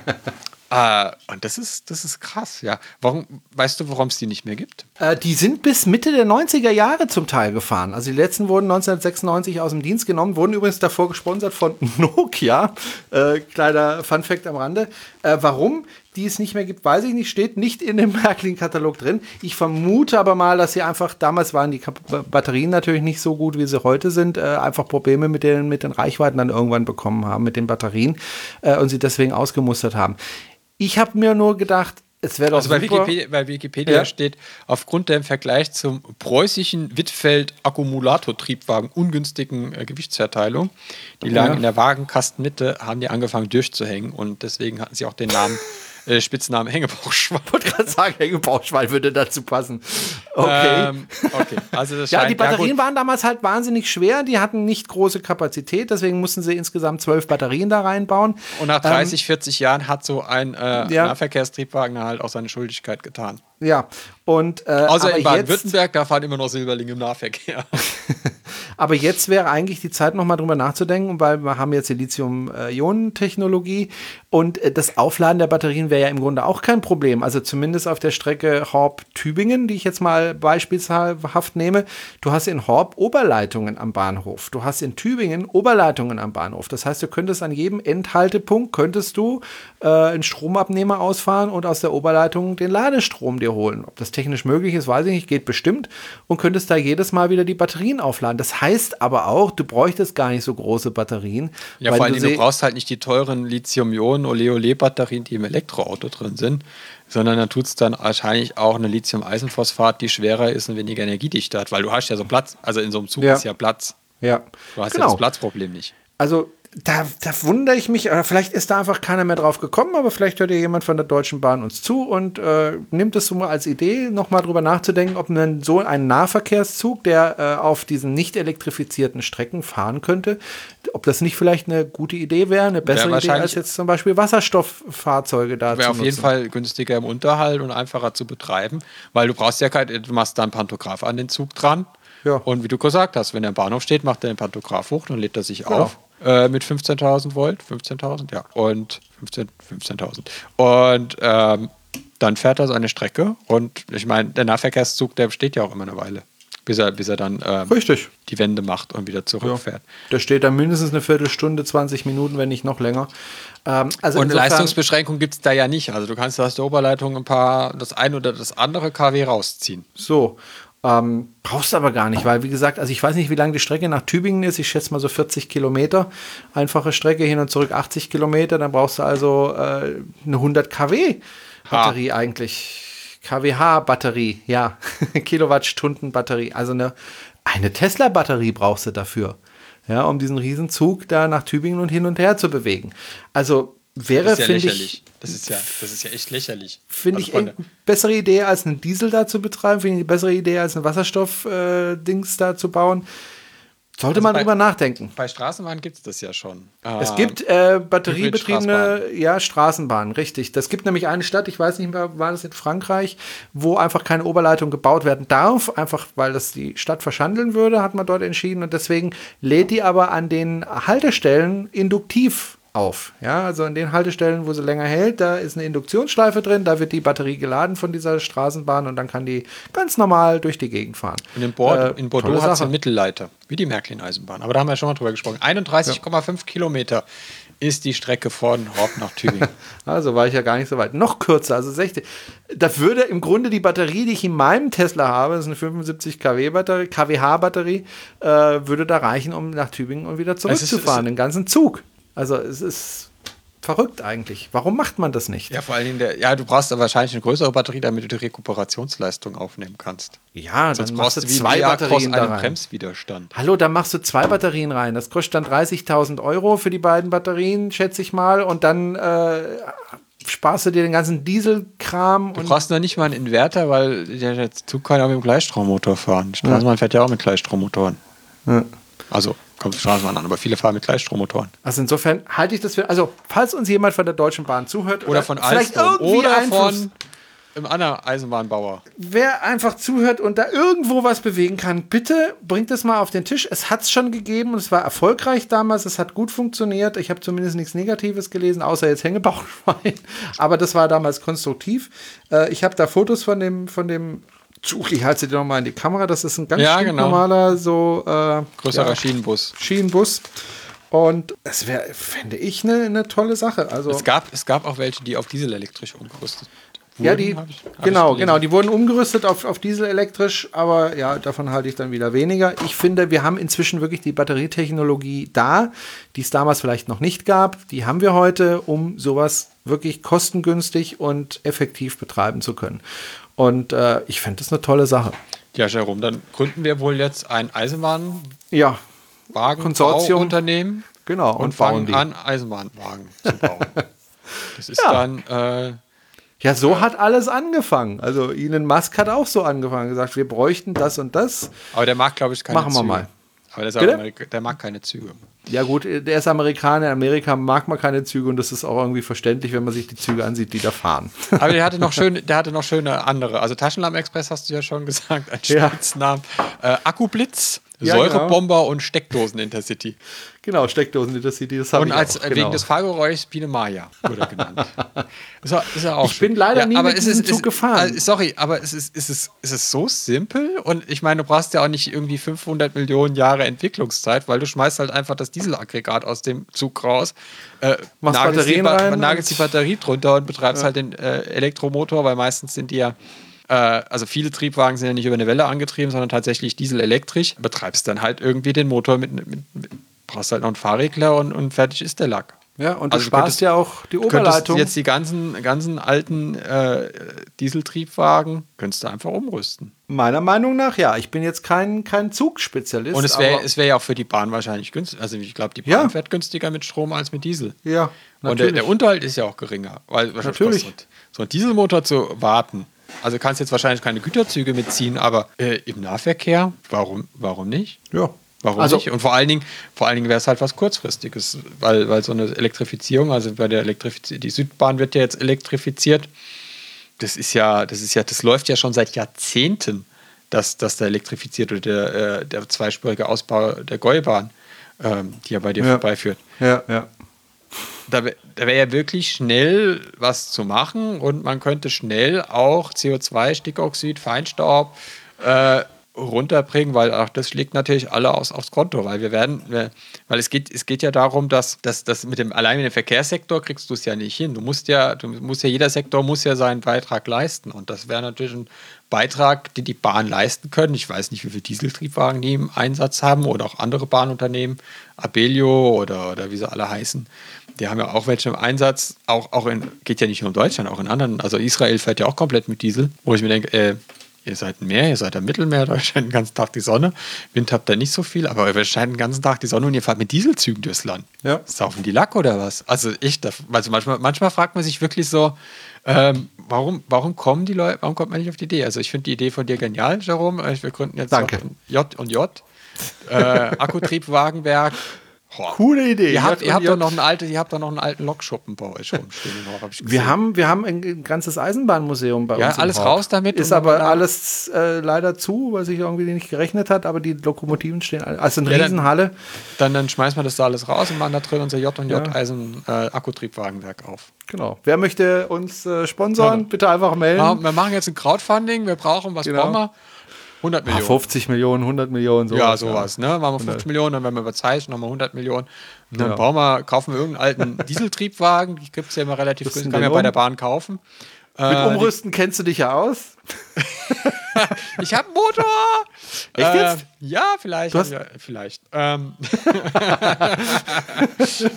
S3: äh, und das ist, das ist krass, ja. Warum, weißt du, warum es die nicht mehr gibt?
S2: Äh, die sind bis Mitte der 90er Jahre zum Teil gefahren. Also die letzten wurden 1996 aus dem Dienst genommen, wurden übrigens davor gesponsert von Nokia. Äh, kleiner Funfact am Rande. Äh, warum? Die es nicht mehr gibt, weiß ich nicht, steht nicht in dem Märklin-Katalog drin. Ich vermute aber mal, dass sie einfach, damals waren die Batterien natürlich nicht so gut, wie sie heute sind, äh, einfach Probleme mit den, mit den Reichweiten dann irgendwann bekommen haben, mit den Batterien äh, und sie deswegen ausgemustert haben. Ich habe mir nur gedacht, es wäre doch
S3: also bei Wikipedia, bei Wikipedia ja. steht, aufgrund der im Vergleich zum preußischen Wittfeld-Akkumulatortriebwagen ungünstigen äh, Gewichtsverteilung, die lagen in der Wagenkastenmitte, haben die angefangen durchzuhängen und deswegen hatten sie auch den Namen äh, Spitznamen Hängebauchschwein.
S2: Ich wollte gerade sagen, Hängebauchschwein würde dazu passen. Okay. Ähm, okay. Also das ja, die Batterien waren damals halt wahnsinnig schwer. Die hatten nicht große Kapazität. Deswegen mussten sie insgesamt zwölf Batterien da reinbauen.
S3: Und nach 30, ähm, 40 Jahren hat so ein äh, ja. Nahverkehrstriebwagen halt auch seine Schuldigkeit getan.
S2: Ja, und äh,
S3: außer in Baden-Württemberg, da fahren immer noch Silberlinge im Nahverkehr.
S2: aber jetzt wäre eigentlich die Zeit, nochmal drüber nachzudenken, weil wir haben jetzt die Lithium-Ionen-Technologie und äh, das Aufladen der Batterien wäre ja im Grunde auch kein Problem. Also zumindest auf der Strecke Horb-Tübingen, die ich jetzt mal beispielhaft nehme. Du hast in Horb Oberleitungen am Bahnhof. Du hast in Tübingen Oberleitungen am Bahnhof. Das heißt, du könntest an jedem Endhaltepunkt könntest du äh, einen Stromabnehmer ausfahren und aus der Oberleitung den Ladestrom dir dir holen. Ob das technisch möglich ist, weiß ich nicht, geht bestimmt und könntest da jedes Mal wieder die Batterien aufladen. Das heißt aber auch, du bräuchtest gar nicht so große Batterien.
S3: Ja, vor allem, du, du brauchst halt nicht die teuren Lithium-Ionen-Ole-Ole-Batterien, die im Elektroauto drin sind, sondern da tut es dann wahrscheinlich auch eine Lithium-Eisenphosphat, die schwerer ist und weniger energiedichter hat, weil du hast ja so Platz, also in so einem Zug ja. ist ja Platz.
S2: Ja.
S3: Du hast genau. ja das Platzproblem nicht.
S2: Also da, da wundere ich mich, oder vielleicht ist da einfach keiner mehr drauf gekommen, aber vielleicht hört ja jemand von der Deutschen Bahn uns zu und äh, nimmt es so mal als Idee, nochmal drüber nachzudenken, ob man so einen Nahverkehrszug, der äh, auf diesen nicht elektrifizierten Strecken fahren könnte, ob das nicht vielleicht eine gute Idee wäre, eine bessere Idee als jetzt zum Beispiel Wasserstofffahrzeuge da
S3: Wäre auf jeden Fall günstiger im Unterhalt und einfacher zu betreiben, weil du brauchst ja kein, du machst da einen Pantograph an den Zug dran. Ja. Und wie du gesagt hast, wenn er im Bahnhof steht, macht er den Pantograph hoch, dann lädt er sich genau. auf äh, mit 15.000 Volt, 15.000, ja, und 15.000. 15 und ähm, dann fährt er seine Strecke und ich meine, der Nahverkehrszug, der steht ja auch immer eine Weile, bis er, bis er dann ähm,
S2: Richtig.
S3: die Wende macht und wieder zurückfährt. Ja.
S2: Der steht dann mindestens eine Viertelstunde, 20 Minuten, wenn nicht noch länger.
S3: Ähm, also und Leistungsbeschränkung gibt es da ja nicht. Also du kannst aus der Oberleitung ein paar, das ein oder das andere KW rausziehen.
S2: So. Ähm, brauchst aber gar nicht, weil wie gesagt, also ich weiß nicht, wie lang die Strecke nach Tübingen ist. Ich schätze mal so 40 Kilometer. Einfache Strecke hin und zurück 80 Kilometer. Dann brauchst du also äh, eine 100 kW Batterie ha. eigentlich. KWH-Batterie, ja. Kilowattstunden-Batterie. Also eine, eine Tesla-Batterie brauchst du dafür. Ja, um diesen Riesenzug da nach Tübingen und hin und her zu bewegen. Also wäre, ja finde ich.
S3: Das ist, ja, das ist ja echt lächerlich.
S2: Finde also ich eine bessere Idee, als einen Diesel da zu betreiben. Finde ich eine bessere Idee, als ein Wasserstoff-Dings äh, da zu bauen. Sollte also man bei, drüber nachdenken.
S3: Bei Straßenbahnen gibt es das ja schon.
S2: Es gibt äh, batteriebetriebene ja, Straßenbahnen, richtig. Das gibt nämlich eine Stadt, ich weiß nicht mehr, war das in Frankreich, wo einfach keine Oberleitung gebaut werden darf, einfach weil das die Stadt verschandeln würde, hat man dort entschieden. Und deswegen lädt die aber an den Haltestellen induktiv auf. Ja, also an den Haltestellen, wo sie länger hält, da ist eine Induktionsschleife drin, da wird die Batterie geladen von dieser Straßenbahn und dann kann die ganz normal durch die Gegend fahren.
S3: Und in, Bord, äh, in Bordeaux hat es einen Mittelleiter, wie die Märklin-Eisenbahn. Aber da haben wir schon mal drüber gesprochen. 31,5 ja. Kilometer ist die Strecke von Horb nach Tübingen.
S2: also war ich ja gar nicht so weit. Noch kürzer, also 60. Da würde im Grunde die Batterie, die ich in meinem Tesla habe, das ist eine 75 kW Batterie, kWh-Batterie, äh, würde da reichen, um nach Tübingen und wieder zurückzufahren, den ganzen Zug. Also es ist verrückt eigentlich. Warum macht man das nicht?
S3: Ja, vor allen Dingen, der, ja, du brauchst wahrscheinlich eine größere Batterie, damit du die Rekuperationsleistung aufnehmen kannst.
S2: Ja, Sonst dann machst du zwei Batterien da rein.
S3: Bremswiderstand.
S2: Hallo, da machst du zwei Batterien rein. Das kostet dann 30.000 Euro für die beiden Batterien, schätze ich mal. Und dann äh, sparst du dir den ganzen Dieselkram.
S3: Du brauchst noch nicht mal einen Inverter, weil der Zug kann ja auch mit dem Gleichstrommotor fahren. Straßenbahn ja. fährt ja auch mit Gleichstrommotoren. Ja. Also kommt die Straßenbahn an, aber viele fahren mit Gleichstrommotoren.
S2: Also insofern halte ich das für, also falls uns jemand von der Deutschen Bahn zuhört
S3: oder, oder von vielleicht Alstom irgendwie oder von einem anderen Eisenbahnbauer.
S2: Wer einfach zuhört und da irgendwo was bewegen kann, bitte bringt es mal auf den Tisch. Es hat es schon gegeben und es war erfolgreich damals. Es hat gut funktioniert. Ich habe zumindest nichts Negatives gelesen, außer jetzt Hängebauchschwein. Aber das war damals konstruktiv. Äh, ich habe da Fotos von dem, von dem Zug, ich halte dir nochmal in die Kamera. Das ist ein ganz
S3: ja, genau.
S2: normaler, so. Äh,
S3: Größerer ja, Schienenbus.
S2: Schienenbus. Und das wäre, fände ich, eine, eine tolle Sache. Also,
S3: Es gab, es gab auch welche, die auf dieselelektrisch umgerüstet wurden.
S2: ja, die,
S3: hab ich- hab
S2: genau, genau, die wurden umgerüstet auf, auf Diesel elektrisch, aber ja, davon halte ich dann wieder weniger. Ich finde, wir haben inzwischen wirklich die Batterietechnologie da, die es damals vielleicht noch nicht gab. Die haben wir heute, um sowas wirklich kostengünstig und effektiv betreiben zu können. Und äh, ich finde das eine tolle Sache.
S3: Ja, Jerome, dann gründen wir wohl jetzt ein
S2: Ja,
S3: Eisenbahnwagenunternehmen
S2: genau.
S3: und,
S2: bauen
S3: fangen
S2: die.
S3: an, Eisenbahnwagen zu bauen. Das ist
S2: Ja.
S3: dann, äh,
S2: Ja, so hat alles angefangen. Also Elon Musk hat auch so angefangen, gesagt, wir bräuchten das und das.
S3: aber der mag, glaube ich, keine
S2: Machen wir
S3: Züge.
S2: mal.
S3: Aber der, ist der mag keine Züge.
S2: Ja gut, der ist Amerikaner, in Amerika mag man keine Züge und das ist auch irgendwie verständlich, wenn man sich die Züge ansieht, die da fahren.
S3: Aber der hatte noch schöne, der hatte noch schöne andere. Also Taschenlampenexpress hast du ja schon gesagt, ein
S2: Ja.
S3: Spitznamen. Äh, Akkublitz,
S2: Ja,
S3: Säurebomber und Steckdosen Intercity.
S2: Genau, Steckdosen Intercity, das habe
S3: Und
S2: ich
S3: als,
S2: auch,
S3: äh,
S2: genau.
S3: wegen des Fahrgeräuschs Biene Maya wurde er genannt. ist, er, ist auch
S2: Ich
S3: schön.
S2: bin leider nie mit
S3: es
S2: diesem Zug
S3: es-
S2: gefahren.
S3: äh, sorry, aber es ist, es, ist, es ist so simpel und ich meine, du brauchst ja auch nicht irgendwie 500 Millionen Jahre Entwicklungszeit, weil du schmeißt halt einfach das Dieselaggregat aus dem Zug raus, äh,
S2: Machst
S3: nagelst, die,
S2: Batterien
S3: Ba-
S2: rein
S3: nagelst die Batterie drunter und betreibst halt den äh, Elektromotor, weil meistens sind die ja äh, also viele Triebwagen sind ja nicht über eine Welle angetrieben, sondern tatsächlich dieselelektrisch. Betreibst dann halt irgendwie den Motor mit, mit, mit brauchst halt noch einen Fahrregler und, und fertig ist der Lack.
S2: Ja, und du
S3: Also du
S2: sparst ja auch die Oberleitung.
S3: jetzt die ganzen, ganzen alten äh, Dieseltriebwagen könntest du einfach umrüsten.
S2: Meiner Meinung nach, ja. Ich bin jetzt kein, kein Zugspezialist.
S3: Und es wäre wär ja auch für die Bahn wahrscheinlich günstig. Also ich glaube, die Bahn
S2: Ja.
S3: fährt günstiger mit Strom als mit Diesel.
S2: Ja,
S3: Und der,
S2: natürlich.
S3: der Unterhalt ist ja auch geringer. Weil wahrscheinlich
S2: Natürlich.
S3: kostet So ein Dieselmotor zu warten. Also kannst jetzt wahrscheinlich keine Güterzüge mitziehen, aber äh, im Nahverkehr, warum, warum nicht?
S2: ja.
S3: Warum
S2: Also-
S3: nicht? Und vor allen Dingen, vor allen Dingen wäre es halt was Kurzfristiges, weil, weil so eine Elektrifizierung, also bei der Elektrifizierung, die Südbahn wird ja jetzt elektrifiziert. Das ist ja, das ist ja, das läuft ja schon seit Jahrzehnten, dass, dass da elektrifiziert oder der, äh, der zweispurige Ausbau der Gäubahn, ähm, die ja bei dir
S2: Ja.
S3: vorbeiführt.
S2: Ja, ja.
S3: Da, wär- da wäre ja wirklich schnell was zu machen und man könnte schnell auch CO2, Stickoxid, Feinstaub äh, runterbringen, weil auch das schlägt natürlich alle aus, aufs Konto, weil wir werden, weil es geht, es geht ja darum, dass, dass, dass mit dem allein mit dem Verkehrssektor kriegst du es ja nicht hin. Du musst ja, du musst ja, jeder Sektor muss ja seinen Beitrag leisten und das wäre natürlich ein Beitrag, den die Bahn leisten können. Ich weiß nicht, wie viele Dieseltriebwagen die im Einsatz haben oder auch andere Bahnunternehmen, Abellio oder, oder wie sie alle heißen. Die haben ja auch welche im Einsatz, auch, auch in, geht ja nicht nur um Deutschland, auch in anderen. Also Israel fährt ja auch komplett mit Diesel, wo ich mir denke, äh, ihr seid ein Meer, ihr seid am Mittelmeer, da scheint den ganzen Tag die Sonne. Wind habt ihr nicht so viel, aber ihr scheint den ganzen Tag die Sonne und ihr fahrt mit Dieselzügen durchs Land.
S2: Ja.
S3: Saufen die Lack oder was? Also ich, also manchmal, manchmal fragt man sich wirklich so, ähm, warum, warum kommen die Leute, warum kommt man nicht auf die Idee? Also ich finde die Idee von dir genial, Jerome. Wir gründen jetzt
S2: Danke.
S3: J und J. Äh, Akkutriebwagenwerk.
S2: Coole Idee.
S3: Ihr habt, ihr, habt doch noch einen alten, ihr habt doch noch einen alten Lokschuppen bei euch rumstehen. hab ich
S2: Wir haben, wir haben ein, ganzes Eisenbahnmuseum bei
S3: Ja,
S2: uns. im
S3: alles raus damit
S2: Ist aber
S3: dann-
S2: alles äh, leider zu, weil sich irgendwie nicht gerechnet hat, aber die Lokomotiven stehen alle. Also eine
S3: Ja, dann-
S2: Riesenhalle.
S3: Dann, dann schmeißen wir das da alles raus und machen da drin unser J und J
S2: Ja.
S3: Eisen äh, Akkutriebwagenwerk auf.
S2: Genau. Wer möchte uns äh, sponsoren,
S3: Ja.
S2: bitte einfach melden.
S3: Ja, wir machen jetzt ein Crowdfunding, wir brauchen, was
S2: Genau.
S3: brauchen wir? 100
S2: Ah,
S3: Millionen.
S2: 50 Millionen, 100 Millionen, sowas.
S3: ja, sowas. Ne? Machen wir 50 Millionen, dann werden wir überzeichnen, nochmal 100 Millionen. Und dann
S2: Ja.
S3: wir, kaufen wir irgendeinen alten Dieseltriebwagen, die gibt es ja immer relativ günstig, kann man ja bei der Bahn kaufen.
S2: Mit
S3: Äh,
S2: Umrüsten kennst du dich ja aus.
S3: Ich habe einen Motor.
S2: Echt jetzt?
S3: Ja, vielleicht.
S2: Hast-
S3: ja, vielleicht. Ähm.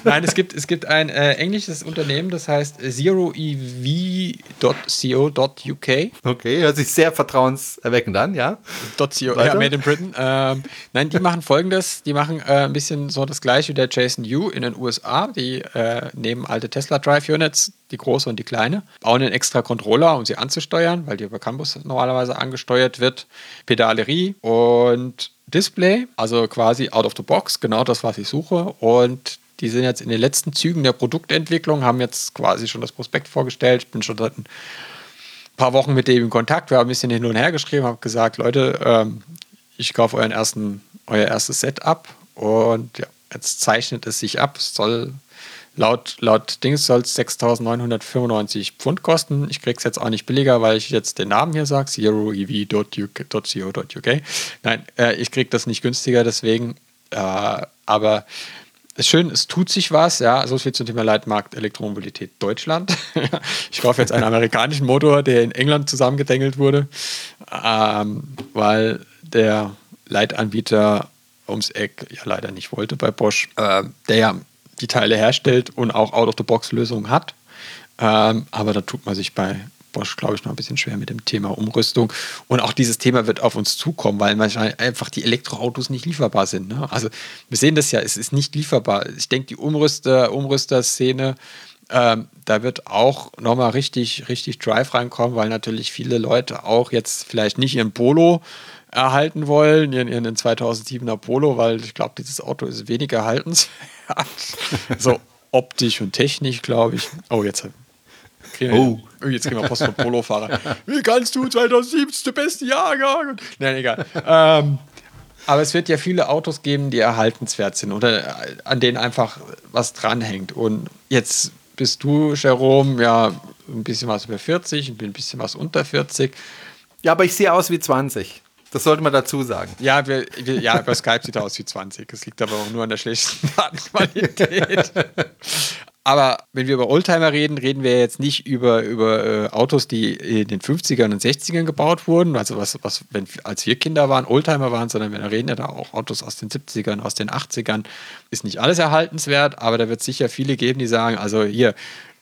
S3: Nein, es gibt, es gibt ein äh, englisches Unternehmen, das heißt zeroev.co.uk.
S2: Okay, hört sich sehr vertrauenserweckend an, ja.
S3: .co,
S2: Weiter?
S3: ja, Made in Britain. Ähm, nein, die machen folgendes: Die machen äh, ein bisschen so das gleiche wie der Jason Yu in den USA. Die äh, nehmen alte Tesla Drive Units, die große und die kleine, bauen einen extra Controller, um sie anzusteuern, weil die über Campus normalerweise angesteuert wird. Pedalerie und Display, also quasi out of the box, genau das, was ich suche. Und die sind jetzt in den letzten Zügen der Produktentwicklung, haben jetzt quasi schon das Prospekt vorgestellt. Ich bin schon seit ein paar Wochen mit dem in Kontakt. Wir haben ein bisschen hin und her geschrieben, habe gesagt, Leute, ähm, ich kaufe euren ersten, euer erstes Setup und ja, jetzt zeichnet es sich ab. Es soll laut, laut Dings soll es 6.995 Pfund kosten. Ich kriege es jetzt auch nicht billiger, weil ich jetzt den Namen hier sage, zeroev.co.uk. Nein, äh, ich kriege das nicht günstiger, deswegen, äh, aber ist schön, es tut sich was, ja, so viel zum Thema Leitmarkt Elektromobilität Deutschland. ich kaufe jetzt einen amerikanischen Motor, der in England zusammengedengelt wurde, ähm, weil der Leitanbieter ums Eck ja leider nicht wollte bei Bosch, äh, der ja die Teile herstellt und auch Out-of-the-Box-Lösungen hat. Ähm, aber da tut man sich bei Bosch, glaube ich, noch ein bisschen schwer mit dem Thema Umrüstung. Und auch dieses Thema wird auf uns zukommen, weil manchmal einfach die Elektroautos nicht lieferbar sind. Ne? Also wir sehen das ja, es ist nicht lieferbar. Ich denke, die Umrüster, Umrüster-Szene, ähm, da wird auch nochmal richtig, richtig Drive reinkommen, weil natürlich viele Leute auch jetzt vielleicht nicht ihren Polo erhalten wollen, ihren, ihren 2007er Polo, weil ich glaube, dieses Auto ist weniger erhaltenswert. so optisch und technisch, glaube ich. Oh, jetzt Oh. Jetzt gehen wir Post von Polo-Fahrer. Wie kannst du 2007 der beste Jahrgang? Nein, egal. ähm, aber es wird ja viele Autos geben, die erhaltenswert sind oder an denen einfach was dranhängt. Und jetzt bist du, Jerome, ja ein bisschen was über 40, ich bin ein bisschen was unter 40.
S2: Ja, aber ich sehe aus wie 20. Das sollte man dazu sagen.
S3: Ja, wir, wir, ja bei Skype sieht er aus wie 20. Das liegt aber auch nur an der schlechten Datenqualität. Aber wenn wir über Oldtimer reden, reden wir jetzt nicht über, über äh, Autos, die in den 50ern und 60ern gebaut wurden, also was, was wenn, als wir Kinder waren, Oldtimer waren, sondern wir reden ja da auch Autos aus den 70ern, aus den 80ern. Ist nicht alles erhaltenswert, aber da wird es sicher viele geben, die sagen, also hier,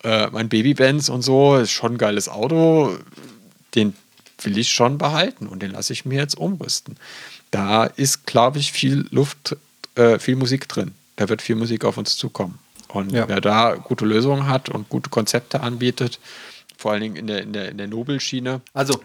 S3: äh, mein Baby-Benz und so, ist schon ein geiles Auto, den will ich schon behalten und den lasse ich mir jetzt umrüsten. Da ist, glaube ich, viel Luft, äh, viel Musik drin. Da wird viel Musik auf uns zukommen. Und ja. wer da gute Lösungen hat und gute Konzepte anbietet, vor allen Dingen in der, in der, in der Nobelschiene.
S2: Also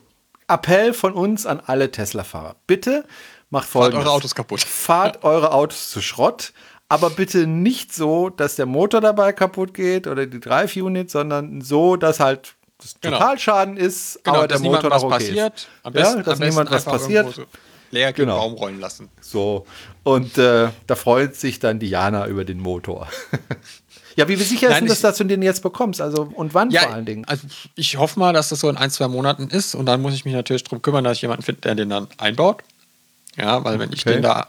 S2: Appell von uns an alle Tesla-Fahrer. Bitte macht folgendes.
S3: Fahrt eure Autos kaputt.
S2: Fahrt eure Autos zu Schrott, aber bitte nicht so, dass der Motor dabei kaputt geht oder die Drive-Unit, sondern so, dass halt das genau. Totalschaden ist,
S3: genau, aber der Motor
S2: was
S3: okay passiert.
S2: Ist. Am besten, ja, dass am niemand was passiert. So
S3: leer genau. Raum rollen lassen.
S2: So. Und äh, da freut sich dann Diana über den Motor. ja, wie sicher Nein, ist dass du den jetzt bekommst? Also und wann ja, vor allen Dingen?
S3: Also ich hoffe mal, dass das so in ein, zwei Monaten ist und dann muss ich mich natürlich darum kümmern, dass ich jemanden finde, der den dann einbaut. Ja, weil wenn okay. ich den da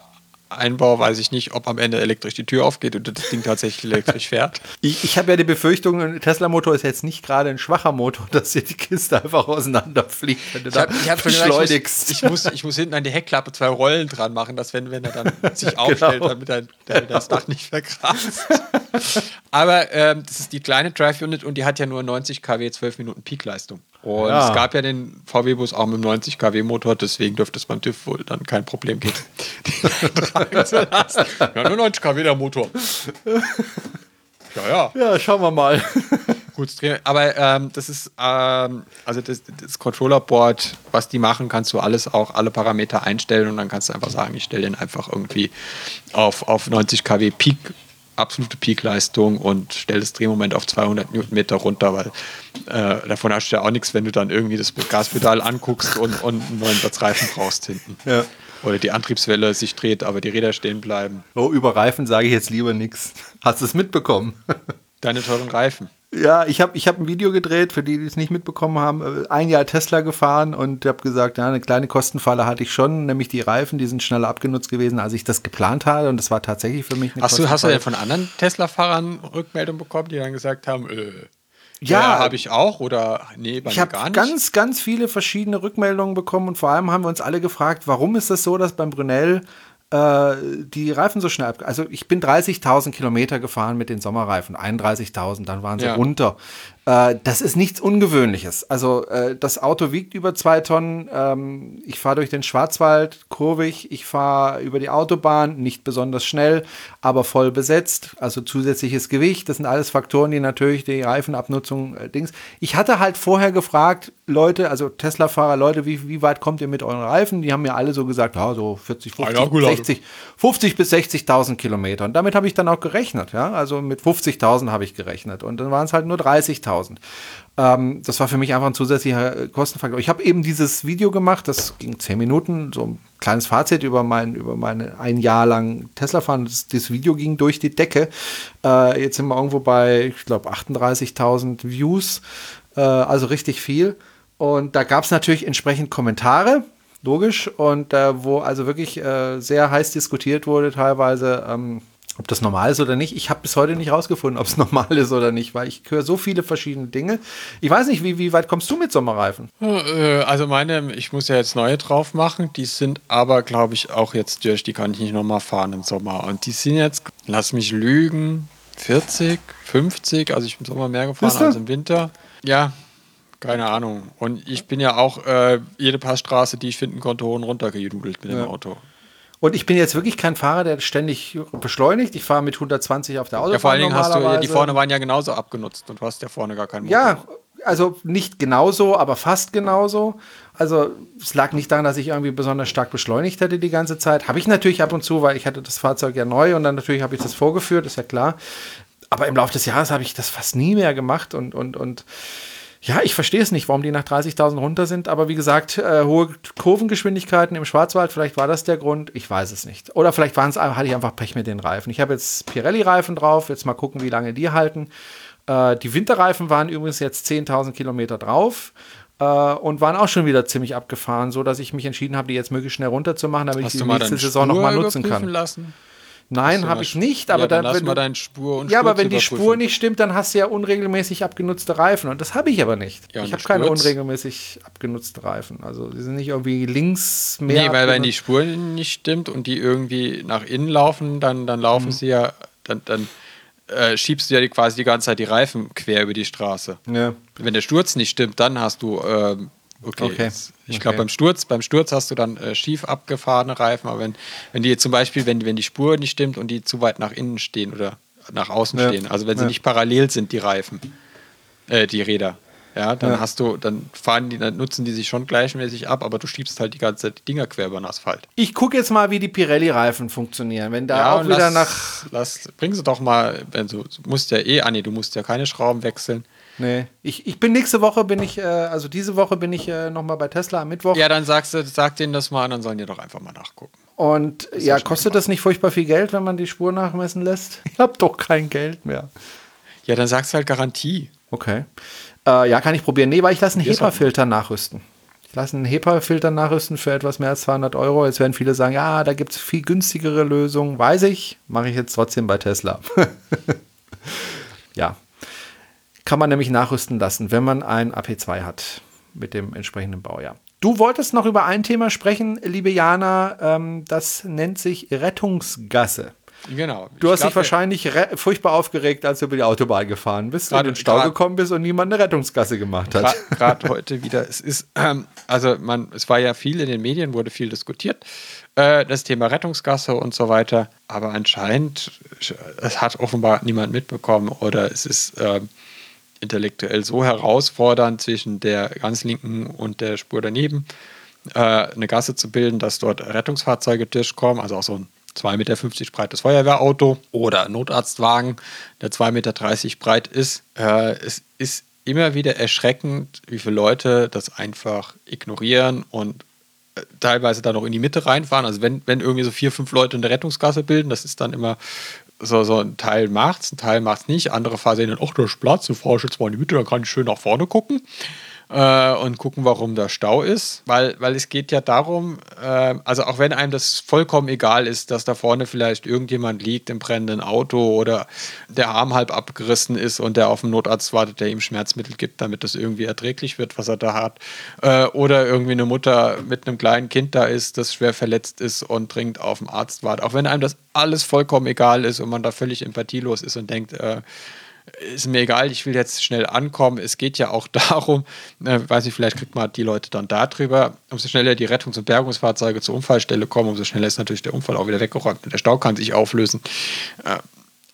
S3: Einbau weiß ich nicht, ob am Ende elektrisch die Tür aufgeht und das Ding tatsächlich elektrisch fährt.
S2: Ich, ich habe ja die Befürchtung, ein Tesla-Motor ist jetzt nicht gerade ein schwacher Motor, dass dir die Kiste einfach auseinanderfliegt, wenn du ich
S3: hab, da beschleunigst. Ich, ich, muss, ich muss hinten an die Heckklappe zwei Rollen dran machen, dass wenn, wenn er dann sich genau. aufstellt, genau. damit er, damit das Dach nicht verkratzt. Aber ähm, das ist die kleine Drive-Unit und die hat ja nur 90 kW, 12 Minuten Peakleistung. Und ja. es gab ja den VW-Bus auch mit dem 90 kW-Motor, deswegen dürfte es beim TÜV wohl dann kein Problem geben. Ja, nur 90 kW der Motor.
S2: Ja, ja. Ja, schauen wir mal.
S3: Gut, aber ähm, das ist, ähm, also das, das Controller-Board, was die machen, kannst du alles auch, alle Parameter einstellen und dann kannst du einfach sagen, ich stelle den einfach irgendwie auf, auf 90 kW Peak absolute Peakleistung und stell das Drehmoment auf 200 Newtonmeter runter, weil äh, davon hast du ja auch nichts, wenn du dann irgendwie das Gaspedal anguckst und, und einen neuen Satz Reifen brauchst hinten. Ja. Oder die Antriebswelle sich dreht, aber die Räder stehen bleiben.
S2: Oh, über Reifen sage ich jetzt lieber nichts. Hast du es mitbekommen?
S3: Deine teuren Reifen.
S2: Ja, ich habe ich hab ein Video gedreht, für die, die es nicht mitbekommen haben. Äh, ein Jahr Tesla gefahren und habe gesagt, ja, eine kleine Kostenfalle hatte ich schon, nämlich die Reifen, die sind schneller abgenutzt gewesen, als ich das geplant hatte. Und das war tatsächlich für mich
S3: eine hast du, hast du denn von anderen Tesla-Fahrern Rückmeldungen bekommen, die dann gesagt haben, äh,
S2: ja,
S3: ja habe ich auch oder
S2: nee, bei ich habe ganz, ganz viele verschiedene Rückmeldungen bekommen und vor allem haben wir uns alle gefragt, warum ist das so, dass beim Brunel äh, die Reifen so schnell ab. Also ich bin 30.000 Kilometer gefahren mit den Sommerreifen, 31.000, dann waren sie ja. runter. Äh, das ist nichts Ungewöhnliches. Also äh, das Auto wiegt über zwei Tonnen. Ähm, ich fahre durch den Schwarzwald kurvig. Ich fahre über die Autobahn, nicht besonders schnell, aber voll besetzt. Also zusätzliches Gewicht. Das sind alles Faktoren, die natürlich die Reifenabnutzung äh, Dings. Ich hatte halt vorher gefragt, Leute, also Tesla-Fahrer, Leute, wie, wie weit kommt ihr mit euren Reifen? Die haben mir alle so gesagt, ja, so 40, 50, ja, 60, 50 bis 60.000 Kilometer. Und damit habe ich dann auch gerechnet. Ja, also mit 50.000 habe ich gerechnet. Und dann waren es halt nur 30.000. 1000. Ähm, das war für mich einfach ein zusätzlicher äh, Kostenfaktor. Ich habe eben dieses Video gemacht, das ging zehn Minuten, so ein kleines Fazit über mein, über meine ein Jahr lang Tesla fahren. Das, das Video ging durch die Decke. Äh, jetzt sind wir irgendwo bei, ich glaube, 38.000 Views, äh, also richtig viel. Und da gab es natürlich entsprechend Kommentare, logisch, und äh, wo also wirklich äh, sehr heiß diskutiert wurde, teilweise. Ähm, Ob das normal ist oder nicht, ich habe bis heute nicht rausgefunden, ob es normal ist oder nicht, weil ich höre so viele verschiedene Dinge. Ich weiß nicht, wie, wie weit kommst du mit Sommerreifen?
S3: Äh, Also meine, ich muss ja jetzt neue drauf machen. Die sind aber, glaube ich, auch jetzt durch. Die kann ich nicht nochmal fahren im Sommer. Und die sind jetzt, lass mich lügen, 40, 50. Also ich bin im Sommer mehr gefahren als im Winter. Ja, keine Ahnung. Und ich bin ja auch äh, jede Passstraße, die ich finden konnte, hoch und runter gedudelt mit
S2: Ja.
S3: dem Auto.
S2: Und ich bin jetzt wirklich kein Fahrer, der ständig beschleunigt. Ich fahre mit 120 auf der Autobahn
S3: Ja, vor allen Dingen hast du, die vorne waren ja genauso abgenutzt und du hast ja vorne gar keinen Motor.
S2: Ja, also nicht genauso, aber fast genauso. Also es lag nicht daran, dass ich irgendwie besonders stark beschleunigt hätte die ganze Zeit. Habe ich natürlich ab und zu, weil ich hatte das Fahrzeug ja neu und dann natürlich habe ich das vorgeführt, ist ja klar. Aber im Laufe des Jahres habe ich das fast nie mehr gemacht und, und, und ja, ich verstehe es nicht, warum die nach 30.000 runter sind. Aber wie gesagt, äh, hohe Kurvengeschwindigkeiten im Schwarzwald, vielleicht war das der Grund. Ich weiß es nicht. Oder vielleicht waren's, hatte ich einfach Pech mit den Reifen. Ich habe jetzt Pirelli-Reifen drauf. Jetzt mal gucken, wie lange die halten. Äh, die Winterreifen waren übrigens jetzt 10.000 Kilometer drauf. Äh, und waren auch schon wieder ziemlich abgefahren, so dass ich mich entschieden habe, die jetzt möglichst schnell runterzumachen, damit
S3: Hast
S2: ich die nächste Saison nochmal nutzen kann.
S3: lassen?
S2: Nein, habe ich nicht, aber
S3: ja, dann
S2: dann,
S3: lass
S2: wenn
S3: mal
S2: du-
S3: deine Spur und
S2: ja,
S3: Spur
S2: aber wenn die Spur nicht stimmt, dann hast du ja unregelmäßig abgenutzte Reifen. Und das habe ich aber nicht.
S3: Ja,
S2: ich habe keine unregelmäßig abgenutzte Reifen. Also die sind nicht irgendwie links mehr.
S3: Nee, weil wenn die. Spur nicht stimmt und die irgendwie nach innen laufen, dann, dann
S2: Mhm.
S3: laufen sie ja, dann, dann äh, schiebst du ja die, quasi die ganze Zeit die Reifen quer über die Straße.
S2: Ja.
S3: Wenn der Sturz nicht stimmt, dann hast du, ähm, okay,
S2: Okay.
S3: ich
S2: Okay.
S3: glaube beim Sturz, beim Sturz hast du dann äh, schief abgefahrene Reifen, aber wenn, wenn die zum Beispiel, wenn, wenn die Spur nicht stimmt und die zu weit nach innen stehen oder nach außen
S2: Ja.
S3: stehen, also wenn sie
S2: Ja.
S3: nicht parallel sind, die Reifen, äh, die Räder, ja, dann
S2: Ja.
S3: hast du, dann fahren die, dann nutzen die sich schon gleichmäßig ab, aber du schiebst halt die ganze Zeit die Dinger quer über den Asphalt.
S2: Ich gucke jetzt mal, wie die Pirelli-Reifen funktionieren. Wenn da auch
S3: und
S2: wieder
S3: lass,
S2: nach.
S3: lass, bring sie doch mal, wenn du, du musst ja eh, ah nee, du musst ja keine Schrauben wechseln.
S2: Nee. Ich, ich bin nächste Woche, bin ich, äh, also diese Woche bin ich äh, nochmal bei Tesla am Mittwoch.
S3: Ja, dann sagst du, sag denen das mal dann sollen die doch einfach mal nachgucken.
S2: Und ja, kostet das nicht furchtbar viel Geld, wenn man die Spur nachmessen lässt? Ich habe doch kein Geld mehr.
S3: Ja, dann sagst du halt Garantie.
S2: Okay. Äh, ja, kann ich probieren. Nee, weil ich lasse einen. HEPA-Filter nachrüsten. Ich lasse einen HEPA-Filter nachrüsten für etwas mehr als 200 Euro. Jetzt werden viele sagen, ja, da gibt es viel günstigere Lösungen. Weiß ich, mache ich jetzt trotzdem bei Tesla. ja. Kann man nämlich nachrüsten lassen, wenn man ein AP2 hat mit dem entsprechenden Baujahr. Du wolltest noch über ein Thema sprechen, liebe Jana. Ähm, das nennt sich Rettungsgasse.
S3: Genau.
S2: Du hast
S3: glaub,
S2: dich wahrscheinlich furchtbar aufgeregt, als du über die Autobahn gefahren bist und
S3: Gerade-
S2: in den Stau
S3: gerade-
S2: gekommen bist und niemand eine Rettungsgasse gemacht hat.
S3: Gerade heute wieder. Es ist, ähm, also man, es war ja viel in den Medien, wurde viel diskutiert, äh, das Thema Rettungsgasse und so weiter. Aber anscheinend, es hat offenbar niemand mitbekommen oder es ist ähm, intellektuell so herausfordernd zwischen der ganz linken und der Spur daneben, äh, eine Gasse zu bilden, dass dort Rettungsfahrzeuge durchkommen, also auch so ein 2,50 Meter breites Feuerwehrauto oder Notarztwagen, der 2,30 Meter breit ist. Äh, es ist immer wieder erschreckend, wie viele Leute das einfach ignorieren und äh, teilweise dann auch in die Mitte reinfahren. Also wenn, wenn irgendwie so vier, fünf Leute eine Rettungsgasse bilden, das ist dann immer so, so ein Teil macht's, ein Teil macht's nicht. Andere fahren sehen dann, ach, da ist Platz, du fahrst jetzt mal in die Mitte, dann kann ich schön nach vorne gucken äh, und gucken, warum da Stau ist. Weil, weil es geht ja darum, äh, also auch wenn einem das vollkommen egal ist, dass da vorne vielleicht irgendjemand liegt im brennenden Auto oder der Arm halb abgerissen ist und der auf den Notarzt wartet, der ihm Schmerzmittel gibt, damit das irgendwie erträglich wird, was er da hat. Äh, oder irgendwie eine Mutter mit einem kleinen Kind da ist, das schwer verletzt ist und dringend auf den Arzt wartet. Auch wenn einem das alles vollkommen egal ist und man da völlig empathielos ist und denkt, äh, ist mir egal, ich will jetzt schnell ankommen. Es geht ja auch darum, äh, weiß nicht, vielleicht kriegt man die Leute dann darüber, umso schneller die Rettungs- und Bergungsfahrzeuge zur Unfallstelle kommen, umso schneller ist natürlich der Unfall auch wieder weggeräumt und der Stau kann sich auflösen. Äh,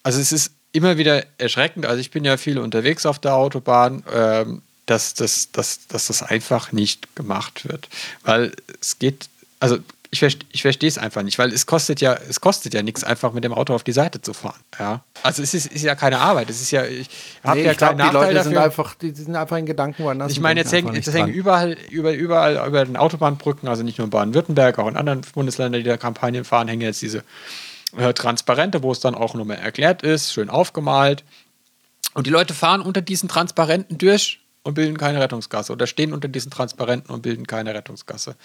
S3: also es ist immer wieder erschreckend. Also ich bin ja viel unterwegs auf der Autobahn, ähm, dass, dass, dass, dass das einfach nicht gemacht wird. Weil es geht, also ich, verste- ich verstehe es einfach nicht, weil es kostet ja, es kostet ja nichts, einfach mit dem Auto auf die Seite zu fahren. Ja. Also es ist, ist ja keine Arbeit. Es ist ja, ich habe
S2: Nee,
S3: ja
S2: ich
S3: keinen
S2: die
S3: Nachteil
S2: Leute sind
S3: dafür.
S2: einfach, die, die sind einfach in Gedanken woanders.
S3: Ich meine, jetzt hängen, jetzt hängen überall, über, überall über den Autobahnbrücken, also nicht nur in Baden-Württemberg, auch in anderen Bundesländern, die da Kampagnen fahren, hängen jetzt diese äh, Transparente, wo es dann auch nochmal erklärt ist, schön aufgemalt. Und die Leute fahren unter diesen Transparenten durch und bilden keine Rettungsgasse oder stehen unter diesen Transparenten und bilden keine Rettungsgasse.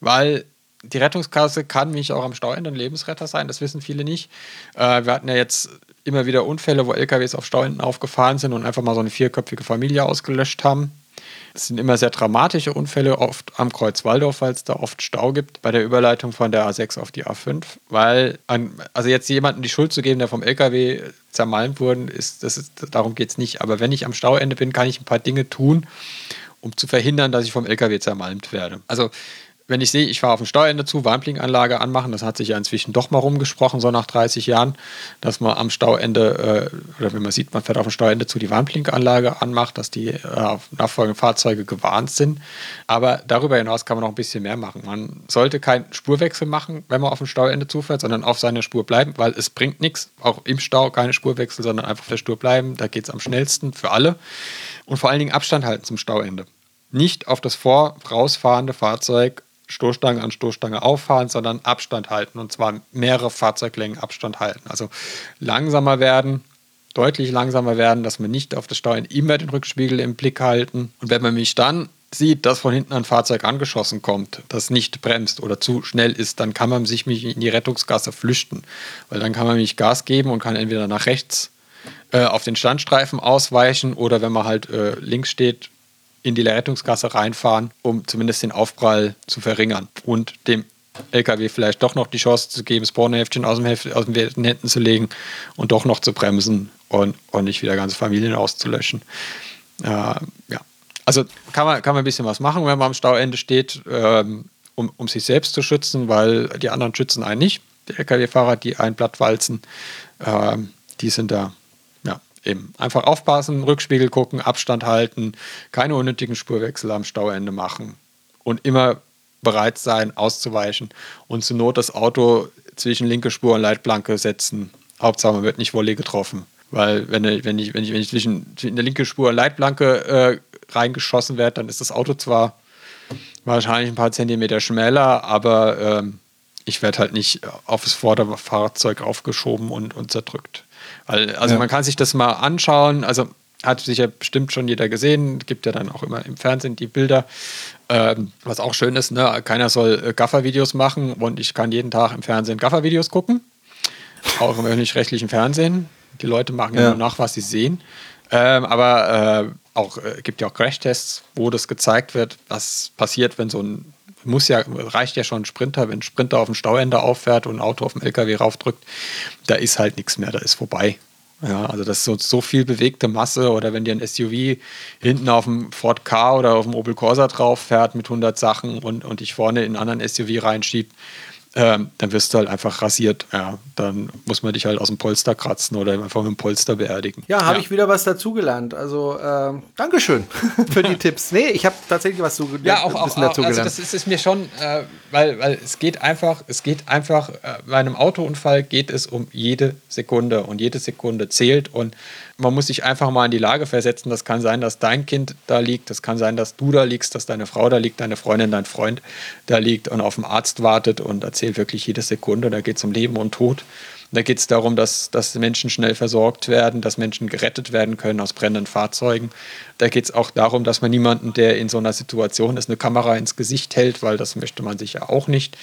S3: Weil die Rettungskasse kann mich auch am Stauende ein Lebensretter sein, das wissen viele nicht. Äh, wir hatten ja jetzt immer wieder Unfälle, wo LKWs auf Stauenden aufgefahren sind und einfach mal so eine vierköpfige Familie ausgelöscht haben. Es sind immer sehr dramatische Unfälle, oft am Kreuz Waldorf, weil es da oft Stau gibt bei der Überleitung von der A6 auf die A5. Weil, an, also jetzt jemandem die Schuld zu geben, der vom LKW zermalmt wurde, ist, ist, darum geht es nicht. Aber wenn ich am Stauende bin, kann ich ein paar Dinge tun, um zu verhindern, dass ich vom LKW zermalmt werde. Also wenn ich sehe, ich fahre auf ein Steuerende zu, Warnblinkanlage anmachen, das hat sich ja inzwischen doch mal rumgesprochen, so nach 30 Jahren, dass man am Stauende, äh, oder wenn man sieht, man fährt auf ein Steuerende zu, die Warnblinkanlage anmacht, dass die äh, nachfolgenden Fahrzeuge gewarnt sind. Aber darüber hinaus kann man noch ein bisschen mehr machen. Man sollte keinen Spurwechsel machen, wenn man auf ein Stauende zufährt, sondern auf seiner Spur bleiben, weil es bringt nichts, auch im Stau keine Spurwechsel, sondern einfach auf der Spur bleiben. Da geht es am schnellsten für alle. Und vor allen Dingen Abstand halten zum Stauende nicht auf das vorausfahrende Fahrzeug Stoßstange an Stoßstange auffahren, sondern Abstand halten und zwar mehrere Fahrzeuglängen Abstand halten. Also langsamer werden, deutlich langsamer werden, dass wir nicht auf das Steuern immer den Rückspiegel im Blick halten. Und wenn man mich dann sieht, dass von hinten ein Fahrzeug angeschossen kommt, das nicht bremst oder zu schnell ist, dann kann man sich in die Rettungsgasse flüchten. Weil dann kann man mich Gas geben und kann entweder nach rechts äh, auf den Standstreifen ausweichen oder wenn man halt äh, links steht, in die Rettungsgasse reinfahren, um zumindest den Aufprall zu verringern und dem LKW vielleicht doch noch die Chance zu geben, Spawnheftchen aus, dem aus den Händen zu legen und doch noch zu bremsen und, und nicht wieder ganze Familien auszulöschen. Äh, ja. Also kann man, kann man ein bisschen was machen, wenn man am Stauende steht, ähm, um, um sich selbst zu schützen, weil die anderen schützen einen nicht. Die LKW-Fahrer, die ein Blatt walzen, äh, die sind da eben einfach aufpassen, Rückspiegel gucken, Abstand halten, keine unnötigen Spurwechsel am Stauende machen und immer bereit sein, auszuweichen und zur Not das Auto zwischen linke Spur und Leitplanke setzen. Hauptsache, man wird nicht Volley getroffen. Weil wenn ich, wenn ich, wenn ich, wenn ich zwischen, zwischen der linken Spur und Leitplanke äh, reingeschossen werde, dann ist das Auto zwar wahrscheinlich ein paar Zentimeter schmäler, aber ähm, ich werde halt nicht aufs Vorderfahrzeug aufgeschoben und, und zerdrückt. Also ja. man kann sich das mal anschauen. Also hat sicher bestimmt schon jeder gesehen. Gibt ja dann auch immer im Fernsehen die Bilder. Ähm, was auch schön ist, ne? keiner soll äh, Gaffer-Videos machen und ich kann jeden Tag im Fernsehen Gaffer-Videos gucken. Auch im öffentlich-rechtlichen Fernsehen. Die Leute machen ja, ja nur nach, was sie sehen. Ähm, aber äh, auch äh, gibt ja auch Crash-Tests, wo das gezeigt wird, was passiert, wenn so ein muss ja, reicht ja schon ein Sprinter, wenn ein Sprinter auf dem Stauende auffährt und ein Auto auf dem LKW raufdrückt, da ist halt nichts mehr, da ist vorbei. Ja, also das ist so, so viel bewegte Masse oder wenn dir ein SUV hinten auf dem Ford K oder auf dem Opel Corsa drauf fährt mit 100 Sachen und, und dich vorne in einen anderen SUV reinschiebt, ähm, dann wirst du halt einfach rasiert. Ja, dann muss man dich halt aus dem Polster kratzen oder einfach mit dem Polster beerdigen.
S2: Ja, habe ja. ich wieder was dazugelernt. Also, äh, Dankeschön für die Tipps. Nee, ich habe tatsächlich was zu,
S3: ja, auch, ein bisschen auch, dazugelernt. Also das ist es mir schon, äh, weil, weil es geht einfach, es geht einfach, äh, bei einem Autounfall geht es um jede Sekunde und jede Sekunde zählt und man muss sich einfach mal in die Lage versetzen. Das kann sein, dass dein Kind da liegt, das kann sein, dass du da liegst, dass deine Frau da liegt, deine Freundin, dein Freund da liegt und auf dem Arzt wartet und erzählt wirklich jede Sekunde. Da geht es um Leben und Tod. Da geht es darum, dass, dass Menschen schnell versorgt werden, dass Menschen gerettet werden können aus brennenden Fahrzeugen. Da geht es auch darum, dass man niemanden, der in so einer Situation ist, eine Kamera ins Gesicht hält, weil das möchte man sich ja auch nicht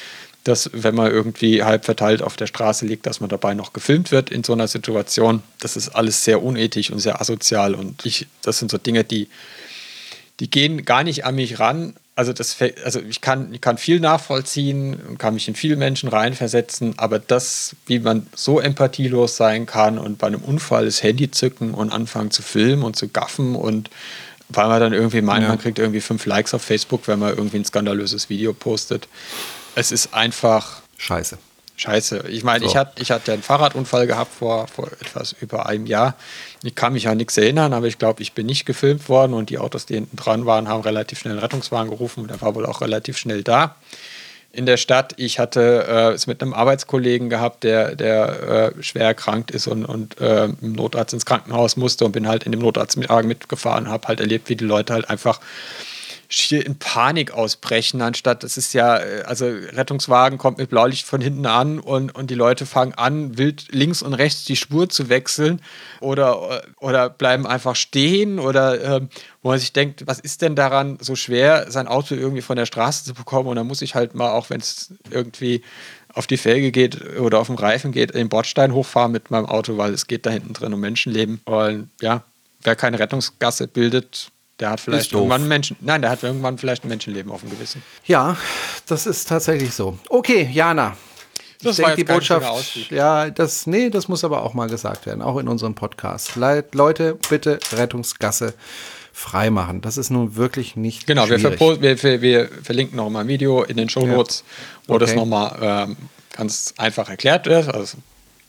S3: dass wenn man irgendwie halb verteilt auf der Straße liegt, dass man dabei noch gefilmt wird in so einer Situation. Das ist alles sehr unethisch und sehr asozial und ich, das sind so Dinge, die, die gehen gar nicht an mich ran. Also, das, also ich, kann, ich kann viel nachvollziehen und kann mich in viele Menschen reinversetzen, aber das, wie man so empathielos sein kann und bei einem Unfall das Handy zücken und anfangen zu filmen und zu gaffen und weil man dann irgendwie meint, ja. man kriegt irgendwie fünf Likes auf Facebook, wenn man irgendwie ein skandalöses Video postet es ist einfach.
S2: Scheiße.
S3: Scheiße. Ich meine, so. ich, hatte, ich hatte einen Fahrradunfall gehabt vor, vor etwas über einem Jahr. Ich kann mich an nichts erinnern, aber ich glaube, ich bin nicht gefilmt worden und die Autos, die hinten dran waren, haben relativ schnell einen Rettungswagen gerufen und der war wohl auch relativ schnell da in der Stadt. Ich hatte äh, es mit einem Arbeitskollegen gehabt, der, der äh, schwer erkrankt ist und, und äh, im Notarzt ins Krankenhaus musste und bin halt in dem Notarztwagen mitgefahren, habe halt erlebt, wie die Leute halt einfach schier in Panik ausbrechen, anstatt das ist ja, äh, also Rettungswagen kommt mit Blaulicht von hinten an und, und die Leute fangen an, wild links und rechts die Spur zu wechseln oder, oder bleiben einfach stehen oder ähm, wo man sich denkt, was ist denn daran so schwer, sein Auto irgendwie von der Straße zu bekommen und dann muss ich halt mal, auch wenn es irgendwie auf die Felge geht oder auf dem Reifen geht, den Bordstein hochfahren mit meinem Auto, weil es geht da hinten drin um Menschenleben. Und ja, wer keine Rettungsgasse bildet, der hat vielleicht irgendwann Menschen. Nein, der hat irgendwann vielleicht ein Menschenleben auf dem Gewissen.
S2: Ja, das ist tatsächlich so. Okay, Jana. Das ich denke, die Botschaft. Ja, das, nee, das muss aber auch mal gesagt werden, auch in unserem Podcast. Leute, bitte Rettungsgasse freimachen. Das ist nun wirklich nicht
S3: Genau, wir, wir, wir, verlinken noch mal ein Video in den Show Notes, ja. wo okay. das nochmal ähm, ganz einfach erklärt wird. Also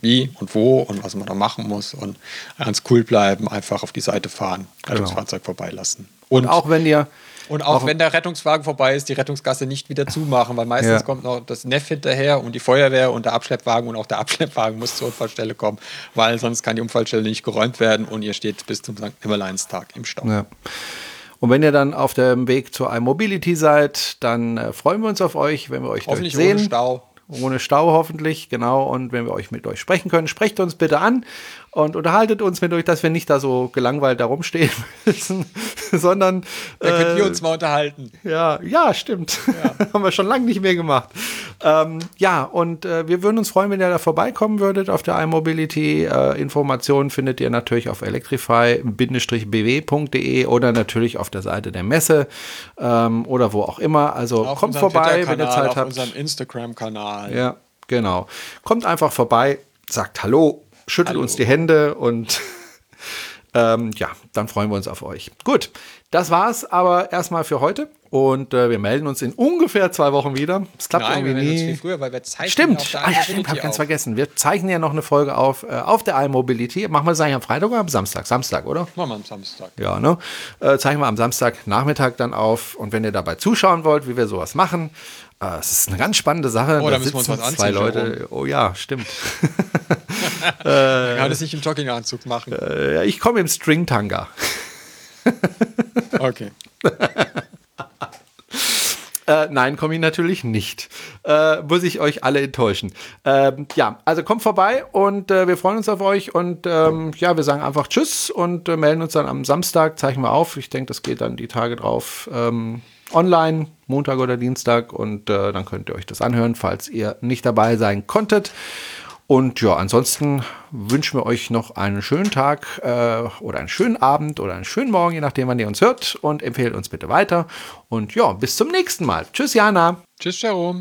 S3: wie und wo und was man da machen muss und ganz cool bleiben, einfach auf die Seite fahren, genau. Rettungsfahrzeug genau. vorbeilassen.
S2: Und, und, auch wenn ihr
S3: und auch, auch, wenn der Rettungswagen vorbei ist, die Rettungsgasse nicht wieder zumachen, weil meistens ja. kommt noch das Neff hinterher und die Feuerwehr und der Abschleppwagen und auch der Abschleppwagen muss zur Unfallstelle kommen, weil sonst kann die Unfallstelle nicht geräumt werden und ihr steht bis zum St. Nimmerleinstag im Stau. Ja.
S2: Und wenn ihr dann auf dem Weg zur iMobility seid, dann äh, freuen wir uns auf euch, wenn wir euch
S3: Hoffentlich
S2: dort sehen.
S3: Ohne Stau.
S2: Ohne Stau hoffentlich, genau. Und wenn wir euch mit euch sprechen können, sprecht uns bitte an und unterhaltet uns mit euch, dass wir nicht da so gelangweilt da rumstehen müssen, sondern.
S3: Da äh, könnt ihr uns mal unterhalten.
S2: Ja, ja, stimmt. Ja. Haben wir schon lange nicht mehr gemacht. Ähm, ja, und äh, wir würden uns freuen, wenn ihr da vorbeikommen würdet auf der iMobility. Äh, Informationen findet ihr natürlich auf electrify-bw.de oder natürlich auf der Seite der Messe ähm, oder wo auch immer. Also auf kommt vorbei, wenn ihr Zeit auf habt. Auf
S3: unserem Instagram-Kanal.
S2: Ja, genau. Kommt einfach vorbei, sagt Hallo schüttelt Hallo. uns die Hände und ähm, ja, dann freuen wir uns auf euch. Gut, das war's aber erstmal für heute. Und äh, wir melden uns in ungefähr zwei Wochen wieder. Es klappt Nein, irgendwie wir nie. Viel
S3: früher, weil wir zeichnen
S2: stimmt, ah, ja, stimmt, hab ganz vergessen. Wir zeichnen ja noch eine Folge auf äh, auf der iMobility. Machen wir das eigentlich am Freitag oder am Samstag? Samstag, oder?
S3: Machen wir am Samstag.
S2: Ja, ne? Äh, zeichnen wir am Samstagnachmittag dann auf. Und wenn ihr dabei zuschauen wollt, wie wir sowas machen, äh, es ist eine ganz spannende Sache.
S3: Oh, da, da müssen wir uns was anziehen.
S2: Zwei Leute. Oh ja, stimmt.
S3: Kann das nicht im Jogginganzug machen.
S2: Äh, ich komme im Stringtanga.
S3: okay.
S2: Äh, nein, komme ich natürlich nicht. Äh, muss ich euch alle enttäuschen. Ähm, ja, also kommt vorbei und äh, wir freuen uns auf euch und ähm, ja, wir sagen einfach Tschüss und äh, melden uns dann am Samstag, zeichnen wir auf. Ich denke, das geht dann die Tage drauf ähm, online, Montag oder Dienstag und äh, dann könnt ihr euch das anhören, falls ihr nicht dabei sein konntet. Und ja, ansonsten wünschen wir euch noch einen schönen Tag äh, oder einen schönen Abend oder einen schönen Morgen, je nachdem, wann ihr uns hört. Und empfehlt uns bitte weiter. Und ja, bis zum nächsten Mal. Tschüss, Jana.
S3: Tschüss, Jerome.